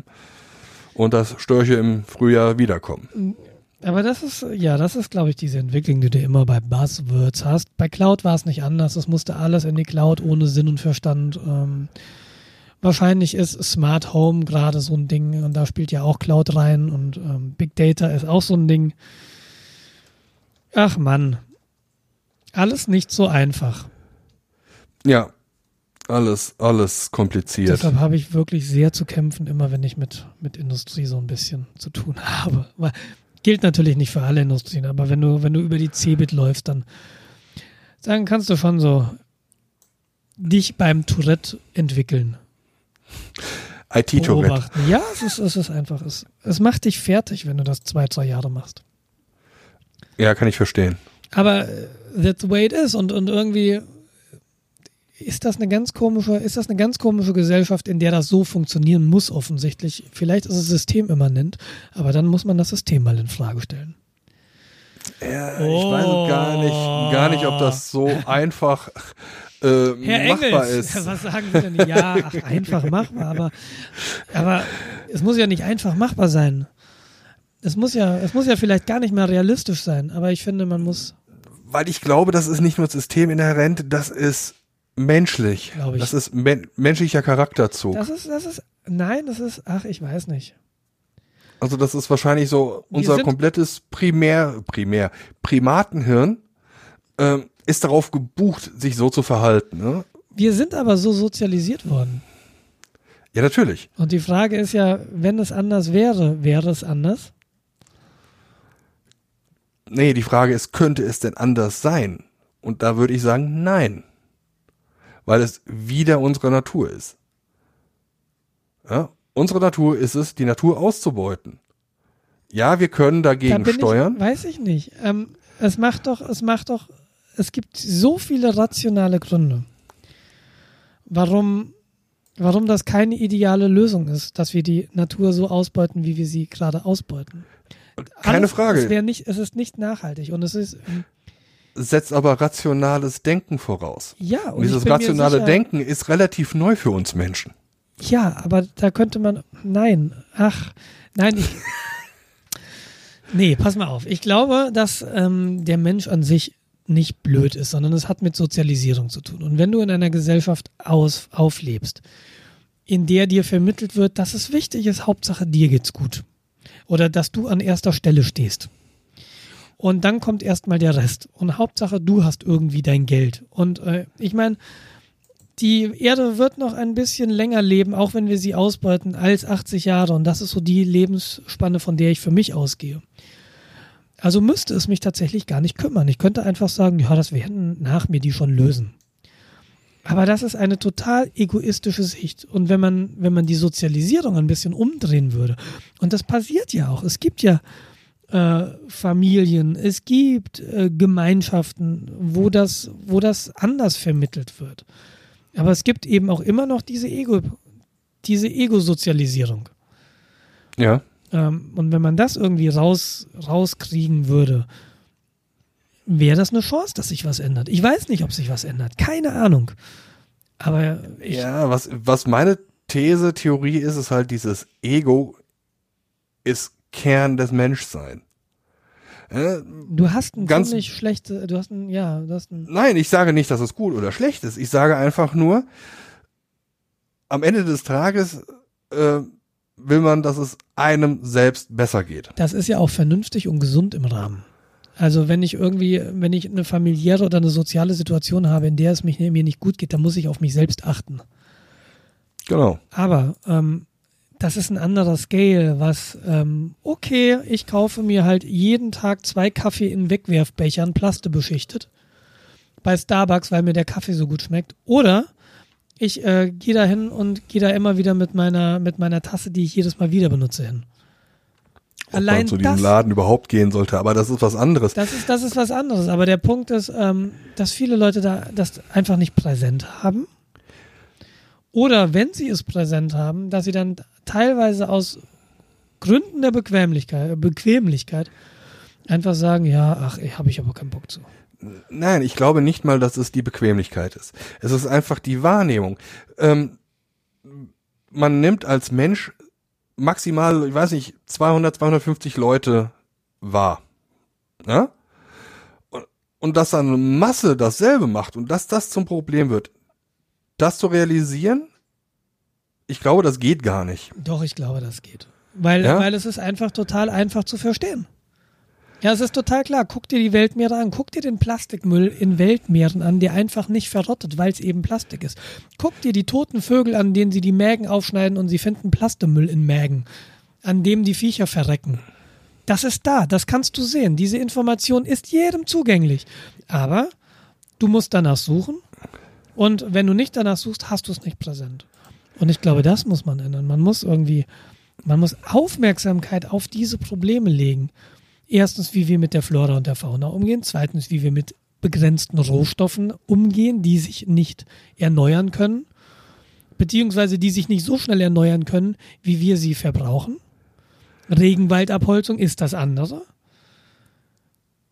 Und dass Störche im Frühjahr wiederkommen. Aber das ist, ja, das ist, glaube ich, diese Entwicklung, die du immer bei Buzzwords hast. Bei Cloud war es nicht anders. Es musste alles in die Cloud ohne Sinn und Verstand. Ähm, wahrscheinlich ist Smart Home gerade so ein Ding und da spielt ja auch Cloud rein und ähm, Big Data ist auch so ein Ding. Ach Mann, alles nicht so einfach. Ja, alles, alles kompliziert. Deshalb habe ich wirklich sehr zu kämpfen, immer wenn ich mit, mit Industrie so ein bisschen zu tun habe. Weil, gilt natürlich nicht für alle Industrien, aber wenn du, wenn du über die Cebit läufst, dann sagen kannst du schon so dich beim Tourette entwickeln. IT-Tourette. Ja, es ist, es ist einfach, es, es macht dich fertig, wenn du das zwei, zwei Jahre machst. Ja, kann ich verstehen. Aber that's the way it is und, und irgendwie ist das eine ganz komische, ist das eine ganz komische Gesellschaft, in der das so funktionieren muss offensichtlich. Vielleicht ist es systemimmanent, aber dann muss man das System mal in Frage stellen. Ja, oh. ich weiß gar nicht, gar nicht, ob das so einfach äh, Herr machbar Engels, ist. Was sagen Sie denn? Ja, ach, einfach machbar, aber, aber es muss ja nicht einfach machbar sein. Es muss ja, es muss ja vielleicht gar nicht mehr realistisch sein, aber ich finde, man muss weil ich glaube, das ist nicht nur systeminhärent, das ist menschlich. Glaube ich. Das ist men menschlicher Charakterzug. Das ist, das ist, nein, das ist, ach, ich weiß nicht. Also das ist wahrscheinlich so unser komplettes Primär, Primär, Primatenhirn ähm, ist darauf gebucht, sich so zu verhalten. Ne? Wir sind aber so sozialisiert worden. Ja, natürlich. Und die Frage ist ja, wenn es anders wäre, wäre es anders? Nee, die Frage ist, könnte es denn anders sein? Und da würde ich sagen, nein. Weil es wieder unsere Natur ist. Ja? Unsere Natur ist es, die Natur auszubeuten. Ja, wir können dagegen da steuern. Ich, weiß ich nicht. Ähm, es macht doch, es macht doch, es gibt so viele rationale Gründe. warum, warum das keine ideale Lösung ist, dass wir die Natur so ausbeuten, wie wir sie gerade ausbeuten. Keine Alles, Frage. Es, nicht, es ist nicht nachhaltig und es ist, Setzt aber rationales Denken voraus. ja. Und Und dieses rationale sicher, Denken ist relativ neu für uns Menschen. Ja, aber da könnte man. Nein, ach, nein, ich. nee, pass mal auf. Ich glaube, dass ähm, der Mensch an sich nicht blöd ist, sondern es hat mit Sozialisierung zu tun. Und wenn du in einer Gesellschaft aus, auflebst, in der dir vermittelt wird, dass es wichtig ist, Hauptsache dir geht's gut. Oder dass du an erster Stelle stehst. Und dann kommt erstmal der Rest. Und Hauptsache, du hast irgendwie dein Geld. Und äh, ich meine, die Erde wird noch ein bisschen länger leben, auch wenn wir sie ausbeuten, als 80 Jahre. Und das ist so die Lebensspanne, von der ich für mich ausgehe. Also müsste es mich tatsächlich gar nicht kümmern. Ich könnte einfach sagen, ja, das werden nach mir die schon lösen. Aber das ist eine total egoistische Sicht. Und wenn man, wenn man die Sozialisierung ein bisschen umdrehen würde, und das passiert ja auch, es gibt ja äh, Familien, es gibt äh, Gemeinschaften, wo das, wo das anders vermittelt wird. Aber es gibt eben auch immer noch diese Ego, diese Ego-Sozialisierung. Ja. Ähm, und wenn man das irgendwie raus, rauskriegen würde, wäre das eine Chance, dass sich was ändert. Ich weiß nicht, ob sich was ändert. Keine Ahnung. Aber ich, Ja, was, was meine These, Theorie ist, ist halt dieses Ego ist Kern des Menschseins. Äh, du hast ein Ganz- ziemlich schlechte, du hast ein, ja, du hast ein, Nein, ich sage nicht, dass es gut oder schlecht ist. Ich sage einfach nur, am Ende des Tages äh, will man, dass es einem selbst besser geht. das ist ja auch vernünftig und gesund im Rahmen. Also wenn ich irgendwie, wenn ich eine familiäre oder eine soziale Situation habe, in der es mich, mir nicht gut geht, dann muss ich auf mich selbst achten. Genau. Aber ähm, das ist ein anderer Scale, was, ähm, okay, ich kaufe mir halt jeden Tag zwei Kaffee in Wegwerfbechern, Plaste beschichtet, bei Starbucks, weil mir der Kaffee so gut schmeckt. Oder ich äh, gehe da hin und gehe da immer wieder mit meiner, mit meiner Tasse, die ich jedes Mal wieder benutze, hin. Ob Allein man zu diesem das, Laden überhaupt gehen sollte, aber das ist was anderes. das ist, das ist was anderes. Aber der Punkt ist, ähm, dass viele Leute da das einfach nicht präsent haben. Oder wenn sie es präsent haben, dass sie dann teilweise aus Gründen der Bequemlichkeit, Bequemlichkeit einfach sagen, ja, ach, habe ich aber keinen Bock zu. Nein, ich glaube nicht mal, dass es die Bequemlichkeit ist. Es ist einfach die Wahrnehmung. Ähm, man nimmt als Mensch maximal, ich weiß nicht, 200, 250 Leute wahr. Ja? Und, und dass eine Masse dasselbe macht und dass das zum Problem wird, das zu realisieren, ich glaube, das geht gar nicht. Doch, ich glaube, das geht. Weil, Ja? weil es ist einfach total einfach zu verstehen. Ja, es ist total klar. Guck dir die Weltmeere an. Guck dir den Plastikmüll in Weltmeeren an, der einfach nicht verrottet, weil es eben Plastik ist. Guck dir die toten Vögel an, denen sie die Mägen aufschneiden und sie finden Plastemüll in Mägen, an dem die Viecher verrecken. Das ist da, das kannst du sehen. Diese Information ist jedem zugänglich. Aber du musst danach suchen und wenn du nicht danach suchst, hast du es nicht präsent. Und ich glaube, das muss man ändern. Man muss irgendwie, man muss Aufmerksamkeit auf diese Probleme legen. Erstens, wie wir mit der Flora und der Fauna umgehen. Zweitens, wie wir mit begrenzten Rohstoffen umgehen, die sich nicht erneuern können. Beziehungsweise die sich nicht so schnell erneuern können, wie wir sie verbrauchen. Regenwaldabholzung ist das andere.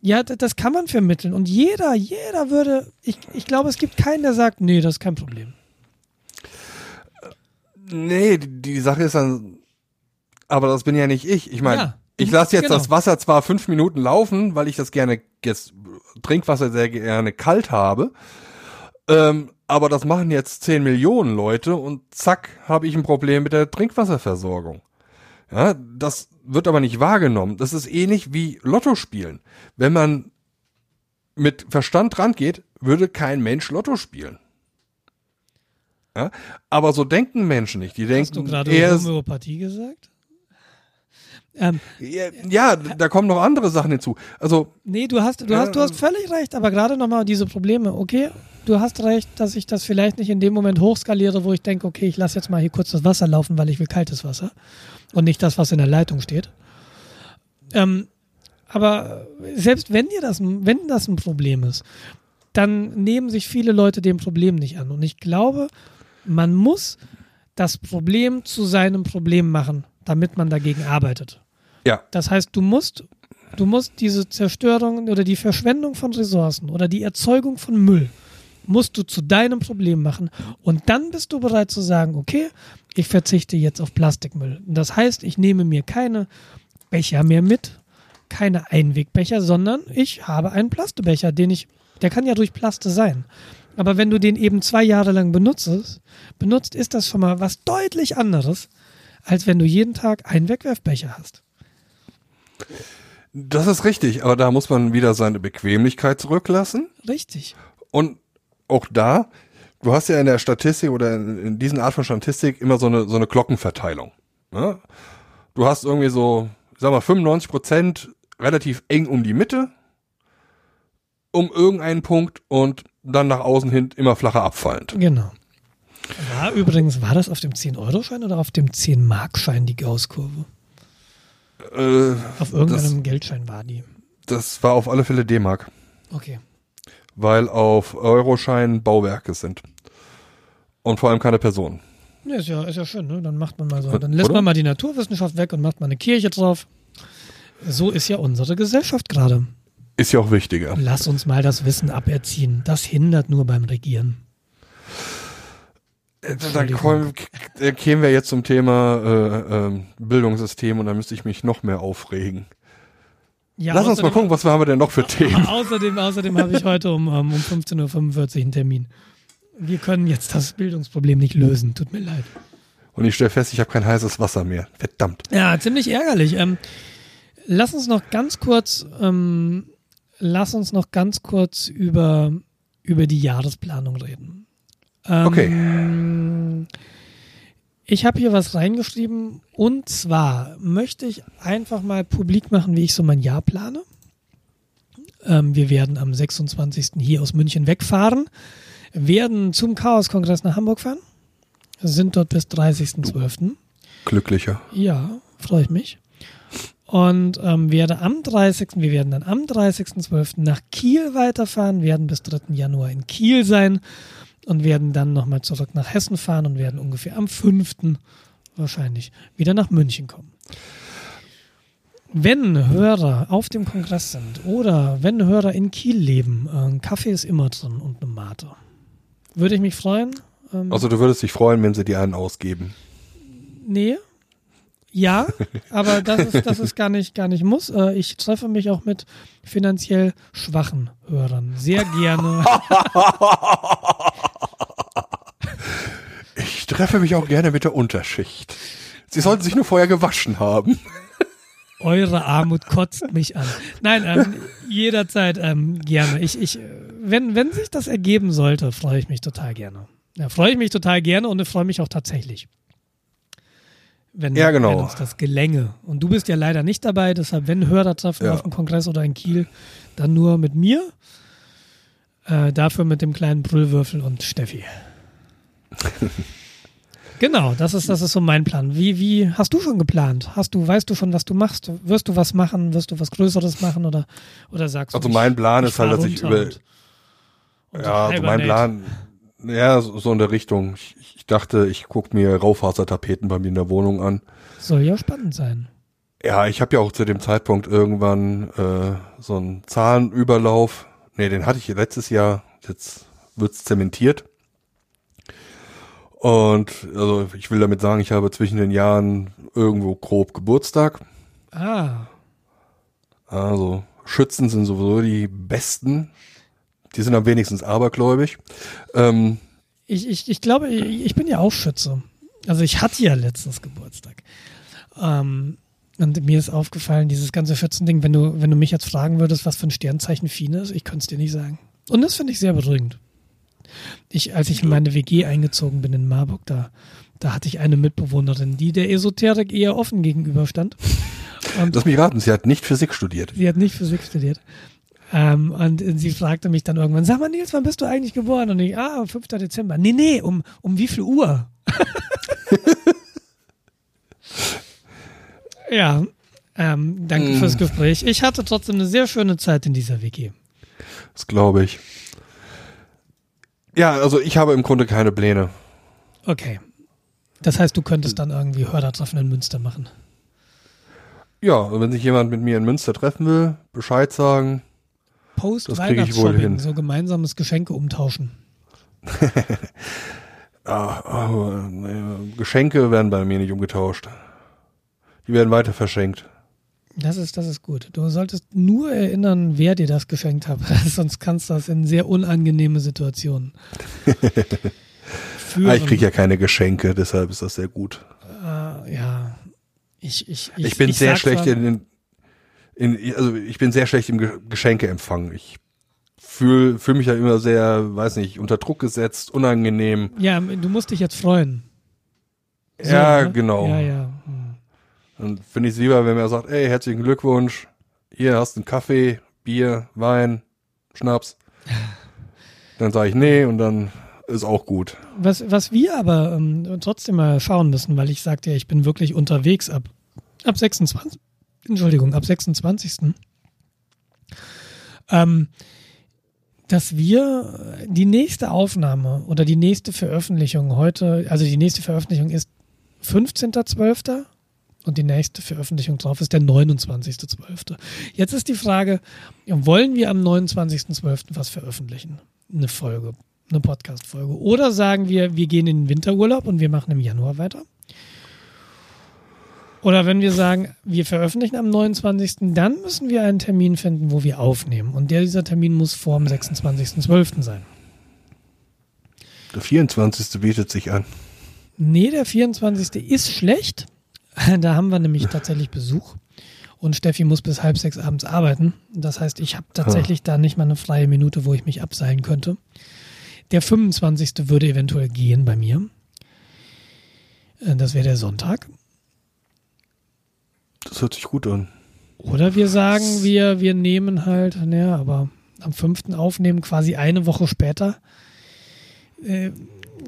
Ja, das kann man vermitteln. Und jeder, jeder würde, ich, ich glaube, es gibt keinen, der sagt, nee, das ist kein Problem. Nee, die, die Sache ist dann, aber das bin ja nicht ich. Ich meine, Ja, ich lasse jetzt genau. das Wasser zwar fünf Minuten laufen, weil ich das gerne jetzt Trinkwasser sehr gerne kalt habe, ähm, aber das machen jetzt zehn Millionen Leute und zack habe ich ein Problem mit der Trinkwasserversorgung. Ja, das wird aber nicht wahrgenommen. Das ist ähnlich wie Lotto spielen. Wenn man mit Verstand rangeht, würde kein Mensch Lotto spielen. Ja, aber so denken Menschen nicht. Die Hast du denken gerade eher, Homöopathie gesagt? Ähm, ja, ja, da kommen noch andere Sachen hinzu. Also, nee, du hast, du hast, du hast völlig recht, aber gerade nochmal diese Probleme, okay? Du hast recht, dass ich das vielleicht nicht in dem Moment hochskaliere, wo ich denke, okay, ich lasse jetzt mal hier kurz das Wasser laufen, weil ich will kaltes Wasser und nicht das, was in der Leitung steht. Ähm, aber selbst wenn dir das, wenn das ein Problem ist, dann nehmen sich viele Leute dem Problem nicht an. Und ich glaube, Man muss das Problem zu seinem Problem machen, damit man dagegen arbeitet. Ja. Das heißt, du musst, du musst diese Zerstörung oder die Verschwendung von Ressourcen oder die Erzeugung von Müll musst du zu deinem Problem machen und dann bist du bereit zu sagen, okay, ich verzichte jetzt auf Plastikmüll. Das heißt, ich nehme mir keine Becher mehr mit, keine Einwegbecher, sondern ich habe einen Plastebecher, den ich, der kann ja durch Plaste sein. Aber wenn du den eben zwei Jahre lang benutzt, benutzt, ist das schon mal was deutlich anderes, als wenn du jeden Tag einen Wegwerfbecher hast. Das ist richtig, aber da muss man wieder seine Bequemlichkeit zurücklassen. Richtig. Und auch da, du hast ja in der Statistik oder in, diesen Art von Statistik immer so eine, so eine Glockenverteilung. Ne? Du hast irgendwie so, sag mal, 95 Prozent relativ eng um die Mitte, um irgendeinen Punkt und dann nach außen hin immer flacher abfallend. Genau. War übrigens, war das auf dem 10-Euro-Schein oder auf dem 10-Mark-Schein die Gaußkurve? Äh, Auf irgendeinem das, Geldschein war die. das war auf alle Fälle D-Mark, Okay. weil auf Euroschein Bauwerke sind. Und vor allem keine Personen. Ja, ist ja, ist ja schön, ne? Dann macht man mal so. Oder? Dann lässt man mal die Naturwissenschaft weg und macht mal eine Kirche drauf. So ist ja unsere Gesellschaft gerade. Ist ja auch wichtiger. Lass uns mal das Wissen aberziehen. Das hindert nur beim Regieren. Äh, Dann kommen, äh, kämen wir jetzt zum Thema äh, ähm, Bildungssystem und da müsste ich mich noch mehr aufregen. Ja, Lass uns mal gucken, was haben wir denn noch für Themen. Außerdem, außerdem habe ich heute um, ähm, um 15.45 Uhr einen Termin. Wir können jetzt das Bildungsproblem nicht lösen. Tut mir leid. Und ich stelle fest, ich habe kein heißes Wasser mehr. Verdammt. Ja, ziemlich ärgerlich. Ähm, lass uns noch ganz kurz, ähm, lass uns noch ganz kurz über, über die Jahresplanung reden. Ähm, Okay. Ich habe hier was reingeschrieben und zwar möchte ich einfach mal publik machen, wie ich so mein Jahr plane. Ähm, wir werden am 26. hier aus München wegfahren, werden zum Chaos-Kongress nach Hamburg fahren, sind dort bis 30.12. Glücklicher. Ja, freue ich mich. Und ähm, werde am 30. Wir werden dann am 30.12. nach Kiel weiterfahren, werden bis 3. Januar in Kiel sein und werden dann nochmal zurück nach Hessen fahren und werden ungefähr am 5. wahrscheinlich wieder nach München kommen. Wenn Hörer auf dem Kongress sind oder wenn Hörer in Kiel leben, äh, Kaffee ist immer drin und eine Mate. Würde ich mich freuen. Ähm, Also du würdest dich freuen, wenn sie dir einen ausgeben. Nee. Ja, aber das ist, das ist gar nicht, gar nicht muss. Äh, Ich treffe mich auch mit finanziell schwachen Hörern. Sehr gerne. Ich treffe mich auch gerne mit der Unterschicht. Sie sollten sich nur vorher gewaschen haben. Eure Armut kotzt mich an. Nein, ähm, jederzeit ähm, gerne. Ich, ich, wenn, wenn sich das ergeben sollte, freue ich mich total gerne. Ja, freue ich mich total gerne und freue mich auch tatsächlich. Wenn, Ja, genau. wenn uns das gelänge. Und du bist ja leider nicht dabei, deshalb, wenn Hörer treffen Ja. auf dem Kongress oder in Kiel, dann nur mit mir. Äh, dafür mit dem kleinen Brüllwürfel und Steffi. genau, das ist, das ist so mein Plan. Wie, wie hast du schon geplant? Hast du, weißt du schon, was du machst? Wirst du was machen? Wirst du was Größeres machen oder, oder sagst du? Also mein Plan ist halt, dass ich über, ja, also mein. Plan, ja, so, so in der Richtung. Ich, ich dachte, ich guck mir Raufasertapeten bei mir in der Wohnung an. Soll ja spannend sein. Ja, ich habe ja auch zu dem Zeitpunkt irgendwann äh, so einen Zahlenüberlauf. Nee, den hatte ich letztes Jahr. Jetzt wird's zementiert. Und also ich will damit sagen, ich habe zwischen den Jahren irgendwo grob Geburtstag. Ah, Also Schützen sind sowieso die besten. Die sind am wenigsten abergläubig. Ähm, ich, ich, ich glaube, ich, ich bin ja auch Schütze. Also ich hatte ja letztens Geburtstag. Ähm, und mir ist aufgefallen, dieses ganze Schützending, wenn du, wenn du mich jetzt fragen würdest, was für ein Sternzeichen Fine ist, ich könnte es dir nicht sagen. Und das finde ich sehr beruhigend. Ich, als ich in meine WG eingezogen bin in Marburg, da, da hatte ich eine Mitbewohnerin, die der Esoterik eher offen gegenüberstand. Und lass mich raten, sie hat nicht Physik studiert. Sie hat nicht Physik studiert. Ähm, und sie fragte mich dann irgendwann, sag mal Nils, wann bist du eigentlich geboren? Und ich, ah, 5. Dezember. Nee, nee, um, um wie viel Uhr? ja, ähm, danke Mm. fürs Gespräch. Ich hatte trotzdem eine sehr schöne Zeit in dieser WG. Das glaube ich. Ja, also ich habe im Grunde keine Pläne. Okay. Das heißt, du könntest dann irgendwie Hörertreffen in Münster machen. Ja, und wenn sich jemand mit mir in Münster treffen will, Bescheid sagen. Post Das krieg ich wohl Weihnachtsshopping, hin. so gemeinsames Geschenke umtauschen. Ah, ah, nee, Geschenke werden bei mir nicht umgetauscht. Die werden weiter verschenkt. Das ist, das ist gut. Du solltest nur erinnern, wer dir das geschenkt hat. Sonst kannst du das in sehr unangenehme Situationen. Ah, ich kriege ja keine Geschenke, deshalb ist das sehr gut. Äh, ja. Ich, ich, ich, Ich, bin sehr schlecht in, in, in, also ich bin sehr schlecht im Ge- Geschenkeempfang. Ich fühle fühl mich ja immer sehr, weiß nicht, unter Druck gesetzt, unangenehm. Ja, du musst dich jetzt freuen. So, ja, ne? genau. Ja, ja. Hm. Dann finde ich es lieber, wenn man sagt, ey, herzlichen Glückwunsch, hier hast du einen Kaffee, Bier, Wein, Schnaps. Dann sage ich nee und dann ist auch gut. Was, was wir aber ähm, trotzdem mal schauen müssen, weil ich sagte ja, ich bin wirklich unterwegs ab, ab 26. Entschuldigung, ab 26. Ähm, dass wir die nächste Aufnahme oder die nächste Veröffentlichung heute, also die nächste Veröffentlichung ist 15.12. und die nächste Veröffentlichung drauf ist der 29.12. Jetzt ist die Frage, wollen wir am 29.12. was veröffentlichen? Eine Folge, eine Podcast-Folge. Oder sagen wir, wir gehen in den Winterurlaub und wir machen im Januar weiter? Oder wenn wir sagen, wir veröffentlichen am 29., dann müssen wir einen Termin finden, wo wir aufnehmen. Und der, dieser Termin muss vor dem 26.12. sein. Der 24. bietet sich an. Nee, der 24. ist schlecht. Da haben wir nämlich tatsächlich Besuch. Und Steffi muss bis halb sechs abends arbeiten. Das heißt, ich habe tatsächlich da nicht mal eine freie Minute, wo ich mich abseilen könnte. Der 25. würde eventuell gehen bei mir. Äh, Das wäre der Sonntag. Das hört sich gut an. Oder wir sagen, wir, wir nehmen halt, naja, aber am 5. aufnehmen, quasi eine Woche später, äh,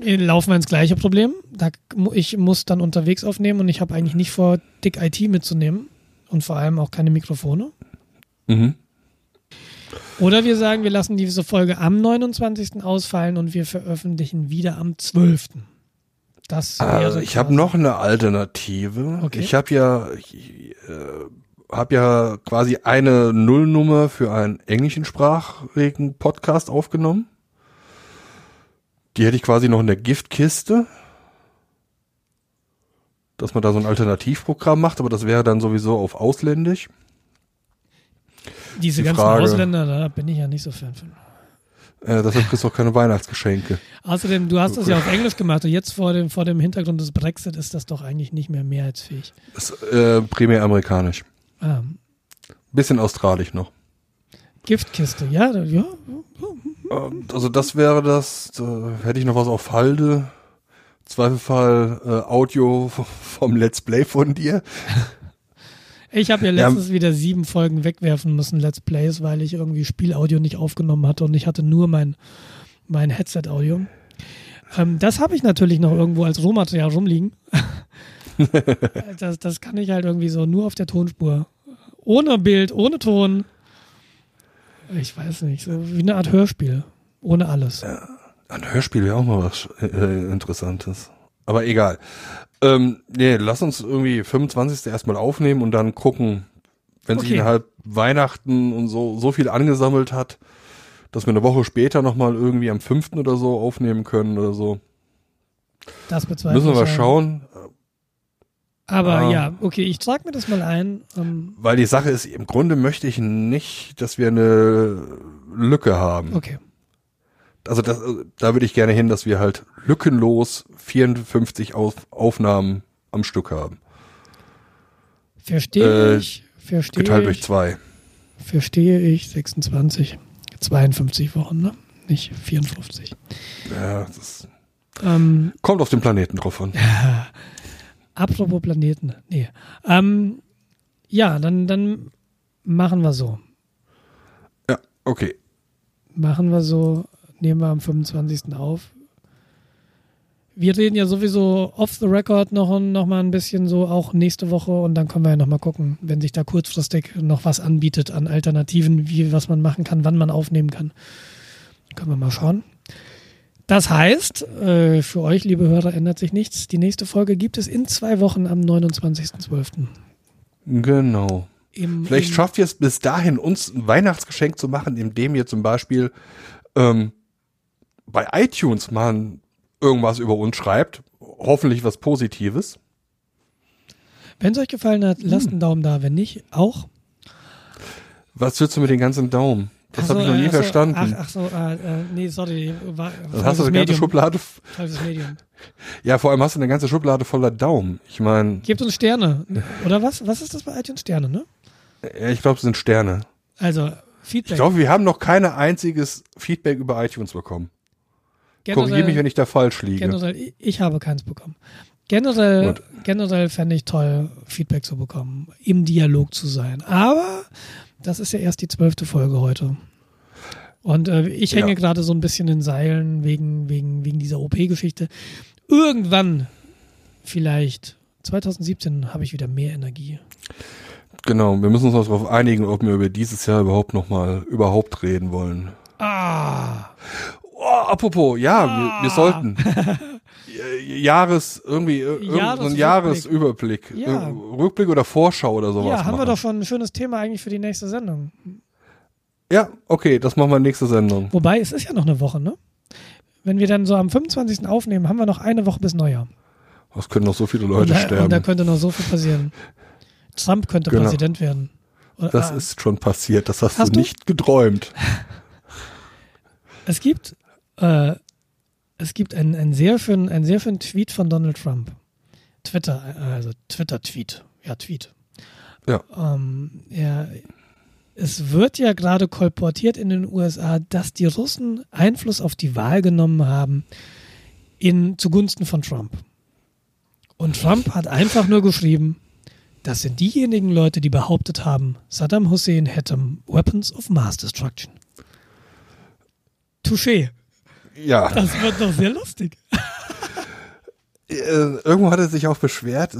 laufen wir ins gleiche Problem. Da, ich muss dann unterwegs aufnehmen und ich habe eigentlich nicht vor, dick IT mitzunehmen und vor allem auch keine Mikrofone. Mhm. Oder wir sagen, wir lassen diese Folge am 29. ausfallen und wir veröffentlichen wieder am 12. Das Also ich habe noch eine Alternative. Okay. Ich habe ja, ich, äh, habe ja quasi eine Nullnummer für einen englischsprachigen Podcast aufgenommen. Die hätte ich quasi noch in der Giftkiste. Dass man da so ein Alternativprogramm macht, aber das wäre dann sowieso auf ausländisch. diese die ganzen Frage- Ausländer, da bin ich ja nicht so Fan von. Äh, deshalb kriegst du auch keine Weihnachtsgeschenke. Außerdem, du hast das ja auf Englisch gemacht und jetzt vor dem, vor dem Hintergrund des Brexit ist das doch eigentlich nicht mehr mehrheitsfähig. Das ist äh, primär amerikanisch. Ah, Bisschen australisch noch. Giftkiste, ja, ja. Ähm, Also das wäre das, da hätte ich noch was auf Halde. Zweifelsfall äh, Audio vom Let's Play von dir. Ich habe ja Ja. letztens wieder sieben Folgen wegwerfen müssen, Let's Plays, weil ich irgendwie Spielaudio nicht aufgenommen hatte und ich hatte nur mein, mein Headset-Audio. Ähm, das habe ich natürlich noch irgendwo als Rohmaterial rumliegen. das, das kann ich halt irgendwie so nur auf der Tonspur. Ohne Bild, ohne Ton. Ich weiß nicht, so wie eine Art Hörspiel. Ohne alles. Ein Hörspiel wäre auch mal was äh, Interessantes. Aber egal. Ähm, nee, lass uns irgendwie 25. erstmal aufnehmen und dann gucken, wenn sich Okay. innerhalb Weihnachten und so so viel angesammelt hat, dass wir eine Woche später nochmal irgendwie am 5. oder so aufnehmen können oder so. Das bezweifle Müssen wir mal schauen. Aber Ah. ja, okay, ich trage mir das mal ein. Ähm, Weil die Sache ist, im Grunde möchte ich nicht, dass wir eine Lücke haben. okay. Also das, da würde ich gerne hin, dass wir halt lückenlos 54 Auf Aufnahmen am Stück haben. Verstehe Äh, ich. Verstehe Geteilt durch ich. zwei. Verstehe ich. 26. 52 Wochen, ne? Nicht 54. Ja, das Ähm, kommt auf den Planeten drauf an. apropos Planeten. Nee. Ähm, ja, dann, dann machen wir so. Ja, okay. Machen wir so. Nehmen wir am 25. auf. Wir reden ja sowieso off the record noch, noch mal ein bisschen so, auch nächste Woche. Und dann können wir ja noch mal gucken, wenn sich da kurzfristig noch was anbietet an Alternativen, wie was man machen kann, wann man aufnehmen kann. Können wir mal schauen. Das heißt, äh, für euch, liebe Hörer, ändert sich nichts. Die nächste Folge gibt es in zwei Wochen am 29.12. Genau. Im- Vielleicht schafft ihr es bis dahin, uns ein Weihnachtsgeschenk zu machen, indem ihr zum Beispiel ähm, bei iTunes mal irgendwas über uns schreibt. Hoffentlich was Positives. Wenn es euch gefallen hat, lasst einen Daumen da. Wenn nicht, auch. Was willst du mit den ganzen Daumen? Das habe so, ich noch nie ach so, verstanden. Ach, ach so, äh, äh, nee, sorry. War, Dann hast du eine ganze Schublade. Medium. Ja, vor allem hast du eine ganze Schublade voller Daumen. Ich meine, Gebt uns Sterne. Oder was? Was ist das bei iTunes? Sterne, ne? ich glaube, es sind Sterne. Also, Ich Feedback. glaube, wir haben noch kein einziges Feedback über iTunes bekommen. Korrigiere mich, wenn ich da falsch liege. generell, ich, habe keins bekommen. Generell, Gut. generell fände ich toll, Feedback zu bekommen, im Dialog zu sein. Aber das ist ja erst die zwölfte Folge heute. Und äh, ich hänge Ja. gerade so ein bisschen in Seilen wegen, wegen, wegen dieser OP-Geschichte. Irgendwann, vielleicht 2017, habe ich wieder mehr Energie. Genau, wir müssen uns noch darauf einigen, ob wir über dieses Jahr überhaupt noch mal überhaupt reden wollen. Ah, apropos, ja, wir, wir sollten. J- Jahres, irgendwie, ir- irgend so ein. Jahresüberblick. Ja. Rückblick oder Vorschau oder sowas. ja, haben wir machen. doch schon ein schönes Thema eigentlich für die nächste Sendung. Ja, okay, das machen wir nächste Sendung. Wobei, es ist ja noch eine Woche, ne? Wenn wir dann so am 25. aufnehmen, haben wir noch eine Woche bis Neujahr. Es können noch so viele und, Leute da, sterben. und da könnte noch so viel passieren. Trump könnte Genau. Präsident werden. Oder, das ah, ist schon passiert, das hast, Hast du? nicht geträumt. Es gibt, äh, es gibt einen, einen, sehr schönen, einen sehr schönen Tweet von Donald Trump. Twitter, äh, also Twitter-Tweet. Ja, Tweet. Ja. Ähm, er, es wird ja gerade kolportiert in den USA, dass die Russen Einfluss auf die Wahl genommen haben in, zugunsten von Trump. Und Trump hat einfach nur geschrieben, das sind diejenigen Leute, die behauptet haben, Saddam Hussein hätte Weapons of Mass Destruction. Touché. Ja, Das wird doch sehr lustig. äh, irgendwo hat er sich auch beschwert,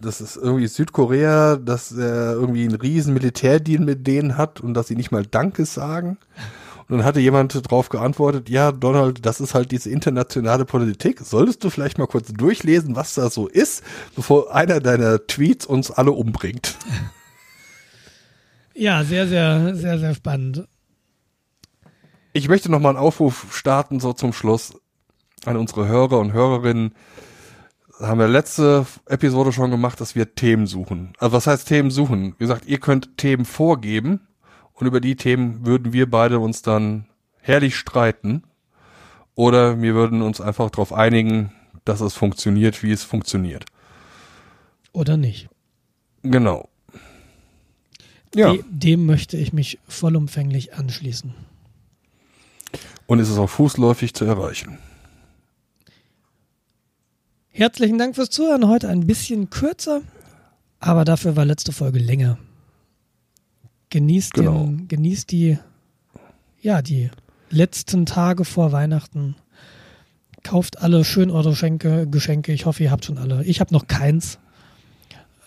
das ist irgendwie Südkorea, dass er irgendwie einen riesen Militärdeal mit denen hat und dass sie nicht mal Danke sagen. Und dann hatte jemand drauf geantwortet, ja, Donald, das ist halt diese internationale Politik. Solltest du vielleicht mal kurz durchlesen, was da so ist, bevor einer deiner Tweets uns alle umbringt. Ja, sehr, sehr, sehr, sehr spannend. Ich möchte noch mal einen Aufruf starten, so zum Schluss, an unsere Hörer und Hörerinnen. Das haben wir letzte Episode schon gemacht, dass wir Themen suchen. Also was heißt Themen suchen? Wie gesagt, ihr könnt Themen vorgeben und über die Themen würden wir beide uns dann herrlich streiten. Oder wir würden uns einfach darauf einigen, dass es funktioniert, wie es funktioniert. Oder nicht? Genau. Ja. De dem möchte ich mich vollumfänglich anschließen. Und es ist auch fußläufig zu erreichen. Herzlichen Dank fürs Zuhören. Heute ein bisschen kürzer, aber dafür war letzte Folge länger. Genießt, Genau. den, genießt die, ja, die letzten Tage vor Weihnachten. Kauft alle schön eure Geschenke. Geschenke. Ich hoffe, ihr habt schon alle. Ich habe noch keins.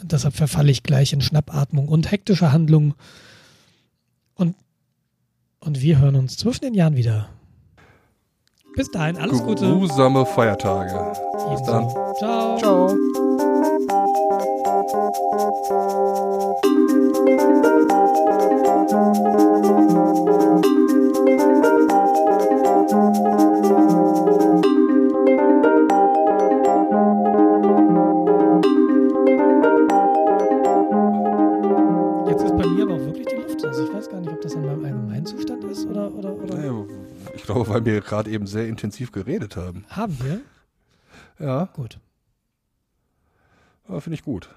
Deshalb verfalle ich gleich in Schnappatmung und hektische Handlungen. Und, und wir hören uns zwischen den Jahren wieder. Bis dahin, alles Gute. Grusame Feiertage. Bis dann. Ciao. Ciao. Jetzt ist bei mir aber auch wirklich die Luft aus. Ich weiß gar nicht, ob das an meinem Allgemeinzustand ist oder, oder, oder Ja, Ich glaube, weil wir gerade eben sehr intensiv geredet haben. haben wir? Ja, Gut. finde ich gut.